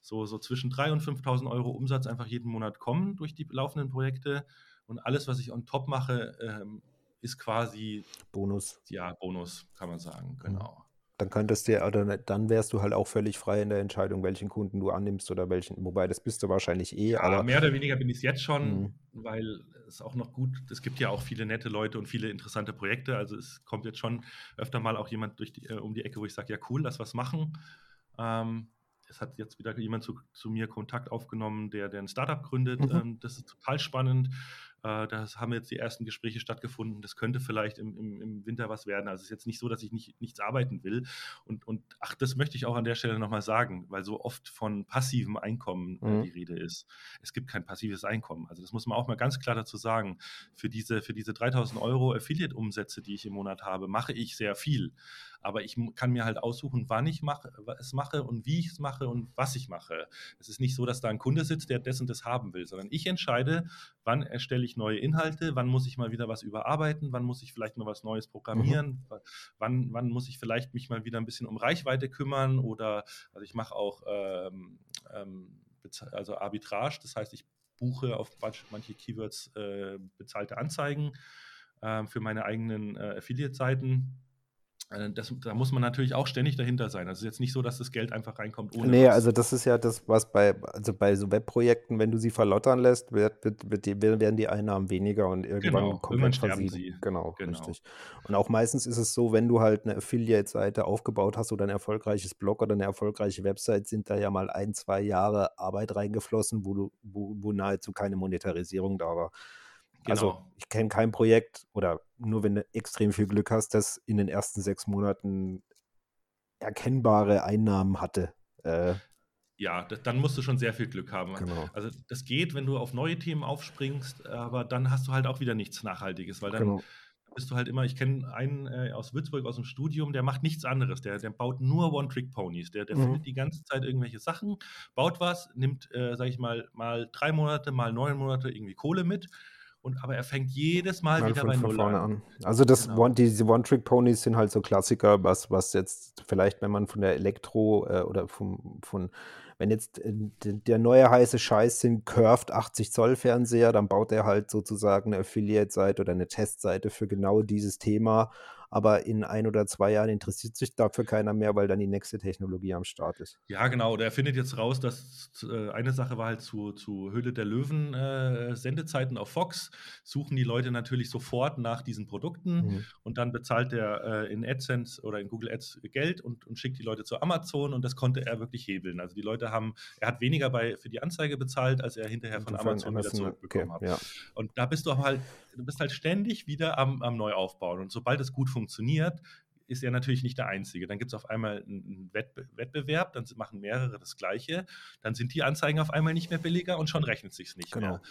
so, so zwischen 3.000 und 5.000 Euro Umsatz einfach jeden Monat kommen durch die laufenden Projekte. Und alles, was ich on top mache, ähm, ist quasi Bonus. Ja, Bonus, kann man sagen, mhm. genau dann könntest du oder dann wärst du halt auch völlig frei in der Entscheidung, welchen Kunden du annimmst oder welchen, wobei das bist du wahrscheinlich eh. Ja, aber mehr oder weniger bin ich es jetzt schon, mhm. weil es auch noch gut, es gibt ja auch viele nette Leute und viele interessante Projekte. Also es kommt jetzt schon öfter mal auch jemand die, äh, um die Ecke, wo ich sage, ja cool, lass was machen. Ähm, es hat jetzt wieder jemand zu, zu, mir Kontakt aufgenommen, der, der ein Startup gründet. Mhm. Ähm, das ist total spannend. Äh, da haben jetzt die ersten Gespräche stattgefunden. Das könnte vielleicht im, im, im, Winter was werden. Also es ist jetzt nicht so, dass ich nicht, nichts arbeiten will. Und, und ach, das möchte ich auch an der Stelle nochmal sagen, weil so oft von passivem Einkommen äh, mhm. die Rede ist. Es gibt kein passives Einkommen. Also das muss man auch mal ganz klar dazu sagen. Für diese, für diese 3000 Euro Affiliate-Umsätze, die ich im Monat habe, mache ich sehr viel. Aber ich kann mir halt aussuchen, wann ich mache, es mache und wie ich es mache und was ich mache. Es ist nicht so, dass da ein Kunde sitzt, der das und das haben will, sondern ich entscheide, wann erstelle ich neue Inhalte, wann muss ich mal wieder was überarbeiten, wann muss ich vielleicht mal was Neues programmieren, mhm. wann, wann muss ich vielleicht mich mal wieder ein bisschen um Reichweite kümmern oder, also ich mache auch ähm, ähm, also Arbitrage, das heißt, ich buche auf manche Keywords äh, bezahlte Anzeigen äh, für meine eigenen äh, Affiliate-Seiten das, da muss man natürlich auch ständig dahinter sein. Also es ist jetzt nicht so, dass das Geld einfach reinkommt ohne. Nee, was. also das ist ja das, was bei, also bei so Webprojekten, wenn du sie verlottern lässt, wird, wird, wird die, werden die Einnahmen weniger und irgendwann genau, komplett versiegen. Genau, genau, richtig. Und auch meistens ist es so, wenn du halt eine Affiliate-Seite aufgebaut hast oder ein erfolgreiches Blog oder eine erfolgreiche Website, sind da ja mal ein, zwei Jahre Arbeit reingeflossen, wo, du, wo, wo nahezu keine Monetarisierung da war. Also, genau. Also ich kenne kein Projekt oder nur wenn du extrem viel Glück hast, das in den ersten sechs Monaten erkennbare Einnahmen hatte. Äh, ja, das, dann musst du schon sehr viel Glück haben. Genau. Also das geht, wenn du auf neue Themen aufspringst, aber dann hast du halt auch wieder nichts Nachhaltiges, weil dann genau. bist du halt immer, ich kenne einen äh, aus Würzburg aus dem Studium, der macht nichts anderes, der, der baut nur One-Trick-Ponies, der, der mhm. findet die ganze Zeit irgendwelche Sachen, baut was, nimmt, äh, sag ich mal, mal drei Monate, mal neun Monate irgendwie Kohle mit und, aber er fängt jedes Mal, Mal wieder bei Null an. an. Also das genau. One, diese One-Trick-Ponys sind halt so Klassiker, was, was jetzt vielleicht, wenn man von der Elektro äh, oder vom, von, wenn jetzt äh, der neue heiße Scheiß sind Curved 80 Zoll Fernseher, dann baut er halt sozusagen eine Affiliate-Seite oder eine Testseite für genau dieses Thema aber in ein oder zwei Jahren interessiert sich dafür keiner mehr, weil dann die nächste Technologie am Start ist. Ja, genau. Der findet jetzt raus, dass äh, eine Sache war halt zu, zu Höhle der Löwen äh, Sendezeiten auf Fox. Suchen die Leute natürlich sofort nach diesen Produkten mhm. und dann bezahlt er äh, in AdSense oder in Google Ads Geld und, und schickt die Leute zu Amazon und das konnte er wirklich hebeln. Also die Leute haben, er hat weniger bei, für die Anzeige bezahlt, als er hinterher von Amazon, Amazon wieder zurückbekommen okay, hat. Ja. Und da bist du halt, du bist halt ständig wieder am, am Neuaufbauen. Und sobald es gut funktioniert, ist er natürlich nicht der Einzige. Dann gibt es auf einmal einen Wettbe Wettbewerb, dann machen mehrere das Gleiche, dann sind die Anzeigen auf einmal nicht mehr billiger und schon rechnet sich nicht genau. mehr.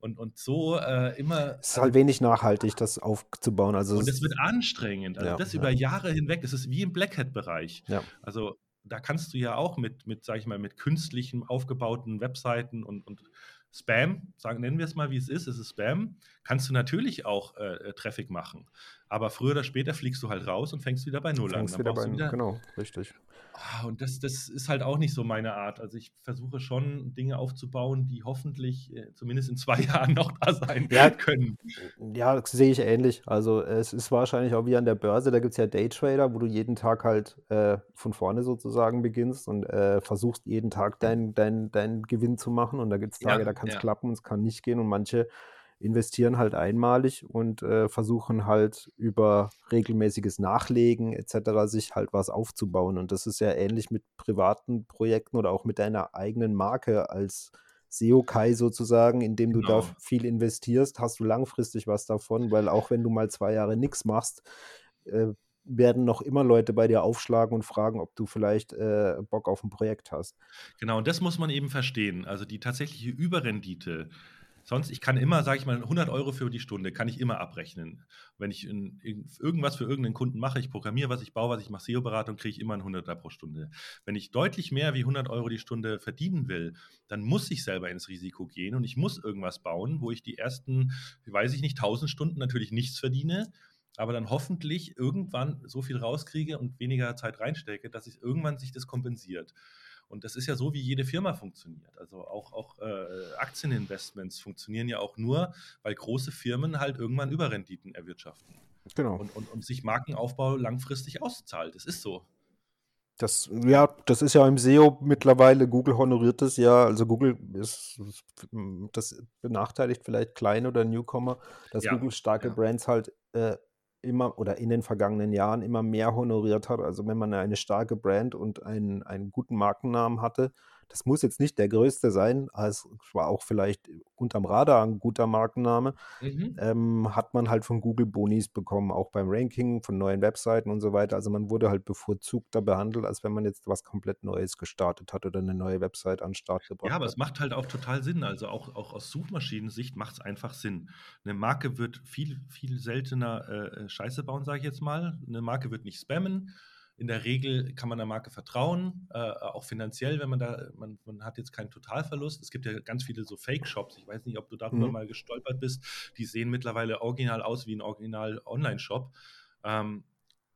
Und, und so äh, immer. Es ist halt wenig nachhaltig, das aufzubauen. Also und es wird anstrengend. Also ja, das über Jahre hinweg. Es ist wie im Black Hat-Bereich. Ja. Also da kannst du ja auch mit, mit, sag ich mal, mit künstlichen aufgebauten Webseiten und, und Spam, sagen, nennen wir es mal, wie es ist, es ist Spam, kannst du natürlich auch äh, äh Traffic machen. Aber früher oder später fliegst du halt raus und fängst wieder bei Null fängst an. Wieder bei, wieder, genau, richtig. Ah, und das, das ist halt auch nicht so meine Art. Also ich versuche schon Dinge aufzubauen, die hoffentlich äh, zumindest in zwei Jahren noch da sein ja, können. Ja, das sehe ich ähnlich. Also es ist wahrscheinlich auch wie an der Börse, da gibt es ja Daytrader, wo du jeden Tag halt äh, von vorne sozusagen beginnst und äh, versuchst jeden Tag deinen dein, dein Gewinn zu machen. Und da gibt es Tage, ja, da kann es ja. klappen und es kann nicht gehen. Und manche investieren halt einmalig und äh, versuchen halt über regelmäßiges Nachlegen etc. sich halt was aufzubauen. Und das ist ja ähnlich mit privaten Projekten oder auch mit deiner eigenen Marke als SEO-Kai sozusagen, indem du genau. da viel investierst, hast du langfristig was davon, weil auch wenn du mal zwei Jahre nichts machst, äh, werden noch immer Leute bei dir aufschlagen und fragen, ob du vielleicht äh, Bock auf ein Projekt hast. Genau, und das muss man eben verstehen. Also die tatsächliche Überrendite Sonst, ich kann immer, sage ich mal, 100 Euro für die Stunde kann ich immer abrechnen. Wenn ich in, in irgendwas für irgendeinen Kunden mache, ich programmiere was, ich baue was, ich mache SEO-Beratung, kriege ich immer einen 100er pro Stunde. Wenn ich deutlich mehr wie 100 Euro die Stunde verdienen will, dann muss ich selber ins Risiko gehen und ich muss irgendwas bauen, wo ich die ersten, weiß ich nicht, 1000 Stunden natürlich nichts verdiene, aber dann hoffentlich irgendwann so viel rauskriege und weniger Zeit reinstecke, dass sich irgendwann sich das kompensiert. Und das ist ja so, wie jede Firma funktioniert. Also auch, auch äh, Aktieninvestments funktionieren ja auch nur, weil große Firmen halt irgendwann Überrenditen erwirtschaften. Genau. Und, und, und sich Markenaufbau langfristig auszahlt. Das ist so. Das, ja, das ist ja im SEO mittlerweile, Google honoriert das ja, also Google ist, das benachteiligt vielleicht kleine oder Newcomer, dass ja, Google starke ja. Brands halt äh, immer oder in den vergangenen Jahren immer mehr honoriert hat. Also wenn man eine starke Brand und einen, einen guten Markennamen hatte, das muss jetzt nicht der größte sein, es war auch vielleicht unterm Radar ein guter Markenname, mhm. ähm, hat man halt von Google Bonis bekommen, auch beim Ranking von neuen Webseiten und so weiter. Also man wurde halt bevorzugter behandelt, als wenn man jetzt was komplett Neues gestartet hat oder eine neue Website an den Start gebracht hat. Ja, aber hat. es macht halt auch total Sinn. Also auch, auch aus Suchmaschinensicht macht es einfach Sinn. Eine Marke wird viel, viel seltener äh, Scheiße bauen, sage ich jetzt mal. Eine Marke wird nicht spammen in der Regel kann man der Marke vertrauen, äh, auch finanziell, wenn man da, man, man, hat jetzt keinen Totalverlust. Es gibt ja ganz viele so Fake-Shops. Ich weiß nicht, ob du darüber mhm. mal gestolpert bist. Die sehen mittlerweile original aus wie ein Original-Online-Shop. Ähm,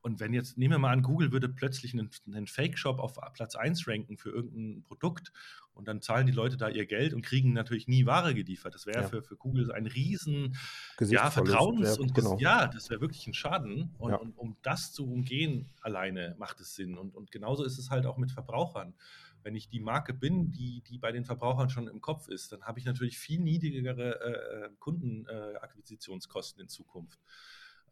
und wenn jetzt, nehmen wir mal an, Google würde plötzlich einen, einen Fake-Shop auf Platz 1 ranken für irgendein Produkt und dann zahlen die Leute da ihr Geld und kriegen natürlich nie Ware geliefert. Das wäre ja. für, für Google ein riesen ja, Vertrauens- und genau. ja, das wäre wirklich ein Schaden. Und, ja. und, um das zu umgehen alleine macht es Sinn. Und, und genauso ist es halt auch mit Verbrauchern. Wenn ich die Marke bin, die, die bei den Verbrauchern schon im Kopf ist, dann habe ich natürlich viel niedrigere äh, äh Kundenakquisitionskosten äh, in Zukunft.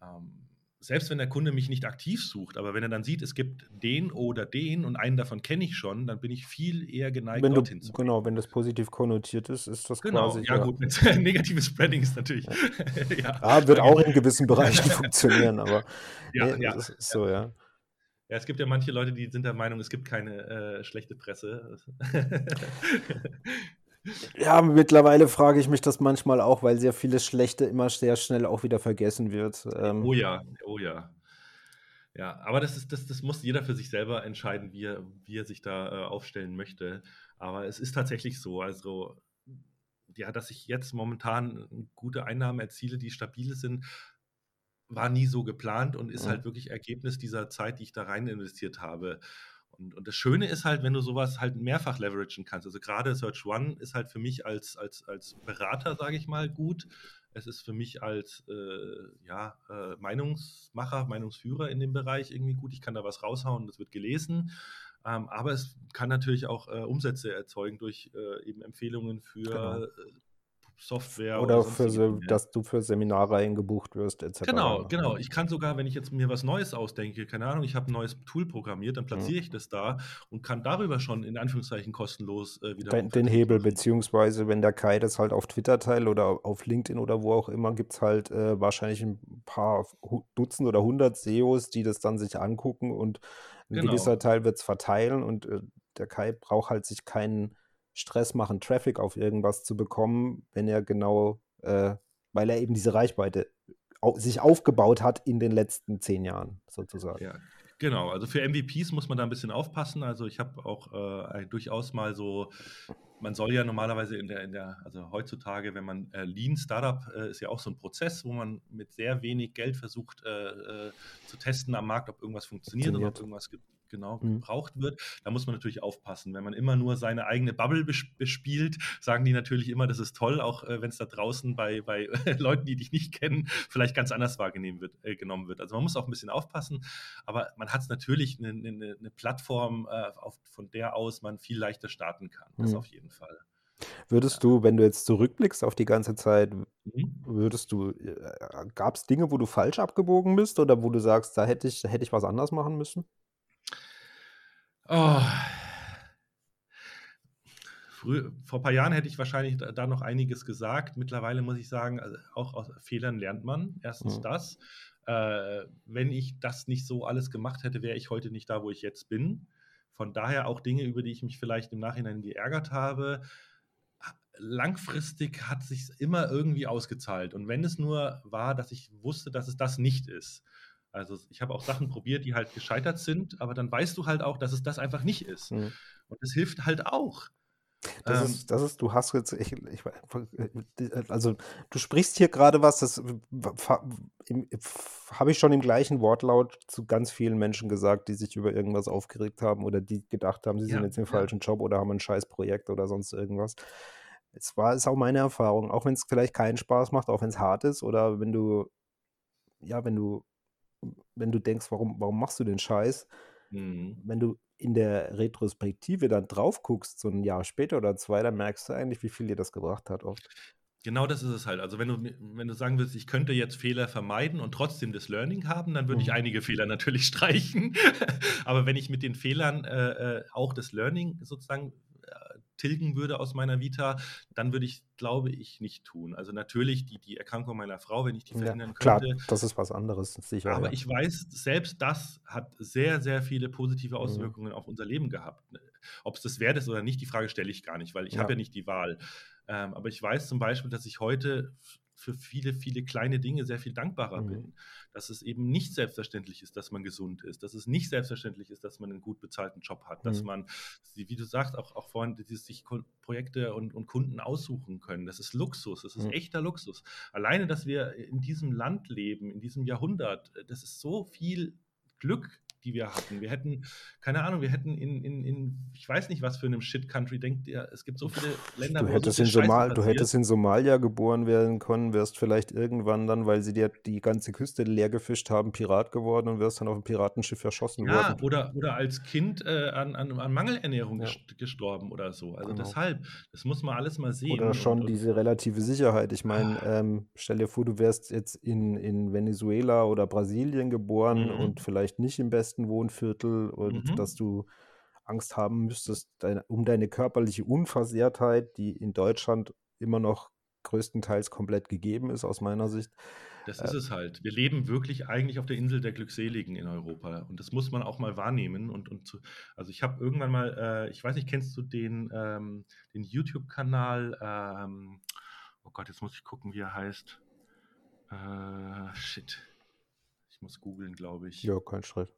Ähm, selbst wenn der Kunde mich nicht aktiv sucht, aber wenn er dann sieht, es gibt den oder den und einen davon kenne ich schon, dann bin ich viel eher geneigt, wenn dorthin du, zu gehen. Genau, wenn das positiv konnotiert ist, ist das genau, quasi. Ja, ja. gut, negatives Spreading ist natürlich. Ja, ja. wird auch in gewissen Bereichen funktionieren, aber ja, nee, ja, das ist so, ja. Ja, es gibt ja manche Leute, die sind der Meinung, es gibt keine äh, schlechte Presse. Ja, mittlerweile frage ich mich das manchmal auch, weil sehr vieles Schlechte immer sehr schnell auch wieder vergessen wird. Ähm, oh ja, oh ja. Ja, aber das, ist, das, das muss jeder für sich selber entscheiden, wie er, wie er sich da äh, aufstellen möchte. Aber es ist tatsächlich so, also ja, dass ich jetzt momentan gute Einnahmen erziele, die stabil sind, war nie so geplant und ist mhm. halt wirklich Ergebnis dieser Zeit, die ich da rein investiert habe. Und, und das Schöne ist halt, wenn du sowas halt mehrfach leveragen kannst. Also gerade Search One ist halt für mich als, als, als Berater, sage ich mal, gut. Es ist für mich als äh, ja, äh, Meinungsmacher, Meinungsführer in dem Bereich irgendwie gut. Ich kann da was raushauen, das wird gelesen. Ähm, aber es kann natürlich auch äh, Umsätze erzeugen durch äh, eben Empfehlungen für genau. Software. Oder, oder für so, dass du für Seminarreihen gebucht wirst, etc. Genau, genau. Ich kann sogar, wenn ich jetzt mir was Neues ausdenke, keine Ahnung, ich habe ein neues Tool programmiert, dann platziere mhm. ich das da und kann darüber schon in Anführungszeichen kostenlos äh, wieder. Den, den Hebel, beziehungsweise wenn der Kai das halt auf Twitter teilt oder auf LinkedIn oder wo auch immer, gibt es halt äh, wahrscheinlich ein paar Dutzend oder hundert SEOs, die das dann sich angucken und ein genau. gewisser Teil wird es verteilen und äh, der Kai braucht halt sich keinen Stress machen, Traffic auf irgendwas zu bekommen, wenn er genau, äh, weil er eben diese Reichweite au sich aufgebaut hat in den letzten zehn Jahren sozusagen. Ja, Genau, also für MVPs muss man da ein bisschen aufpassen. Also ich habe auch äh, durchaus mal so, man soll ja normalerweise in der, in der also heutzutage, wenn man äh, Lean Startup äh, ist ja auch so ein Prozess, wo man mit sehr wenig Geld versucht äh, äh, zu testen am Markt, ob irgendwas funktioniert, funktioniert. oder ob irgendwas gibt genau mhm. gebraucht wird. Da muss man natürlich aufpassen. Wenn man immer nur seine eigene Bubble bespielt, sagen die natürlich immer, das ist toll, auch äh, wenn es da draußen bei, bei Leuten, die dich nicht kennen, vielleicht ganz anders wahrgenommen wird, äh, genommen wird. Also man muss auch ein bisschen aufpassen, aber man hat natürlich eine, eine, eine Plattform, äh, auf, von der aus man viel leichter starten kann. Das mhm. auf jeden Fall. Würdest du, wenn du jetzt zurückblickst auf die ganze Zeit, mhm. würdest du, äh, gab es Dinge, wo du falsch abgebogen bist oder wo du sagst, da hätte ich, hätte ich was anders machen müssen? Oh. Früh, vor ein paar Jahren hätte ich wahrscheinlich da, noch einiges gesagt. Mittlerweile muss ich sagen, also auch aus Fehlern lernt man. Erstens mhm. das. Äh, wenn ich das nicht so alles gemacht hätte, wäre ich heute nicht da, wo ich jetzt bin. Von daher auch Dinge, über die ich mich vielleicht im Nachhinein geärgert habe. Langfristig hat sich immer irgendwie ausgezahlt. Und wenn es nur war, dass ich wusste, dass es das nicht ist. Also ich habe auch Sachen probiert, die halt gescheitert sind, aber dann weißt du halt auch, dass es das einfach nicht ist. Mhm. Und das hilft halt auch. Das, ähm, ist, das ist, du hast jetzt, ich, ich, also du sprichst hier gerade was, das habe ich schon im gleichen Wortlaut zu ganz vielen Menschen gesagt, die sich über irgendwas aufgeregt haben oder die gedacht haben, sie ja, sind jetzt im ja. falschen Job oder haben ein scheiß Projekt oder sonst irgendwas. Es war, ist auch meine Erfahrung, auch wenn es vielleicht keinen Spaß macht, auch wenn es hart ist oder wenn du, ja, wenn du wenn du denkst, warum, warum machst du den Scheiß? Mhm. Wenn du in der Retrospektive dann drauf guckst, so ein Jahr später oder zwei, dann merkst du eigentlich, wie viel dir das gebracht hat oft. Genau das ist es halt. Also wenn du, wenn du sagen willst, ich könnte jetzt Fehler vermeiden und trotzdem das Learning haben, dann würde mhm. ich einige Fehler natürlich streichen. Aber wenn ich mit den Fehlern äh, äh auch das Learning sozusagen tilgen würde aus meiner Vita, dann würde ich, glaube ich, nicht tun. Also natürlich die, die Erkrankung meiner Frau, wenn ich die verhindern ja, klar, könnte. das ist was anderes, sicher. Aber ja. ich weiß, selbst das hat sehr, sehr viele positive mhm. Auswirkungen mhm. auf unser Leben gehabt. Ob es das wert ist oder nicht, die Frage stelle ich gar nicht, weil ich ja. habe ja nicht die Wahl. Ähm, aber ich weiß zum Beispiel, dass ich heute für viele, viele kleine Dinge sehr viel dankbarer mhm. bin. Dass es eben nicht selbstverständlich ist, dass man gesund ist, dass es nicht selbstverständlich ist, dass man einen gut bezahlten Job hat, mhm. dass man, wie du sagst, auch, auch vorhin, sich Projekte und, und Kunden aussuchen können. Das ist Luxus, das ist mhm. echter Luxus. Alleine, dass wir in diesem Land leben, in diesem Jahrhundert, das ist so viel Glück, die wir hatten. Wir hätten, keine Ahnung, wir hätten in, in, in ich weiß nicht, was für einem Shit-Country, denkt ihr, es gibt so viele Länder, du hättest, so in Somal, du hättest in Somalia geboren werden können, wärst vielleicht irgendwann dann, weil sie dir die ganze Küste leer gefischt haben, Pirat geworden und wärst dann auf einem Piratenschiff erschossen ja, worden. Oder, oder als Kind äh, an, an, an, Mangelernährung ja. gestorben oder so. Also genau. deshalb, das muss man alles mal sehen. Oder schon und, diese relative Sicherheit. Ich meine, ah. ähm, stell dir vor, du wärst jetzt in, in Venezuela oder Brasilien geboren mhm. und vielleicht nicht im besten besten Wohnviertel und mhm. dass du Angst haben müsstest deine, um deine körperliche Unversehrtheit, die in Deutschland immer noch größtenteils komplett gegeben ist, aus meiner Sicht. Das ist äh, es halt. Wir leben wirklich eigentlich auf der Insel der Glückseligen in Europa. Und das muss man auch mal wahrnehmen. Und, und zu, also ich habe irgendwann mal, äh, ich weiß nicht, kennst du den, ähm, den YouTube-Kanal? Ähm, oh Gott, jetzt muss ich gucken, wie er heißt. Äh, shit. Ich muss googeln, glaube ich. Ja, kein Stress.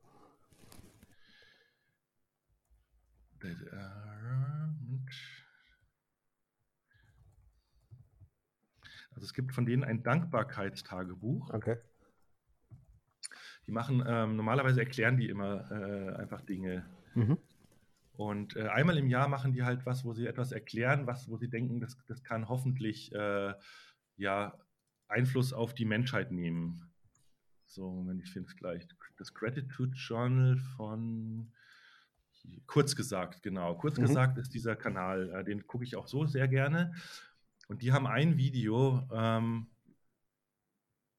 Also es gibt von denen ein Dankbarkeitstagebuch. Okay. Die machen, ähm, normalerweise erklären die immer äh, einfach Dinge. Mhm. Und äh, einmal im Jahr machen die halt was, wo sie etwas erklären, was, wo sie denken, das, das kann hoffentlich äh, ja, Einfluss auf die Menschheit nehmen. So, Moment, ich finde es gleich. Das Gratitude Journal von Kurz gesagt, genau. Kurz mhm. gesagt ist dieser Kanal, äh, den gucke ich auch so sehr gerne. Und die haben ein Video, ähm,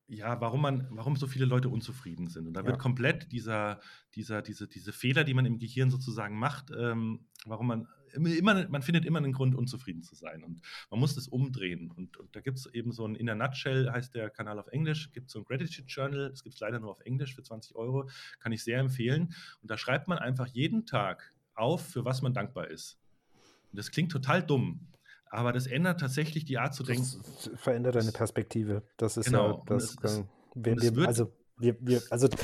ja, warum man, warum so viele Leute unzufrieden sind. Und da Ja. wird komplett dieser, dieser, diese, diese Fehler, die man im Gehirn sozusagen macht, ähm, warum man immer, man findet immer einen Grund, unzufrieden zu sein. Und man muss das umdrehen. Und, und da gibt es eben so ein In a Nutshell, heißt der Kanal auf Englisch, gibt so ein Gratitude Journal, das gibt es leider nur auf Englisch für 20 Euro, kann ich sehr empfehlen. Und da schreibt man einfach jeden Tag auf, für was man dankbar ist. Und das klingt total dumm. Aber das ändert tatsächlich die Art zu denken. Das verändert deine Perspektive. Das ist Genau, ja das. ist- kann- wir, wir, also wir, wir, also das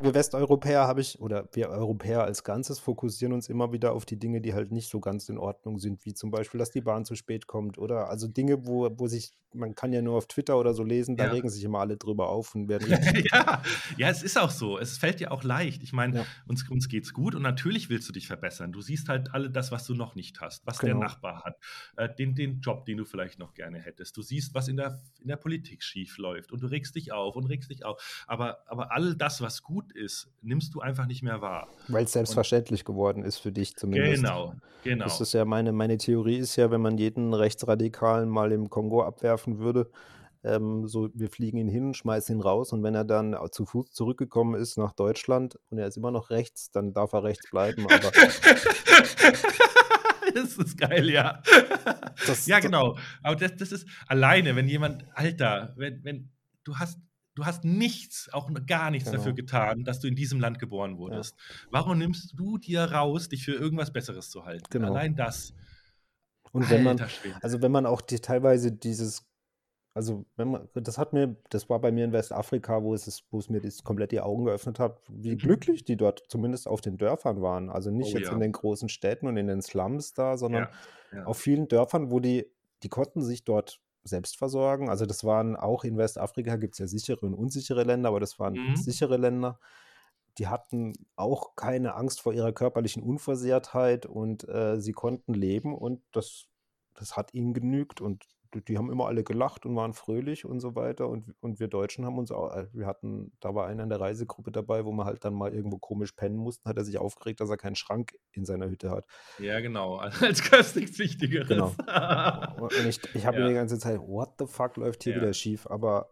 wir Westeuropäer habe ich, oder wir Europäer als Ganzes fokussieren uns immer wieder auf die Dinge, die halt nicht so ganz in Ordnung sind, wie zum Beispiel, dass die Bahn zu spät kommt oder also Dinge, wo, wo sich, man kann ja nur auf Twitter oder so lesen, da Ja. regen sich immer alle drüber auf und werden ja, ja, es ist auch so. Es fällt dir auch leicht. Ich meine, Ja. uns, uns geht's gut und natürlich willst du dich verbessern. Du siehst halt alle das, was du noch nicht hast, was Genau. der Nachbar hat, äh, den, den Job, den du vielleicht noch gerne hättest. Du siehst, was in der, in der Politik schief läuft und du regst dich auf und regst dich auf. Aber, aber all das, was gut ist, nimmst du einfach nicht mehr wahr. weil es selbstverständlich geworden ist für dich zumindest. Genau, genau. Das ist ja meine, meine Theorie ist ja, wenn man jeden Rechtsradikalen mal im Kongo abwerfen würde, ähm, so wir fliegen ihn hin, schmeißen ihn raus und wenn er dann zu Fuß zurückgekommen ist nach Deutschland und er ist immer noch rechts, dann darf er rechts bleiben. Aber das ist geil, ja. Das- ja, genau. Aber das, das ist alleine, wenn jemand, Alter, wenn, wenn du hast, du hast nichts, auch gar nichts Genau. dafür getan, dass du in diesem Land geboren wurdest. Warum nimmst du dir raus, dich für irgendwas Besseres zu halten? Genau. Allein das. und wenn man, Schwede. also wenn man auch die, teilweise dieses, also wenn man, das hat mir, das war bei mir in Westafrika, wo es, wo es mir das komplett die Augen geöffnet hat, wie Mhm. glücklich die dort zumindest auf den Dörfern waren. Also nicht Oh jetzt ja. in den großen Städten und in den Slums da, sondern Ja, ja. auf vielen Dörfern, wo die, die konnten sich dort selbst versorgen. Also das waren auch in Westafrika gibt es ja sichere und unsichere Länder, aber das waren Mhm. sichere Länder. Die hatten auch keine Angst vor ihrer körperlichen Unversehrtheit und äh, sie konnten leben und das, das hat ihnen genügt und die, haben immer alle gelacht und waren fröhlich und so weiter und, und wir Deutschen haben uns auch, äh, wir hatten, da war einer in der Reisegruppe dabei, wo man halt dann mal irgendwo komisch pennen musste, hat er sich aufgeregt, dass er keinen Schrank in seiner Hütte hat. ja, genau. Als gab es nichts Wichtigeres. Genau. Und ich, ich habe Ja. mir die ganze Zeit, what the fuck läuft hier Ja. wieder schief? Aber,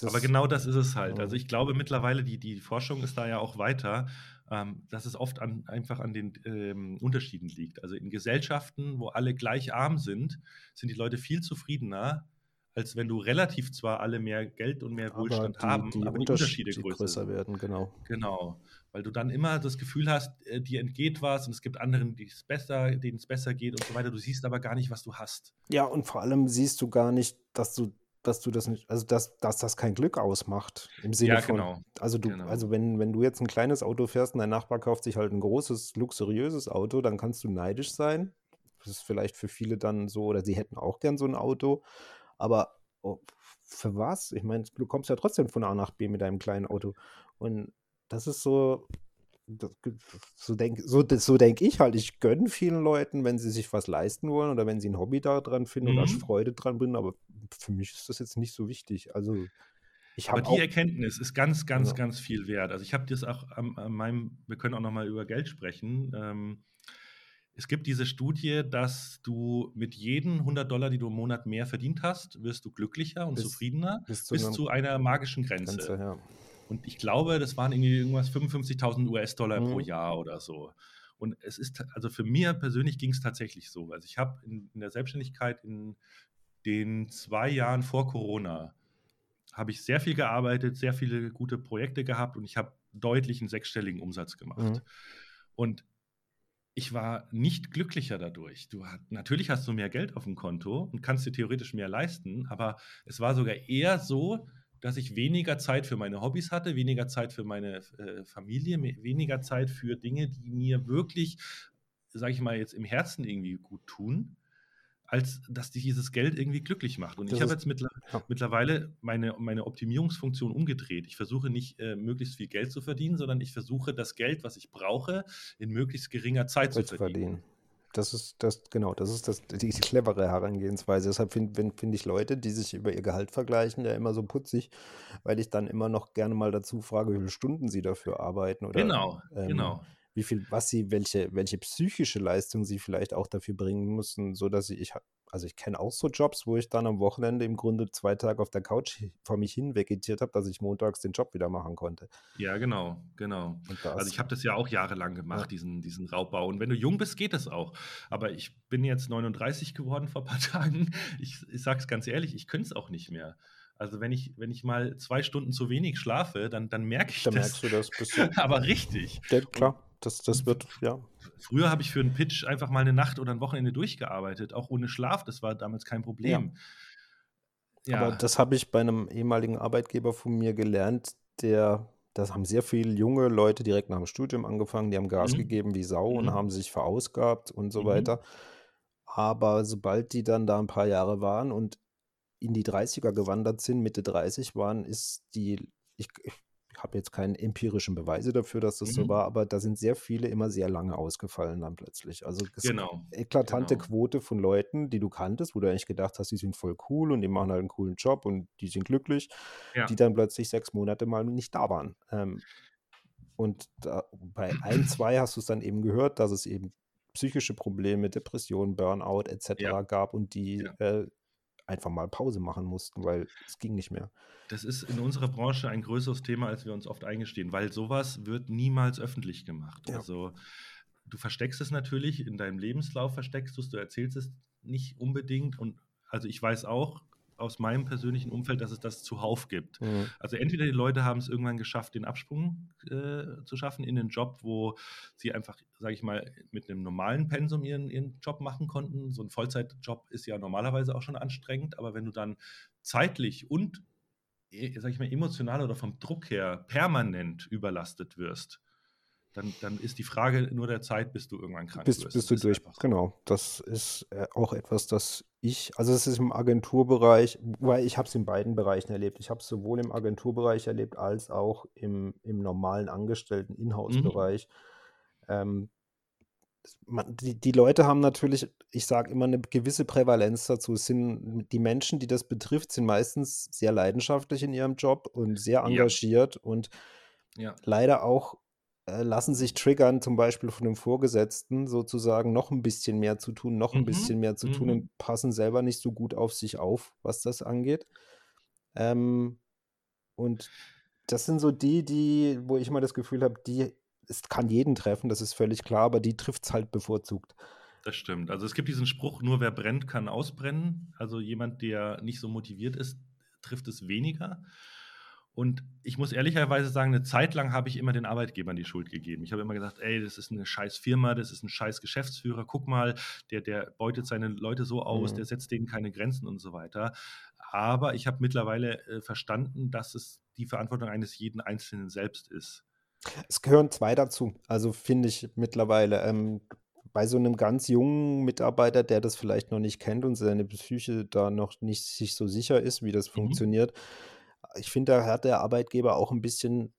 das, Aber genau das ist es halt. Also ich glaube mittlerweile, die, die Forschung ist da ja auch weiter, ähm, dass es oft an, einfach an den ähm, Unterschieden liegt. Also in Gesellschaften, wo alle gleich arm sind, sind die Leute viel zufriedener, als wenn du relativ zwar alle mehr Geld und mehr aber Wohlstand die, haben, die aber die Unterschiede Unterschiede größer, größer werden, genau. Genau. Weil du dann immer das Gefühl hast, äh, dir entgeht was und es gibt anderen, besser, denen es besser geht und so weiter. Du siehst aber gar nicht, was du hast. Ja, und vor allem siehst du gar nicht, dass du, dass du das nicht, also dass, dass das kein Glück ausmacht. Im Sinne Ja, von, genau. also du, Genau. also wenn, wenn du jetzt ein kleines Auto fährst und dein Nachbar kauft sich halt ein großes, luxuriöses Auto, dann kannst du neidisch sein. Das ist vielleicht für viele dann so, oder sie hätten auch gern so ein Auto. Aber oh, für was? Ich meine, du kommst ja trotzdem von A nach B mit deinem kleinen Auto. Und das ist so, so denke so, so denk ich halt. Ich gönne vielen Leuten, wenn sie sich was leisten wollen oder wenn sie ein Hobby daran finden oder Mhm. Freude dran bringen, aber für mich ist das jetzt nicht so wichtig. Also ich Aber die Erkenntnis ist ganz, ganz, Ja. ganz viel wert. Also ich habe das auch an, an meinem, wir können auch noch mal über Geld sprechen. Ähm, es gibt diese Studie, dass du mit jedem 100 Dollar, die du im Monat mehr verdient hast, wirst du glücklicher und Bis- zufriedener bis zu bis einer zu einer magischen Grenze. Grenze, ja. Und ich glaube, das waren irgendwie irgendwas 55.000 US-Dollar pro Mhm. Jahr oder so. Und es ist, also für mir persönlich ging es tatsächlich so. Also ich habe in, in der Selbstständigkeit in den zwei Jahren vor Corona habe ich sehr viel gearbeitet, sehr viele gute Projekte gehabt und ich habe deutlich einen sechsstelligen Umsatz gemacht. Mhm. Und ich war nicht glücklicher dadurch. Du hat, natürlich hast du mehr Geld auf dem Konto und kannst dir theoretisch mehr leisten, aber es war sogar eher so, dass ich weniger Zeit für meine Hobbys hatte, weniger Zeit für meine äh, Familie, me- weniger Zeit für Dinge, die mir wirklich, sage ich mal, jetzt im Herzen irgendwie gut tun, als dass dieses Geld irgendwie glücklich macht. Und Das ich habe jetzt mittler ja. mittlerweile meine, meine Optimierungsfunktion umgedreht. Ich versuche nicht äh, möglichst viel Geld zu verdienen, sondern ich versuche das Geld, was ich brauche, in möglichst geringer Zeit zu verdienen. verdienen. Das ist das, genau, das ist das, die, die clevere Herangehensweise. Deshalb finde find ich Leute, die sich über ihr Gehalt vergleichen, ja immer so putzig, weil ich dann immer noch gerne mal dazu frage, wie viele Stunden sie dafür arbeiten oder Genau, ähm, genau. Wie viel, was sie, welche, welche psychische Leistung sie vielleicht auch dafür bringen müssen, so dass ich, ha- also ich kenne auch so Jobs, wo ich dann am Wochenende im Grunde zwei Tage auf der Couch vor mich hin vegetiert habe, dass ich montags den Job wieder machen konnte. Ja, genau, genau. Also ich habe das ja auch jahrelang gemacht, ja. diesen, diesen Raubbau. Und wenn du jung bist, geht das auch. Aber ich bin jetzt 39 geworden vor ein paar Tagen. Ich, ich sage es ganz ehrlich, ich könnte es auch nicht mehr. Also wenn ich, wenn ich mal zwei Stunden zu wenig schlafe, dann, dann merke ich dann das. Dann merkst du das. Bisschen. Aber richtig. Ja, klar, das, das wird, ja. Früher habe ich für einen Pitch einfach mal eine Nacht oder ein Wochenende durchgearbeitet, auch ohne Schlaf. Das war damals kein Problem. Ja. Ja. Aber das habe ich bei einem ehemaligen Arbeitgeber von mir gelernt, der, das haben sehr viele junge Leute direkt nach dem Studium angefangen, die haben Gas mhm. gegeben wie Sau mhm. und haben sich verausgabt und so mhm. weiter. Aber sobald die dann da ein paar Jahre waren und in die 30er gewandert sind, Mitte 30 waren, ist die, ich, ich habe jetzt keine empirischen Beweise dafür, dass das mhm. so war, aber da sind sehr viele immer sehr lange ausgefallen dann plötzlich. Also genau. eklatante genau. Quote von Leuten, die du kanntest, wo du eigentlich gedacht hast, die sind voll cool und die machen halt einen coolen Job und die sind glücklich, ja. die dann plötzlich sechs Monate mal nicht da waren. Ähm, und da, bei ein, zwei hast du es dann eben gehört, dass es eben psychische Probleme, Depressionen, Burnout etc. Ja. gab und die ja. äh, einfach mal Pause machen mussten, weil es ging nicht mehr. Das ist in unserer Branche ein größeres Thema, als wir uns oft eingestehen, weil sowas wird niemals öffentlich gemacht. Ja. Also du versteckst es natürlich, in deinem Lebenslauf versteckst du es, du erzählst es nicht unbedingt und also ich weiß auch, aus meinem persönlichen Umfeld, dass es das zuhauf gibt. Mhm. Also entweder die Leute haben es irgendwann geschafft, den Absprung äh, zu schaffen in den Job, wo sie einfach, sage ich mal, mit einem normalen Pensum ihren, ihren Job machen konnten. So ein Vollzeitjob ist ja normalerweise auch schon anstrengend, aber wenn du dann zeitlich und, äh, sage ich mal, emotional oder vom Druck her permanent überlastet wirst, dann, dann ist die Frage nur der Zeit, bis du irgendwann krank bist. Bis du durch, so. genau. Das ist äh, auch etwas, das ich, also es ist im Agenturbereich, weil ich habe es in beiden Bereichen erlebt. Ich habe es sowohl im Agenturbereich erlebt, als auch im, im normalen Angestellten Inhouse-Bereich. Mhm. Ähm, die, die Leute haben natürlich, ich sage immer, eine gewisse Prävalenz dazu. Es sind die Menschen, die das betrifft, sind meistens sehr leidenschaftlich in ihrem Job und sehr engagiert ja. und ja. leider auch lassen sich triggern, zum Beispiel von dem Vorgesetzten sozusagen noch ein bisschen mehr zu tun, noch ein mhm. bisschen mehr zu mhm. tun und passen selber nicht so gut auf sich auf, was das angeht. Ähm, und das sind so die, die, wo ich mal das Gefühl habe, die, es kann jeden treffen, das ist völlig klar, aber die trifft es halt bevorzugt. Das stimmt. Also es gibt diesen Spruch, nur wer brennt, kann ausbrennen. Also jemand, der nicht so motiviert ist, trifft es weniger. Und ich muss ehrlicherweise sagen, eine Zeit lang habe ich immer den Arbeitgebern die Schuld gegeben. Ich habe immer gesagt, ey, das ist eine scheiß Firma, das ist ein scheiß Geschäftsführer, guck mal, der, der beutet seine Leute so aus, mhm. der setzt denen keine Grenzen und so weiter. Aber ich habe mittlerweile äh, verstanden, dass es die Verantwortung eines jeden Einzelnen selbst ist. Es gehören zwei dazu, also finde ich mittlerweile. Ähm, bei so einem ganz jungen Mitarbeiter, der das vielleicht noch nicht kennt und seine Psyche da noch nicht sich so sicher ist, wie das mhm. funktioniert, ich finde, da hat der Arbeitgeber auch ein bisschen,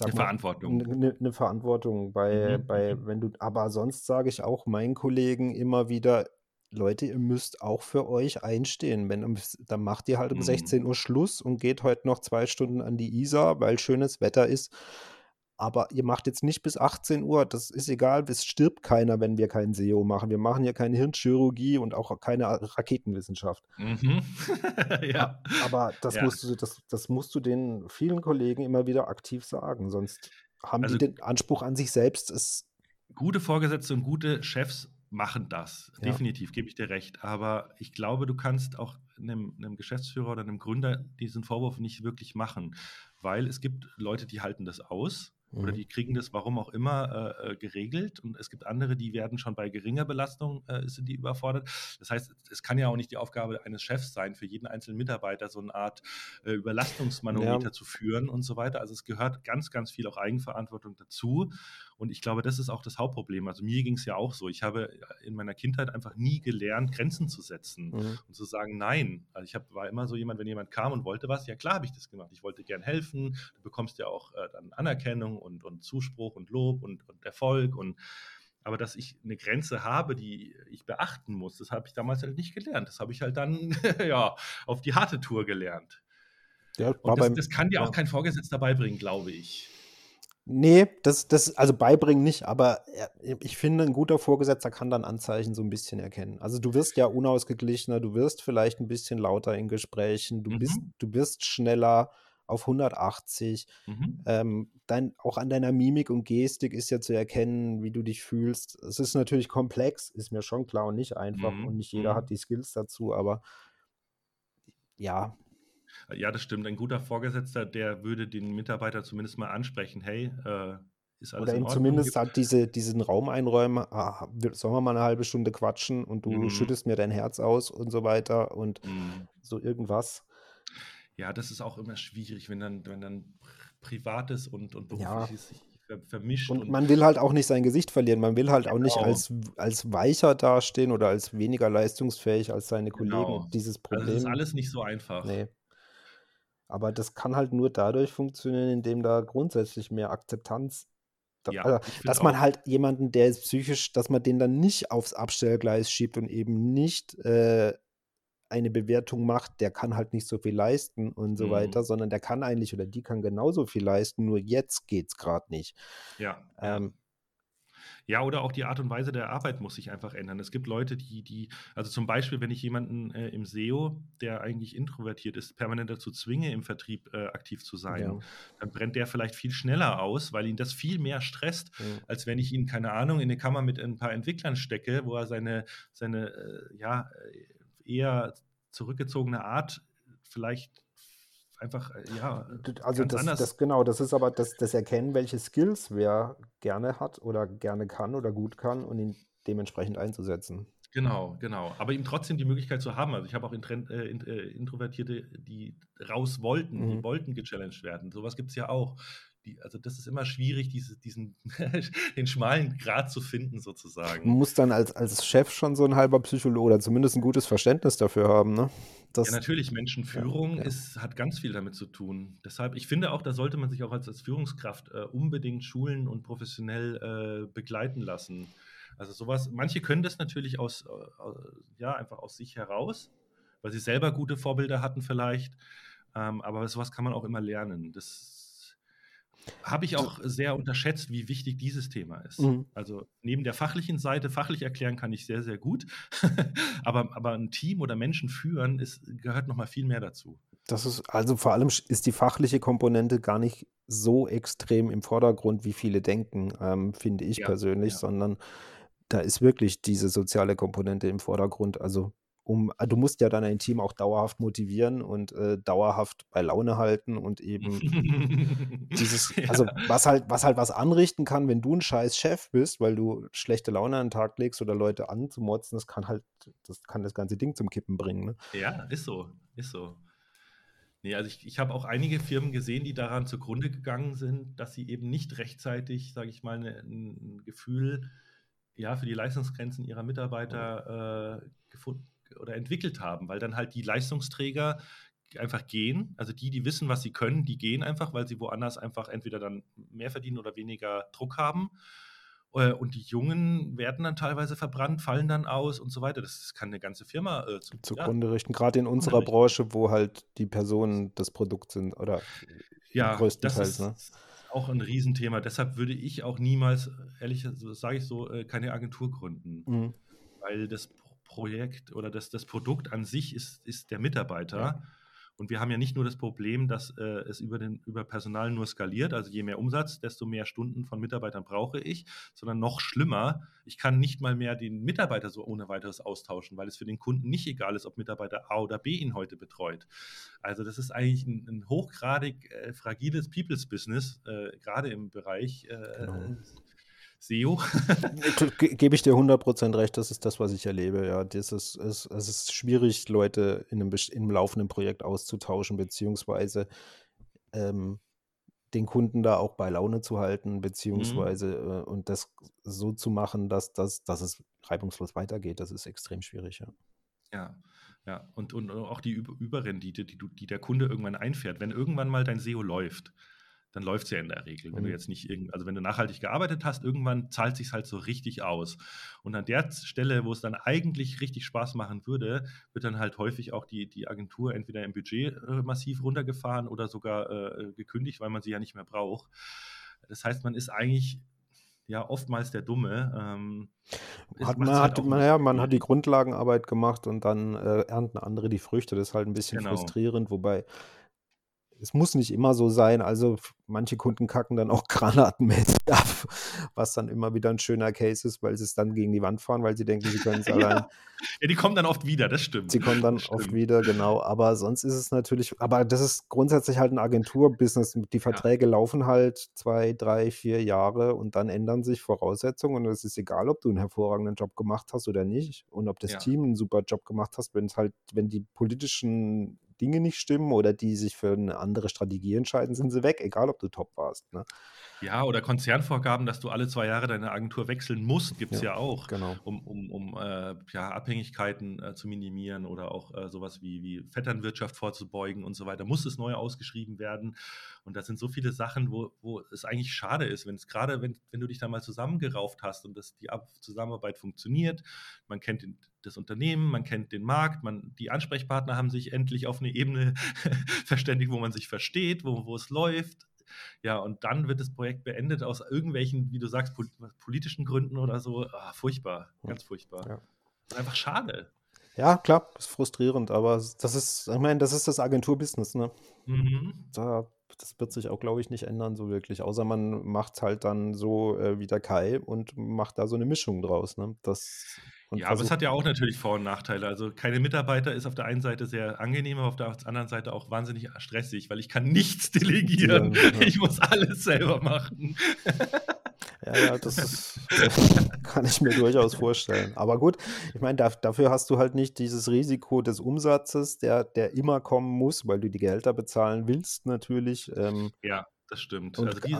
eine mal, Verantwortung. Eine, eine Verantwortung bei, mhm. bei, mhm. wenn du, aber sonst sage ich auch meinen Kollegen immer wieder, Leute, ihr müsst auch für euch einstehen. Wenn, dann macht ihr halt um mhm. 16 Uhr Schluss und geht heute noch zwei Stunden an die Isar, weil schönes Wetter ist. Aber ihr macht jetzt nicht bis 18 Uhr, das ist egal, es stirbt keiner, wenn wir kein SEO machen. Wir machen ja keine Hirnchirurgie und auch keine Raketenwissenschaft. Mhm. ja. Aber das, ja. Musst du, das, das musst du den vielen Kollegen immer wieder aktiv sagen, sonst haben also, die den Anspruch an sich selbst. Es gute Vorgesetzte und gute Chefs machen das. Ja. Definitiv, gebe ich dir recht. Aber ich glaube, du kannst auch einem, einem, Geschäftsführer oder einem Gründer diesen Vorwurf nicht wirklich machen, weil es gibt Leute, die halten das aus oder mhm. die kriegen das, warum auch immer, äh, äh, geregelt. Und es gibt andere, die werden schon bei geringer Belastung, äh, sind die überfordert. Das heißt, es kann ja auch nicht die Aufgabe eines Chefs sein, für jeden einzelnen Mitarbeiter so eine Art äh, Überlastungsmanometer ja. zu führen und so weiter. Also es gehört ganz, ganz viel auch Eigenverantwortung dazu. Und ich glaube, das ist auch das Hauptproblem. Also mir ging es ja auch so. Ich habe in meiner Kindheit einfach nie gelernt, Grenzen zu setzen mhm. und zu sagen, nein. Also ich hab, war immer so jemand, wenn jemand kam und wollte was, ja klar habe ich das gemacht. Ich wollte gern helfen. Du bekommst ja auch äh, dann Anerkennung und, und Zuspruch und Lob und, und Erfolg und aber dass ich eine Grenze habe, die ich beachten muss, das habe ich damals halt nicht gelernt. Das habe ich halt dann ja auf die harte Tour gelernt. Ja, und das, das, kann dir ja. auch kein Vorgesetzter beibringen, glaube ich. Nee, das, das, also beibringen nicht, aber ich finde, ein guter Vorgesetzter kann dann Anzeichen so ein bisschen erkennen. Also du wirst ja unausgeglichener, du wirst vielleicht ein bisschen lauter in Gesprächen, du, mhm. bist, du bist schneller auf 180. Mhm. Ähm, dein, auch an deiner Mimik und Gestik ist ja zu erkennen, wie du dich fühlst. Es ist natürlich komplex, ist mir schon klar und nicht einfach mhm. und nicht jeder mhm. hat die Skills dazu, aber ja, ja, das stimmt. Ein guter Vorgesetzter, der würde den Mitarbeiter zumindest mal ansprechen, hey, äh, ist alles Oder ihm zumindest halt diese, diesen Raum einräumen, ah, sollen wir mal eine halbe Stunde quatschen und du mhm. schüttest mir dein Herz aus und so weiter und mhm. so irgendwas. Ja, das ist auch immer schwierig, wenn dann, wenn dann Privates und, und Berufliches ja. sich vermischt. Und, und, man will halt auch nicht sein Gesicht verlieren. Man will halt genau. auch nicht genau. als, als weicher dastehen oder als weniger leistungsfähig als seine Kollegen. Genau. Dieses Problem. Also das ist alles nicht so einfach. Nee. Aber das kann halt nur dadurch funktionieren, indem da grundsätzlich mehr Akzeptanz da, ja, also, dass man halt jemanden, der ist psychisch, dass man den dann nicht aufs Abstellgleis schiebt und eben nicht äh, eine Bewertung macht, der kann halt nicht so viel leisten und so mhm. weiter, sondern der kann eigentlich oder die kann genauso viel leisten, nur jetzt geht es gerade nicht. Ja. Ähm, ja, oder auch die Art und Weise der Arbeit muss sich einfach ändern. Es gibt Leute, die, die, also zum Beispiel, wenn ich jemanden äh, im SEO, der eigentlich introvertiert ist, permanent dazu zwinge, im Vertrieb äh, aktiv zu sein, ja. dann brennt der vielleicht viel schneller aus, weil ihn das viel mehr stresst, ja. als wenn ich ihn, keine Ahnung, in eine Kammer mit ein paar Entwicklern stecke, wo er seine, seine äh, ja, äh, eher zurückgezogene Art vielleicht einfach, äh, ja. Also das, das, genau, das ist aber das, das Erkennen, welche Skills wer gerne hat oder gerne kann oder gut kann und ihn dementsprechend einzusetzen. Genau, genau. Aber ihm trotzdem die Möglichkeit zu haben. Also ich habe auch Intrent, äh, äh, Introvertierte, die raus wollten, mhm. die wollten gechallenged werden. Sowas gibt es ja auch. Die, also das ist immer schwierig, diese, diesen, den schmalen Grad zu finden, sozusagen. Man muss dann als, als Chef schon so ein halber Psychologe oder zumindest ein gutes Verständnis dafür haben, ne? Das, ja, natürlich, Menschenführung ja, ja. Ist, hat ganz viel damit zu tun. Deshalb, ich finde auch, da sollte man sich auch als, als Führungskraft äh, unbedingt schulen und professionell äh, begleiten lassen. Also sowas, manche können das natürlich aus, äh, ja, einfach aus sich heraus, weil sie selber gute Vorbilder hatten vielleicht. Ähm, aber sowas kann man auch immer lernen. Das habe ich auch sehr unterschätzt, wie wichtig dieses Thema ist. Mhm. Also neben der fachlichen Seite, fachlich erklären kann ich sehr, sehr gut, aber, aber ein Team oder Menschen führen ist, gehört nochmal viel mehr dazu. Das ist, also vor allem ist die fachliche Komponente gar nicht so extrem im Vordergrund, wie viele denken, ähm, finde ich ja, persönlich, ja. sondern da ist wirklich diese soziale Komponente im Vordergrund. Also um, ah, du musst ja dann ein Team auch dauerhaft motivieren und äh, dauerhaft bei Laune halten und eben dieses, ja. also was halt, was halt was anrichten kann, wenn du ein scheiß Chef bist, weil du schlechte Laune an den Tag legst oder Leute anzumotzen, das kann halt, das kann das ganze Ding zum Kippen bringen. Ne? Ja, ist so, ist so. Nee, also ich, ich habe auch einige Firmen gesehen, die daran zugrunde gegangen sind, dass sie eben nicht rechtzeitig, sage ich mal, ne, ein Gefühl ja, für die Leistungsgrenzen ihrer Mitarbeiter äh, gefunden oder entwickelt haben, weil dann halt die Leistungsträger einfach gehen. Also die, die wissen, was sie können, die gehen einfach, weil sie woanders einfach entweder dann mehr verdienen oder weniger Druck haben. Äh, und die Jungen werden dann teilweise verbrannt, fallen dann aus und so weiter. Das kann eine ganze Firma äh, zu, zugrunde ja, richten. Gerade in unserer Branche, wo halt die Personen das Produkt sind oder ja, größtenteils. Das ist ne? auch ein Riesenthema. Deshalb würde ich auch niemals, ehrlich, sage ich so, äh, keine Agentur gründen. Mhm. Weil das Projekt oder das, das Produkt an sich ist, ist der Mitarbeiter. Ja. Und wir haben ja nicht nur das Problem, dass äh, es über, den, über Personal nur skaliert, also je mehr Umsatz, desto mehr Stunden von Mitarbeitern brauche ich, sondern noch schlimmer, ich kann nicht mal mehr den Mitarbeiter so ohne weiteres austauschen, weil es für den Kunden nicht egal ist, ob Mitarbeiter A oder B ihn heute betreut. Also das ist eigentlich ein, ein hochgradig äh, fragiles People's Business, äh, gerade im Bereich äh, genau. SEO. Gebe ich dir 100% recht, das ist das, was ich erlebe. Ja, das ist, es, es ist schwierig, Leute in einem, in einem laufenden Projekt auszutauschen, beziehungsweise ähm, den Kunden da auch bei Laune zu halten, beziehungsweise mhm. äh, und das so zu machen, dass, dass, dass es reibungslos weitergeht. Das ist extrem schwierig, ja. Ja, ja. Und, und auch die Überrendite, die, die der Kunde irgendwann einfährt. Wenn irgendwann mal dein SEO läuft, dann läuft es ja in der Regel. Wenn mhm. du jetzt nicht irgend, also wenn du nachhaltig gearbeitet hast, irgendwann zahlt sich halt so richtig aus. Und an der Stelle, wo es dann eigentlich richtig Spaß machen würde, wird dann halt häufig auch die, die Agentur entweder im Budget äh, massiv runtergefahren oder sogar äh, gekündigt, weil man sie ja nicht mehr braucht. Das heißt, man ist eigentlich ja oftmals der Dumme. Ähm, hat, man, halt hat, man, ja, man hat die Grundlagenarbeit gemacht und dann äh, ernten andere die Früchte. Das ist halt ein bisschen genau. frustrierend, wobei es muss nicht immer so sein. Also manche Kunden kacken dann auch granatenmäßig ab, was dann immer wieder ein schöner Case ist, weil sie es dann gegen die Wand fahren, weil sie denken, sie können es allein. Ja, die kommen dann oft wieder, das stimmt. Sie kommen dann oft wieder, genau. Aber sonst ist es natürlich, aber das ist grundsätzlich halt ein Agenturbusiness. Die Verträge ja. laufen halt zwei, drei, vier Jahre und dann ändern sich Voraussetzungen und es ist egal, ob du einen hervorragenden Job gemacht hast oder nicht und ob das ja. Team einen super Job gemacht hast, wenn es halt, wenn die politischen Dinge nicht stimmen oder die sich für eine andere Strategie entscheiden, sind sie weg, egal ob du top warst. Ne? Ja, oder Konzernvorgaben, dass du alle zwei Jahre deine Agentur wechseln musst, gibt es ja, ja, auch, genau. um, um, um äh, ja, Abhängigkeiten äh, zu minimieren oder auch äh, sowas wie, wie Vetternwirtschaft vorzubeugen und so weiter. Muss es neu ausgeschrieben werden? Und das sind so viele Sachen, wo, wo es eigentlich schade ist, wenn es gerade, wenn, wenn du dich da mal zusammengerauft hast und dass die Ab Zusammenarbeit funktioniert, man kennt den, das Unternehmen, man kennt den Markt, man, die Ansprechpartner haben sich endlich auf eine Ebene verständigt, wo man sich versteht, wo, wo es läuft ja, und dann wird das Projekt beendet aus irgendwelchen, wie du sagst, politischen Gründen oder so. Ah, furchtbar, ganz furchtbar. Ja. Einfach schade. Ja, klar, ist frustrierend, aber das ist, ich meine, das ist das Agenturbusiness, ne? Mhm. Da, das wird sich auch, glaube ich, nicht ändern, so wirklich. Außer man macht es halt dann so äh, wie der Kai und macht da so eine Mischung draus, ne? Das ja, aber es hat ja auch natürlich Vor- und Nachteile. Also keine Mitarbeiter ist auf der einen Seite sehr angenehm, aber auf der anderen Seite auch wahnsinnig stressig, weil ich kann nichts delegieren. Ja, ja. Ich muss alles selber machen. Ja, ja, das ist, kann ich mir durchaus vorstellen. Aber gut, ich meine, da, dafür hast du halt nicht dieses Risiko des Umsatzes, der, der immer kommen muss, weil du die Gehälter bezahlen willst, natürlich. Ähm, ja, das stimmt. also die,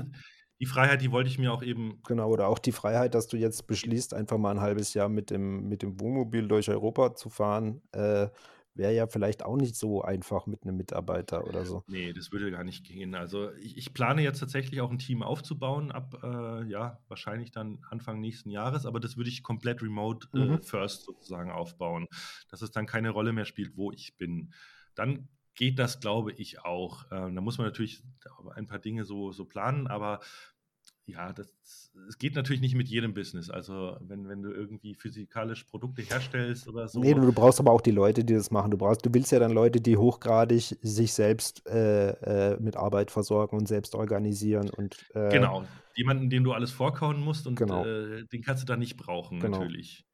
die Freiheit, die wollte ich mir auch eben. Genau, oder auch die Freiheit, dass du jetzt beschließt, einfach mal ein halbes Jahr mit dem, mit dem Wohnmobil durch Europa zu fahren, äh, wäre ja vielleicht auch nicht so einfach mit einem Mitarbeiter oder so. Nee, das würde gar nicht gehen. Also ich, ich plane jetzt tatsächlich auch ein Team aufzubauen, ab, äh, ja, wahrscheinlich dann Anfang nächsten Jahres, aber das würde ich komplett remote äh, mhm. first sozusagen aufbauen, dass es dann keine Rolle mehr spielt, wo ich bin. Dann geht das, glaube ich, auch. Ähm, da muss man natürlich ein paar Dinge so, so planen, aber ja, das, es geht natürlich nicht mit jedem Business. Also wenn, wenn du irgendwie physikalisch Produkte herstellst oder so. Nee, du brauchst aber auch die Leute, die das machen. Du brauchst, du willst ja dann Leute, die hochgradig sich selbst äh, äh, mit Arbeit versorgen und selbst organisieren und äh, Genau, jemanden, dem du alles vorkauen musst und genau. Äh, den kannst du dann nicht brauchen, genau. natürlich.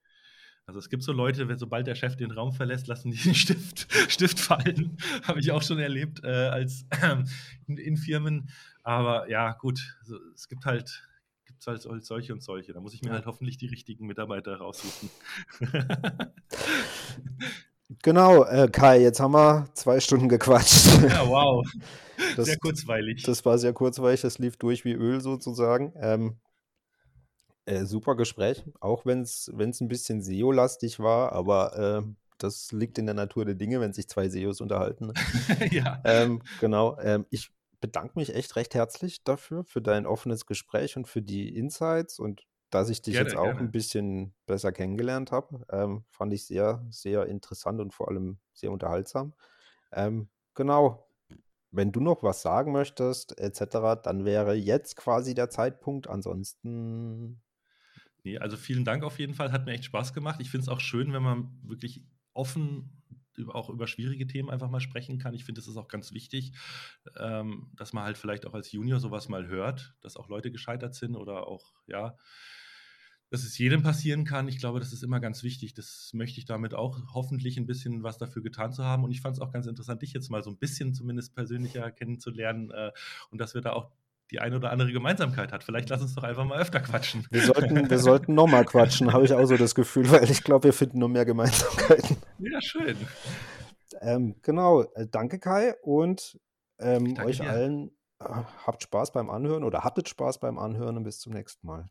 Also es gibt so Leute, wenn sobald der Chef den Raum verlässt, lassen die den Stift, Stift fallen. Habe ich auch schon erlebt äh, als äh, in, in, Firmen. Aber ja, gut, so, es gibt halt, gibt's halt solche und solche. Da muss ich mir halt hoffentlich die richtigen Mitarbeiter raussuchen. genau, äh, Kai, jetzt haben wir zwei Stunden gequatscht. Ja, wow. Das, sehr kurzweilig. Das war sehr kurzweilig, das lief durch wie Öl sozusagen. Ähm, äh, super Gespräch, auch wenn es ein bisschen SEO-lastig war, aber äh, das liegt in der Natur der Dinge, wenn sich zwei SEOs unterhalten. Ne? ja. Ähm, genau. Ähm, ich bedanke mich echt recht herzlich dafür, für dein offenes Gespräch und für die Insights und dass ich dich gerne, jetzt auch gerne. ein bisschen besser kennengelernt habe. Ähm, fand ich sehr, sehr interessant und vor allem sehr unterhaltsam. Ähm, genau. Wenn du noch was sagen möchtest, etc., dann wäre jetzt quasi der Zeitpunkt. Ansonsten Nee, also vielen Dank auf jeden Fall. Hat mir echt Spaß gemacht. Ich finde es auch schön, wenn man wirklich offen auch über schwierige Themen einfach mal sprechen kann. Ich finde, das ist auch ganz wichtig, ähm, dass man halt vielleicht auch als Junior sowas mal hört, dass auch Leute gescheitert sind oder auch, ja, dass es jedem passieren kann. Ich glaube, das ist immer ganz wichtig. Das möchte ich damit auch hoffentlich ein bisschen was dafür getan zu haben. Und ich fand es auch ganz interessant, dich jetzt mal so ein bisschen zumindest persönlicher kennenzulernen äh, und dass wir da auch die eine oder andere Gemeinsamkeit hat. Vielleicht lass uns doch einfach mal öfter quatschen. Wir sollten, wir sollten nochmal quatschen, habe ich auch so das Gefühl, weil ich glaube, wir finden nur mehr Gemeinsamkeiten. Ja, schön. Ähm, genau, äh, danke Kai und ähm, euch dir. allen äh, habt Spaß beim Anhören oder hattet Spaß beim Anhören und bis zum nächsten Mal.